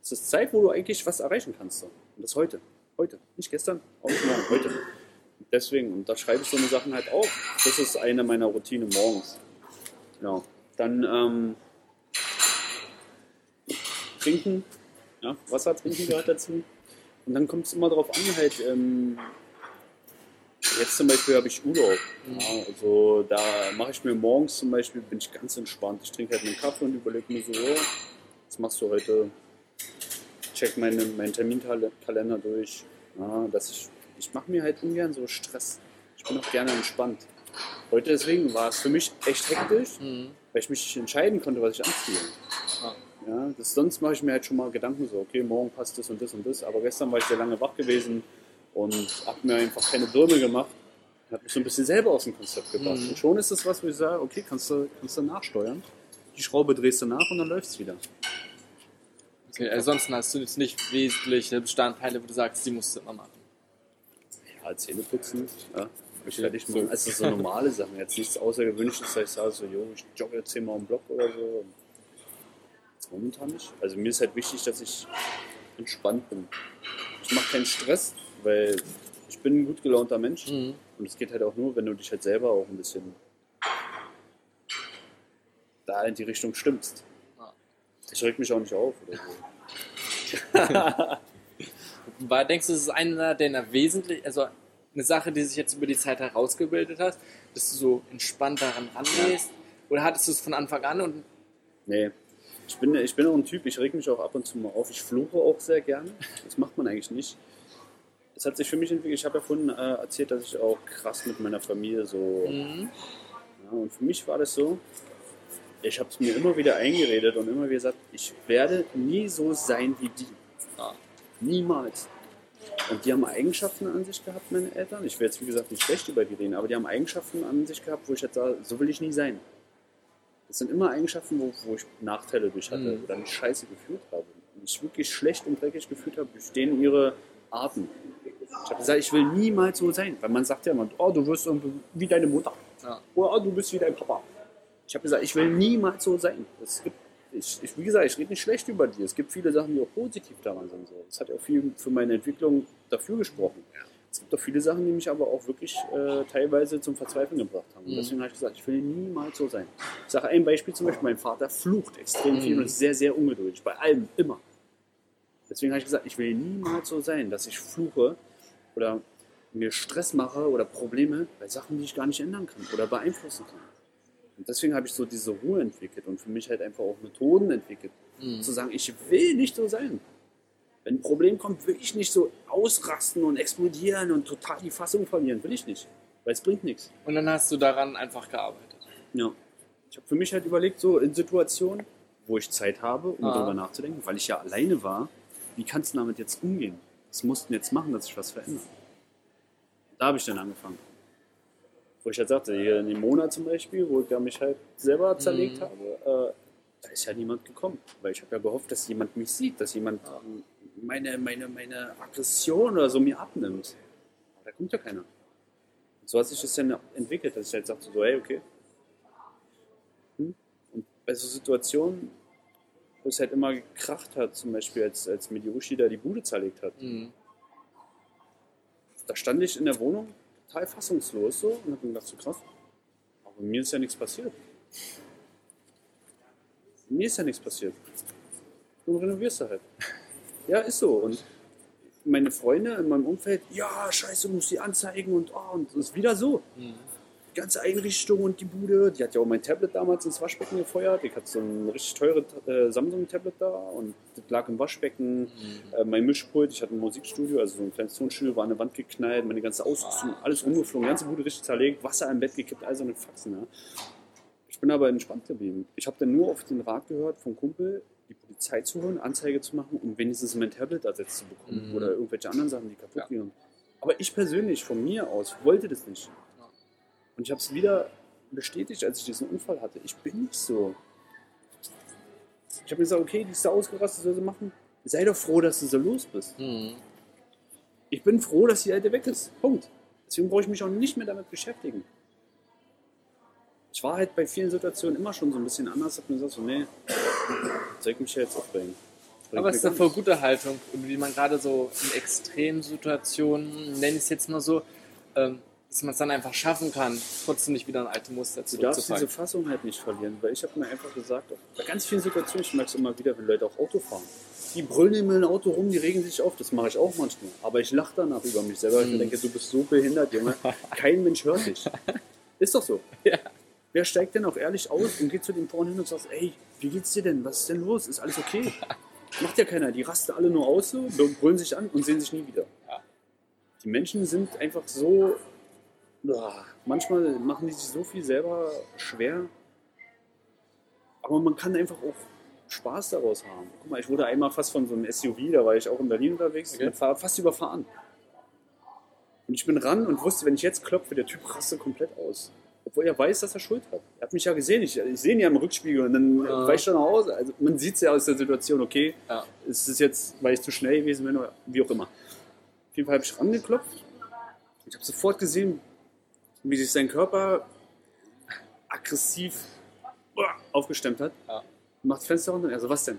Speaker 3: Das ist Zeit, wo du eigentlich was erreichen kannst. So. Und das heute. Heute. Nicht gestern, auch nicht morgen, heute. Deswegen, und da schreibe ich so eine Sachen halt auf. Das ist eine meiner Routine morgens. Genau. Dann ähm, trinken, ja, Wasser trinken gehört dazu. Und dann kommt es immer darauf an, halt, ähm, jetzt zum Beispiel habe ich Urlaub. Ja, also da mache ich mir morgens zum Beispiel, bin ich ganz entspannt. Ich trinke halt einen Kaffee und überlege mir so, oh, was machst du heute? Check meine, meinen Terminkalender durch. Ja, dass ich ich mache mir halt ungern so Stress. Ich bin auch gerne entspannt. Heute deswegen war es für mich echt hektisch,
Speaker 2: Mhm.
Speaker 3: weil ich mich nicht entscheiden konnte, was ich anziehe.
Speaker 2: Ja.
Speaker 3: Das, sonst mache ich mir halt schon mal Gedanken so, okay, morgen passt das und das und das. Aber gestern war ich sehr lange wach gewesen und habe mir einfach keine Birne gemacht. Hat mich so ein bisschen selber aus dem Konzept gebracht.
Speaker 2: Mhm.
Speaker 3: Und schon ist das was, wo ich sage, okay, kannst du, kannst du nachsteuern. Die Schraube drehst du nach und dann läuft es wieder.
Speaker 2: Okay, ansonsten hast du jetzt nicht wesentliche Bestandteile, wo du sagst, die musst du immer machen.
Speaker 3: Ja, Zähne putzen, ja,
Speaker 2: Okay,
Speaker 3: fertig
Speaker 2: so.
Speaker 3: machen. Also so normale Sachen. Jetzt nichts Außergewöhnliches, dass ich sage so, jo, ich jogge jetzt zehnmal im Block oder so. Momentan nicht. Also mir ist halt wichtig, dass ich entspannt bin. Ich mache keinen Stress, weil ich bin ein gut gelaunter Mensch.
Speaker 2: Mhm.
Speaker 3: Und es geht halt auch nur, wenn du dich halt selber auch ein bisschen da in die Richtung stimmst.
Speaker 2: Ja.
Speaker 3: Ich reg mich auch nicht auf oder so.
Speaker 2: Denkst du, das ist einer deiner wesentlichen, also eine Sache, die sich jetzt über die Zeit herausgebildet hat, dass du so entspannt daran rangehst? Oder hattest du es von Anfang an und
Speaker 3: Nee. Ich bin, ich bin auch ein Typ, ich reg mich auch ab und zu mal auf. Ich fluche auch sehr gerne. Das macht man eigentlich nicht. es hat sich für mich entwickelt. Ich habe ja vorhin äh, erzählt, dass ich auch krass mit meiner Familie so.
Speaker 2: Mhm.
Speaker 3: Ja, und für mich war das so, ich habe es mir immer wieder eingeredet und immer wieder gesagt, ich werde nie so sein wie die.
Speaker 2: Ja.
Speaker 3: Niemals. Und die haben Eigenschaften an sich gehabt, meine Eltern. Ich will jetzt, wie gesagt, nicht schlecht über die reden, aber die haben Eigenschaften an sich gehabt, wo ich jetzt sage, so will ich nie sein. Das sind immer Eigenschaften, wo, wo ich Nachteile durch hatte
Speaker 2: Mhm.
Speaker 3: oder mich scheiße gefühlt habe. Und ich wirklich schlecht und dreckig gefühlt habe durch denen ihre Arten. Ich habe gesagt, ich will niemals so sein. Weil man sagt ja immer, oh, du wirst wie deine Mutter.
Speaker 2: Ja.
Speaker 3: Oder oh, du bist wie dein Papa. Ich habe gesagt, ich will niemals so sein. Es gibt, ich, ich, wie gesagt, ich rede nicht schlecht über die. Es gibt viele Sachen, die auch positiv daran sind. So. Das hat ja auch viel für meine Entwicklung dafür gesprochen. Es gibt auch viele Sachen, die mich aber auch wirklich äh, teilweise zum Verzweifeln gebracht haben. Und
Speaker 2: Mhm.
Speaker 3: deswegen habe ich gesagt, ich will niemals so sein. Ich sage ein Beispiel zum Beispiel, mein Vater flucht extrem viel
Speaker 2: Mhm.
Speaker 3: und ist sehr, sehr ungeduldig. Bei allem, immer. Deswegen habe ich gesagt, ich will niemals so sein, dass ich fluche oder mir Stress mache oder Probleme bei Sachen, die ich gar nicht ändern kann oder beeinflussen kann. Und deswegen habe ich so diese Ruhe entwickelt und für mich halt einfach auch Methoden entwickelt,
Speaker 2: Mhm.
Speaker 3: zu sagen, ich will nicht so sein. Wenn ein Problem kommt, will ich nicht so ausrasten und explodieren und total die Fassung verlieren. Will ich nicht. Weil es bringt nichts.
Speaker 2: Und dann hast du daran einfach gearbeitet.
Speaker 3: Ja. Ich habe für mich halt überlegt, so in Situationen, wo ich Zeit habe, um
Speaker 2: Ah.
Speaker 3: darüber nachzudenken, weil ich ja alleine war, wie kannst du damit jetzt umgehen? Was mussten jetzt machen, dass sich was verändert? Da habe ich dann angefangen. Wo ich halt sagte, hier in dem Monat zum Beispiel, wo ich ja mich halt selber zerlegt
Speaker 2: Mhm.
Speaker 3: habe, äh, da ist ja niemand gekommen. Weil ich habe ja gehofft, dass jemand mich sieht, dass jemand ähm, meine, meine, meine Aggression oder so mir abnimmt. Aber da kommt ja keiner. Und so hat sich das dann entwickelt, dass ich halt sagte, so, hey, okay. Hm? Und bei so Situationen, wo es halt immer gekracht hat, zum Beispiel als, als Uschi da die Bude zerlegt hat,
Speaker 2: Mhm.
Speaker 3: da stand ich in der Wohnung total fassungslos so und hab mir gedacht, so krass, aber mir ist ja nichts passiert. Mir ist ja nichts passiert. Du renovierst du halt. Ja, ist so. Und meine Freunde in meinem Umfeld, ja, scheiße, du musst die anzeigen und oh, und es ist wieder so.
Speaker 2: Mhm.
Speaker 3: Die ganze Einrichtung und die Bude, die hat ja auch mein Tablet damals ins Waschbecken gefeuert. Ich hatte so ein richtig teures äh, Samsung-Tablet da und das lag im Waschbecken.
Speaker 2: Mhm.
Speaker 3: Äh, mein Mischpult, ich hatte ein Musikstudio, also so ein kleines Tonstudio, war an der Wand geknallt, meine ganze Ausrüstung, alles umgeflogen, ganze Bude richtig zerlegt, Wasser im Bett gekippt, all so eine Faxen. Ja. Ich bin aber entspannt geblieben. Ich habe dann nur auf den Rat gehört vom Kumpel, die Polizei zu holen, Anzeige zu machen, um wenigstens mein Tablet ersetzt zu bekommen
Speaker 2: Mhm.
Speaker 3: oder irgendwelche anderen Sachen, die kaputt
Speaker 2: Ja.
Speaker 3: gingen. Aber ich persönlich, von mir aus, wollte das nicht.
Speaker 2: Ja.
Speaker 3: Und ich habe es wieder bestätigt, als ich diesen Unfall hatte. Ich bin nicht so. Ich habe mir gesagt, okay, die ist da ausgerastet, soll sie machen. Sei doch froh, dass du so los bist.
Speaker 2: Mhm.
Speaker 3: Ich bin froh, dass die Alte weg ist. Punkt. Deswegen brauche ich mich auch nicht mehr damit beschäftigen. Ich war halt bei vielen Situationen immer schon so ein bisschen anders. Hab mir gesagt, so, nee, soll ich mich jetzt aufbringen. Bringt
Speaker 2: Aber es ist eine voll gute Haltung. Wie man gerade so in Extremsituationen, nenne ich es jetzt mal so, ähm, dass man es dann einfach schaffen kann, trotzdem nicht wieder in alte Muster
Speaker 3: Du darfst diese. Fassung halt nicht verlieren, weil ich habe mir einfach gesagt, bei ganz vielen Situationen, ich merke es immer wieder, wenn Leute auch Auto fahren. Die brüllen immer ein Auto rum, die regen sich auf, das mache ich auch manchmal. Aber ich lache danach über mich selber, weil ich mir
Speaker 2: Mhm.
Speaker 3: denke, du bist so behindert, Junge. Kein Mensch hört dich. Ist doch so.
Speaker 2: Ja.
Speaker 3: Wer steigt denn auch ehrlich aus und geht zu dem Porn hin und sagt, ey, wie geht's dir denn? Was ist denn los? Ist alles okay? Macht ja keiner. Die rasten alle nur aus so, brüllen sich an und sehen sich nie wieder. Die Menschen sind einfach so. Manchmal machen die sich so viel selber schwer. Aber man kann einfach auch Spaß daraus haben. Guck mal, ich wurde einmal fast von so einem SUV, da war ich auch in Berlin unterwegs,
Speaker 2: Okay.
Speaker 3: fast überfahren. Und ich bin ran und wusste, wenn ich jetzt klopfe, der Typ rastet komplett aus. Obwohl er weiß, dass er Schuld hat. Er hat mich ja gesehen, ich, ich sehe ihn ja im Rückspiegel und dann
Speaker 2: Ja.
Speaker 3: weiche ich dann nach Hause. Also man sieht es ja aus der Situation, okay,
Speaker 2: Ja.
Speaker 3: ist es jetzt, weil ich zu schnell gewesen bin oder wie auch immer. Auf jeden Fall habe ich rangeklopft. Ich habe sofort gesehen, wie sich sein Körper aggressiv aufgestemmt hat.
Speaker 2: Ja.
Speaker 3: Macht Fenster runter. Also was denn?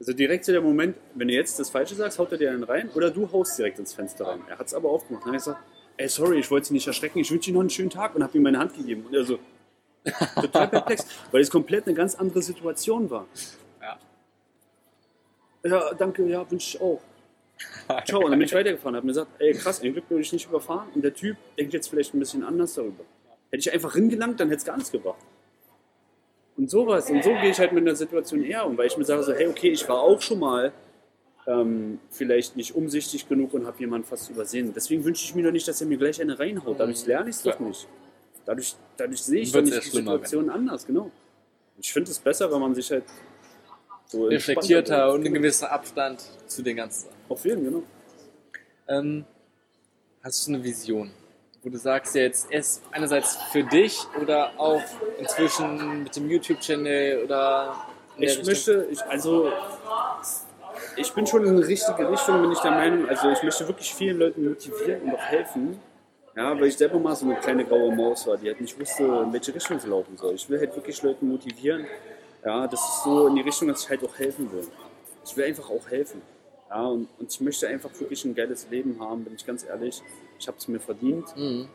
Speaker 3: Also direkt zu der Moment, wenn du jetzt das Falsche sagst, haut er dir einen rein oder du haust direkt ins Fenster rein. Er hat es aber aufgemacht. Dann habe ich gesagt, ey sorry, ich wollte Sie nicht erschrecken, ich wünsche Ihnen noch einen schönen Tag und habe ihm meine Hand gegeben. Und er so, total perplex, weil es komplett eine ganz andere Situation war.
Speaker 2: Ja.
Speaker 3: Ja, danke, ja, wünsche ich auch. Ciao, und dann bin ich weitergefahren, habe mir gesagt, ey krass, ein Glück bin ich nicht überfahren und der Typ denkt jetzt vielleicht ein bisschen anders darüber. Hätte ich einfach hingelangt, dann hätte es gar nichts gebracht. Und sowas, und so gehe ich halt mit einer Situation eher um, weil ich mir sage so, hey, okay, ich war auch schon mal ähm, vielleicht nicht umsichtig genug und habe jemanden fast übersehen. Deswegen wünsche ich mir doch nicht, dass er mir gleich eine reinhaut. Dadurch lerne ich es doch
Speaker 2: Ja.
Speaker 3: nicht. Dadurch, dadurch sehe ich doch nicht die Situation anders, genau. Ich finde es besser, wenn man sich halt so
Speaker 2: Reflektierter und ein gewisser Abstand zu den ganzen Sachen.
Speaker 3: Auf jeden, genau.
Speaker 2: Ähm, hast du eine Vision, wo du sagst jetzt erst einerseits für dich oder auch inzwischen mit dem YouTube-Channel oder
Speaker 3: Ich
Speaker 2: Richtung?
Speaker 3: möchte, ich, also, ich bin schon in die richtige Richtung, bin ich der Meinung. Also, ich möchte wirklich vielen Leuten motivieren und auch helfen. Ja, weil ich selber mal so eine kleine graue Maus war, die halt nicht wusste, in welche Richtung sie laufen soll. Ich will halt wirklich Leuten motivieren. Ja, das ist so in die Richtung, dass ich halt auch helfen will. Ich will einfach auch helfen. Ja, und, und ich möchte einfach wirklich ein geiles Leben haben, bin ich ganz ehrlich. Ich habe es mir verdient
Speaker 2: Mhm.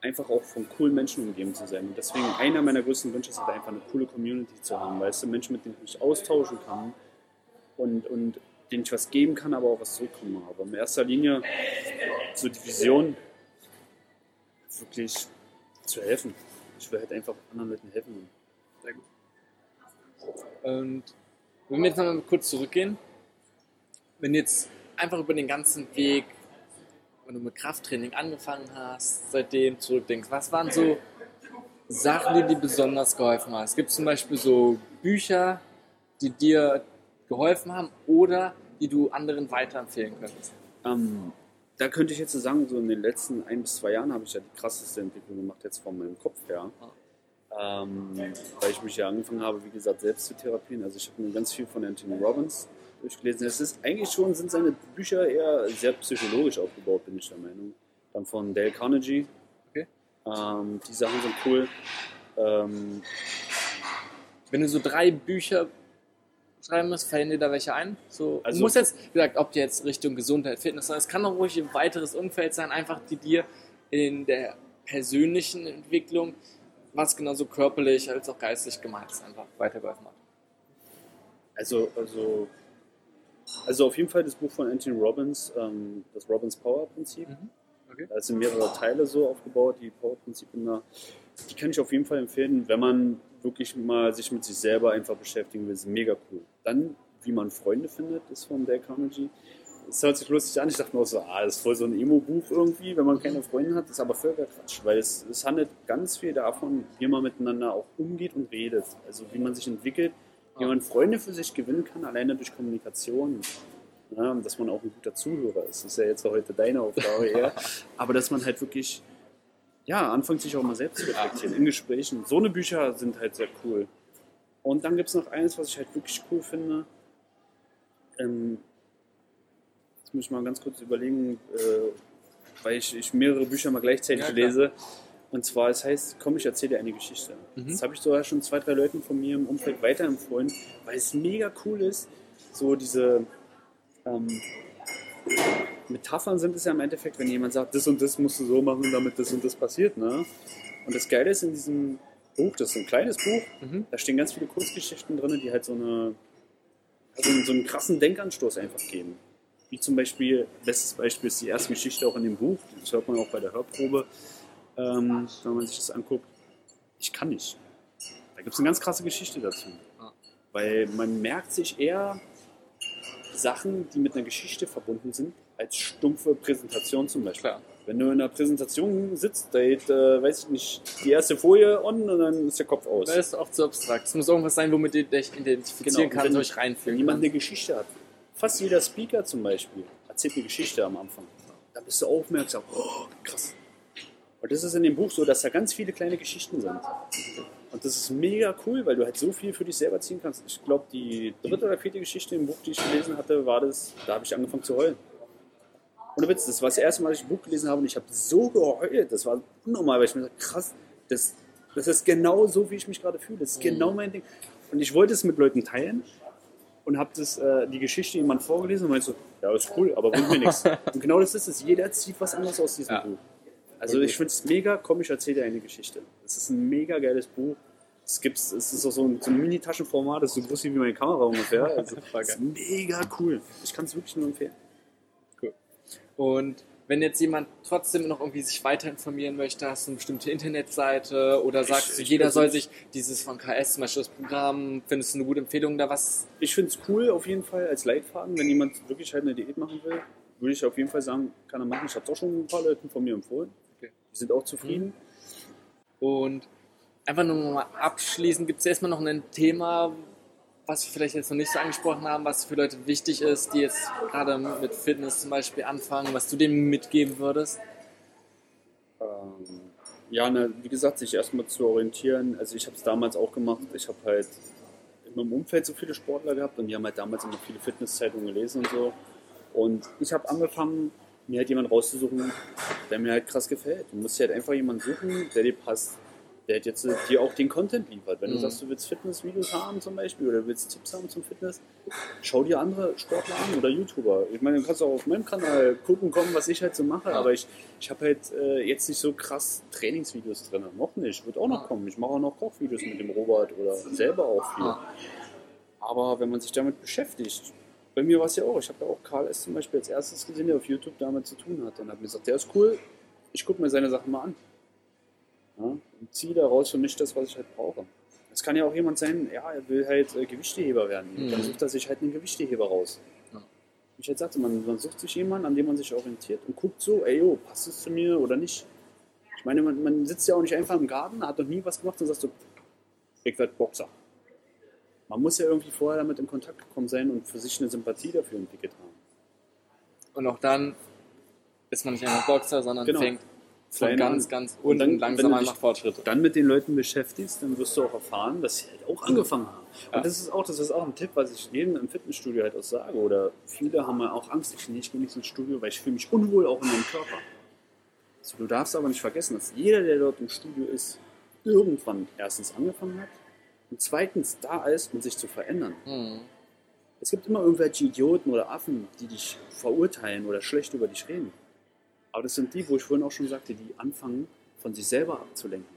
Speaker 3: einfach auch von coolen Menschen umgeben zu sein. Und deswegen einer meiner größten Wünsche ist halt einfach eine coole Community zu haben, weißt du, Menschen, mit denen ich mich austauschen kann und, und denen ich was geben kann, aber auch was zurückkommen habe. In erster Linie so die Vision, wirklich zu helfen. Ich will halt einfach anderen Leuten helfen.
Speaker 2: Sehr gut. Und wenn wir jetzt nochmal kurz zurückgehen, wenn jetzt einfach über den ganzen Weg, wenn du mit Krafttraining angefangen hast, seitdem zurückdenkst, was waren so Sachen, die dir besonders geholfen haben? Es gibt zum Beispiel so Bücher, die dir geholfen haben oder die du anderen weiterempfehlen könntest.
Speaker 3: Ähm, da könnte ich jetzt so sagen, so in den letzten ein bis zwei Jahren habe ich ja die krasseste Entwicklung gemacht, jetzt von meinem Kopf her. Ähm, weil ich mich ja angefangen habe, wie gesagt, selbst zu therapieren. Also ich habe mir ganz viel von Anthony Robbins durchgelesen. Es ist eigentlich schon, sind seine Bücher eher sehr psychologisch aufgebaut, bin ich der Meinung. Dann von Dale Carnegie.
Speaker 2: Okay.
Speaker 3: Ähm, die Sachen sind cool. Ähm,
Speaker 2: Wenn du so drei Bücher schreiben musst, fallen dir da welche ein? So,
Speaker 3: Also-
Speaker 2: du musst jetzt, wie gesagt, ob jetzt Richtung Gesundheit, Fitness, sondern es kann auch ruhig ein weiteres Umfeld sein, einfach die dir in der persönlichen Entwicklung, was genauso körperlich als auch geistig gemeint ist, einfach weitergeholfen hat.
Speaker 3: Also, also, also auf jeden Fall das Buch von Anthony Robbins, ähm, das Robbins Power Prinzip.
Speaker 2: Mhm. Okay.
Speaker 3: Da sind mehrere Teile so aufgebaut, die Power Prinzipien da. Die kann ich auf jeden Fall empfehlen, wenn man wirklich mal sich mit sich selber einfach beschäftigen will. Das ist mega cool. Dann, wie man Freunde findet, ist von Dale Carnegie. Es hört sich lustig an. Ich dachte mir auch so, ah, das ist voll so ein Emo-Buch irgendwie, wenn man keine Freunde hat. Das ist aber völliger Quatsch, weil es, es handelt ganz viel davon, wie man miteinander auch umgeht und redet. Also wie man sich entwickelt, wie man Freunde für sich gewinnen kann, alleine durch Kommunikation. Ja, dass man auch ein guter Zuhörer ist. Das ist ja jetzt heute deine Aufgabe eher. Aber dass man halt wirklich, ja, anfängt sich auch mal selbst zu reflektieren in Gesprächen. So eine Bücher sind halt sehr cool. Und dann gibt es noch eines, was ich halt wirklich cool finde. Ähm, jetzt muss ich mal ganz kurz überlegen, äh, weil ich, ich mehrere Bücher mal gleichzeitig
Speaker 2: Ja,
Speaker 3: lese. Und zwar, es heißt, komm, ich erzähle dir eine Geschichte.
Speaker 2: Mhm.
Speaker 3: Das habe ich sogar schon zwei, drei Leuten von mir im Umfeld weiterempfohlen, weil es mega cool ist. So diese ähm, Metaphern sind es ja im Endeffekt, wenn jemand sagt, das und das musst du so machen, damit das und das passiert. Ne? Und das Geile ist in diesem Buch, das ist so ein kleines Buch,
Speaker 2: Mhm.
Speaker 3: da stehen ganz viele Kurzgeschichten drin, die halt so, eine, also so einen krassen Denkanstoß einfach geben. Wie zum Beispiel, bestes Beispiel ist die erste Geschichte auch in dem Buch, das hört man auch bei der Hörprobe, ähm, wenn man sich das anguckt. Ich kann nicht. Da gibt es eine ganz krasse Geschichte dazu.
Speaker 2: Ah.
Speaker 3: Weil man merkt sich eher Sachen, die mit einer Geschichte verbunden sind, als stumpfe Präsentation zum Beispiel.
Speaker 2: Klar.
Speaker 3: Wenn du in einer Präsentation sitzt, da geht, äh, weiß ich nicht, die erste Folie on und dann ist der Kopf aus.
Speaker 2: Das ist oft zu abstrakt. Es muss irgendwas sein, womit du dich identifizieren
Speaker 3: Genau, und
Speaker 2: kannst,
Speaker 3: wenn-
Speaker 2: euch
Speaker 3: Wenn
Speaker 2: reinfühlen
Speaker 3: jemand eine
Speaker 2: kannst.
Speaker 3: Geschichte hat, fast jeder Speaker zum Beispiel, erzählt eine Geschichte am Anfang. Da bist du aufmerksam. Oh, krass. Und das ist in dem Buch so, dass da ganz viele kleine Geschichten sind. Und das ist mega cool, weil du halt so viel für dich selber ziehen kannst. Ich glaube, die dritte oder vierte Geschichte im Buch, die ich gelesen hatte, war das, da habe ich angefangen zu heulen. Ohne Witz, das war das erste Mal, dass ich ein Buch gelesen habe und ich habe so geheult. Das war unnormal, weil ich mir dachte, krass, das, das ist genau so, wie ich mich gerade fühle. Das ist genau mein Ding. Und ich wollte es mit Leuten teilen und habe das äh, die Geschichte jemand vorgelesen und meinte so, ja, ist cool, aber bringt mir nichts. Und genau das ist es. Jeder zieht was anderes aus diesem
Speaker 2: Ja.
Speaker 3: Buch. Also ich finde es mega, komm, ich erzähle dir eine Geschichte. Es ist ein mega geiles Buch. Es, gibt's, es ist auch so ein, so ein Mini-Taschenformat, das ist so groß wie meine Kamera ungefähr. Also, es ist mega cool. Ich kann es wirklich nur empfehlen.
Speaker 2: Und Wenn jetzt jemand trotzdem noch irgendwie sich weiter informieren möchte, hast du eine bestimmte Internetseite oder sagst du,
Speaker 3: ich
Speaker 2: jeder soll sich dieses von KS, zum Beispiel das Programm, findest du eine gute Empfehlung da was?
Speaker 3: Ich finde es cool auf jeden Fall als Leitfaden, wenn jemand wirklich halt eine Diät machen will, würde ich auf jeden Fall sagen, kann er machen. Ich habe es auch schon ein paar Leuten von mir empfohlen. Die sind auch zufrieden.
Speaker 2: Und einfach nur mal abschließend, gibt es erstmal noch ein Thema, was wir vielleicht jetzt noch nicht so angesprochen haben, was für Leute wichtig ist, die jetzt gerade mit Fitness zum Beispiel anfangen, was du denen mitgeben würdest?
Speaker 3: Ähm, ja, ne, wie gesagt, sich erstmal zu orientieren. Also ich habe es damals auch gemacht. Ich habe halt in meinem Umfeld so viele Sportler gehabt und die haben halt damals immer viele Fitnesszeitungen gelesen und so. Und ich habe angefangen, mir halt jemanden rauszusuchen, der mir halt krass gefällt. Du musst dir halt einfach jemanden suchen, der dir passt. Der halt jetzt dir auch den Content liefert. Wenn du
Speaker 2: Mhm.
Speaker 3: sagst, du willst Fitnessvideos haben zum Beispiel oder willst Tipps haben zum Fitness, schau dir andere Sportler an oder YouTuber. Ich meine, du kannst auch auf meinem Kanal gucken kommen, was ich halt so mache,
Speaker 2: Ja.
Speaker 3: aber ich, ich habe halt äh, jetzt nicht so krass Trainingsvideos drin. Noch nicht, wird auch noch kommen. Ich mache auch noch Kochvideos mit dem Robert oder selber auch viel. Aber wenn man sich damit beschäftigt, bei mir war es ja auch, ich habe ja auch Karl S. zum Beispiel als erstes gesehen, der auf YouTube damit zu tun hat. Und hat mir gesagt, der ist cool, ich gucke mir seine Sachen mal an. Ja, und ziehe daraus für mich das, was ich halt brauche. Es kann ja auch jemand sein, ja, er will halt äh, Gewichteheber werden.
Speaker 2: Mhm.
Speaker 3: Dann sucht er sich halt einen Gewichteheber raus.
Speaker 2: Ja.
Speaker 3: Wie ich jetzt sagte, man, man sucht sich jemanden, an dem man sich orientiert und guckt so, ey, yo, passt es zu mir oder nicht. Ich meine, man, man sitzt ja auch nicht einfach im Garten, hat noch nie was gemacht und sagt so, ich werde Boxer. Man muss ja irgendwie vorher damit in Kontakt gekommen sein und für sich eine Sympathie dafür entwickelt haben.
Speaker 2: Und auch dann ist man nicht einfach Boxer, sondern
Speaker 3: Genau.
Speaker 2: fängt von ganz,
Speaker 3: an.
Speaker 2: ganz
Speaker 3: Und dann,
Speaker 2: unten langsam an nach Fortschritte.
Speaker 3: dann mit den Leuten beschäftigst, dann wirst du auch erfahren, dass sie halt auch angefangen haben.
Speaker 2: Ja.
Speaker 3: Und das ist auch, das ist auch ein Tipp, was ich jedem im Fitnessstudio halt auch sage. Oder viele haben ja auch Angst, ich, nee, ich gehe nicht ins Studio, weil ich fühle mich unwohl auch in meinem Körper. So, du darfst aber nicht vergessen, dass jeder, der dort im Studio ist, irgendwann erstens angefangen hat und zweitens da ist, um sich zu verändern.
Speaker 2: Hm.
Speaker 3: Es gibt immer irgendwelche Idioten oder Affen, die dich verurteilen oder schlecht über dich reden. Aber das sind die, wo ich vorhin auch schon sagte, die anfangen, von sich selber abzulenken.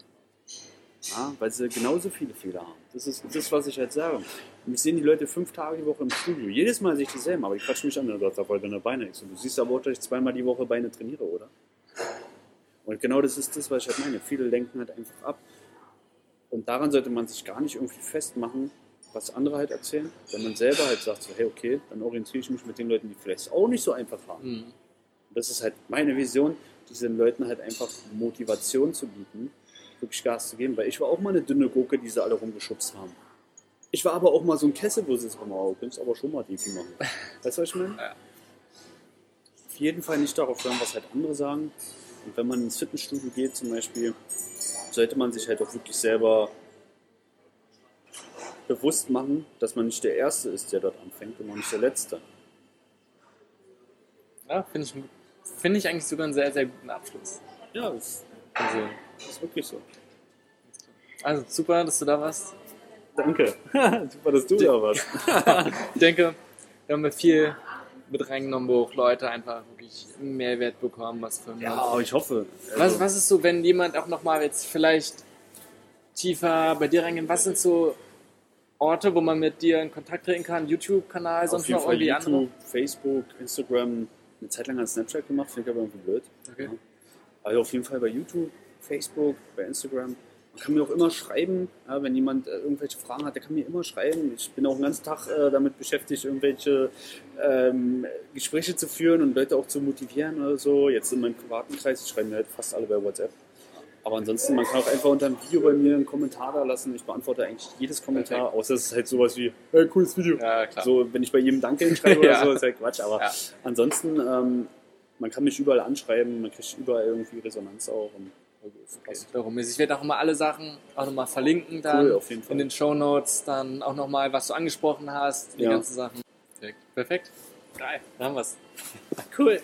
Speaker 3: Ja, weil sie genauso viele Fehler haben. Das ist das, was ich halt sage. Und ich sehe die Leute fünf Tage die Woche im Studio. Jedes Mal sehe ich dieselben, aber ich quatsch mich an und sage, weil deine Beine nicht so. Du siehst aber auch, dass ich zweimal die Woche Beine trainiere, oder? Und genau das ist das, was ich halt meine. Viele lenken halt einfach ab. Und daran sollte man sich gar nicht irgendwie festmachen, was andere halt erzählen. Wenn man selber halt sagt, so, hey, okay, dann orientiere ich mich mit den Leuten, die vielleicht auch nicht so einfach haben.
Speaker 2: Hm.
Speaker 3: Das ist halt meine Vision, diesen Leuten halt einfach Motivation zu bieten, wirklich Gas zu geben. Weil ich war auch mal eine dünne Gurke, die sie alle rumgeschubst haben. Ich war aber auch mal so ein Kessel, wo sie sagen, oh, du kannst aber schon mal Defi machen. Weißt du, was ich meine?
Speaker 2: Ja.
Speaker 3: Auf jeden Fall nicht darauf hören, was halt andere sagen. Und wenn man ins Fitnessstudio geht zum Beispiel, sollte man sich halt auch wirklich selber bewusst machen, dass man nicht der Erste ist, der dort anfängt und auch nicht der Letzte.
Speaker 2: Ja, finde ich, finde ich eigentlich sogar einen sehr, sehr guten Abschluss.
Speaker 3: Ja, das
Speaker 2: Also,
Speaker 3: ist wirklich so.
Speaker 2: also super, dass du da warst.
Speaker 3: Danke. Super, dass du da warst.
Speaker 2: Ich denke, wir haben mit viel mit reingenommen, wo auch Leute einfach wirklich Mehrwert bekommen, was für
Speaker 3: Ja, aber ich hoffe.
Speaker 2: Was,
Speaker 3: Also,
Speaker 2: was ist so, wenn jemand auch nochmal jetzt vielleicht tiefer bei dir reingeht, was sind so Orte, wo man mit dir in Kontakt treten kann? YouTube-Kanal, sonst noch irgendwie
Speaker 3: YouTube,
Speaker 2: andere?
Speaker 3: Facebook, Instagram. Eine Zeit lang an Snapchat gemacht, finde ich aber irgendwie blöd.
Speaker 2: Okay.
Speaker 3: Ja. Also auf jeden Fall bei YouTube, Facebook, bei Instagram. Man kann mir auch immer schreiben, ja, wenn jemand äh, irgendwelche Fragen hat, der kann mir immer schreiben. Ich bin auch den ganzen Tag äh, damit beschäftigt, irgendwelche ähm, Gespräche zu führen und Leute auch zu motivieren oder so. Jetzt in meinem privaten Kreis, ich schreibe mir halt fast alle bei WhatsApp. Aber ansonsten, man kann auch einfach unter einem Video bei mir einen Kommentar da lassen. Ich beantworte eigentlich jedes Kommentar,
Speaker 2: Perfekt.
Speaker 3: außer es ist halt sowas wie, hey, cooles Video.
Speaker 2: Ja, klar.
Speaker 3: So, wenn ich bei jedem Danke hinschreibe
Speaker 2: Ja.
Speaker 3: oder so, ist halt Quatsch. Aber ansonsten, ähm, man kann mich überall anschreiben, man kriegt überall irgendwie Resonanz auch. Und es
Speaker 2: Okay, darum ist. Ich werde auch immer alle Sachen auch nochmal verlinken dann
Speaker 3: Cool, auf jeden Fall.
Speaker 2: in den Show Notes, dann auch nochmal, was du angesprochen hast, die
Speaker 3: Ja.
Speaker 2: ganzen Sachen. Perfekt. Perfekt. Geil, da haben wir's. Cool.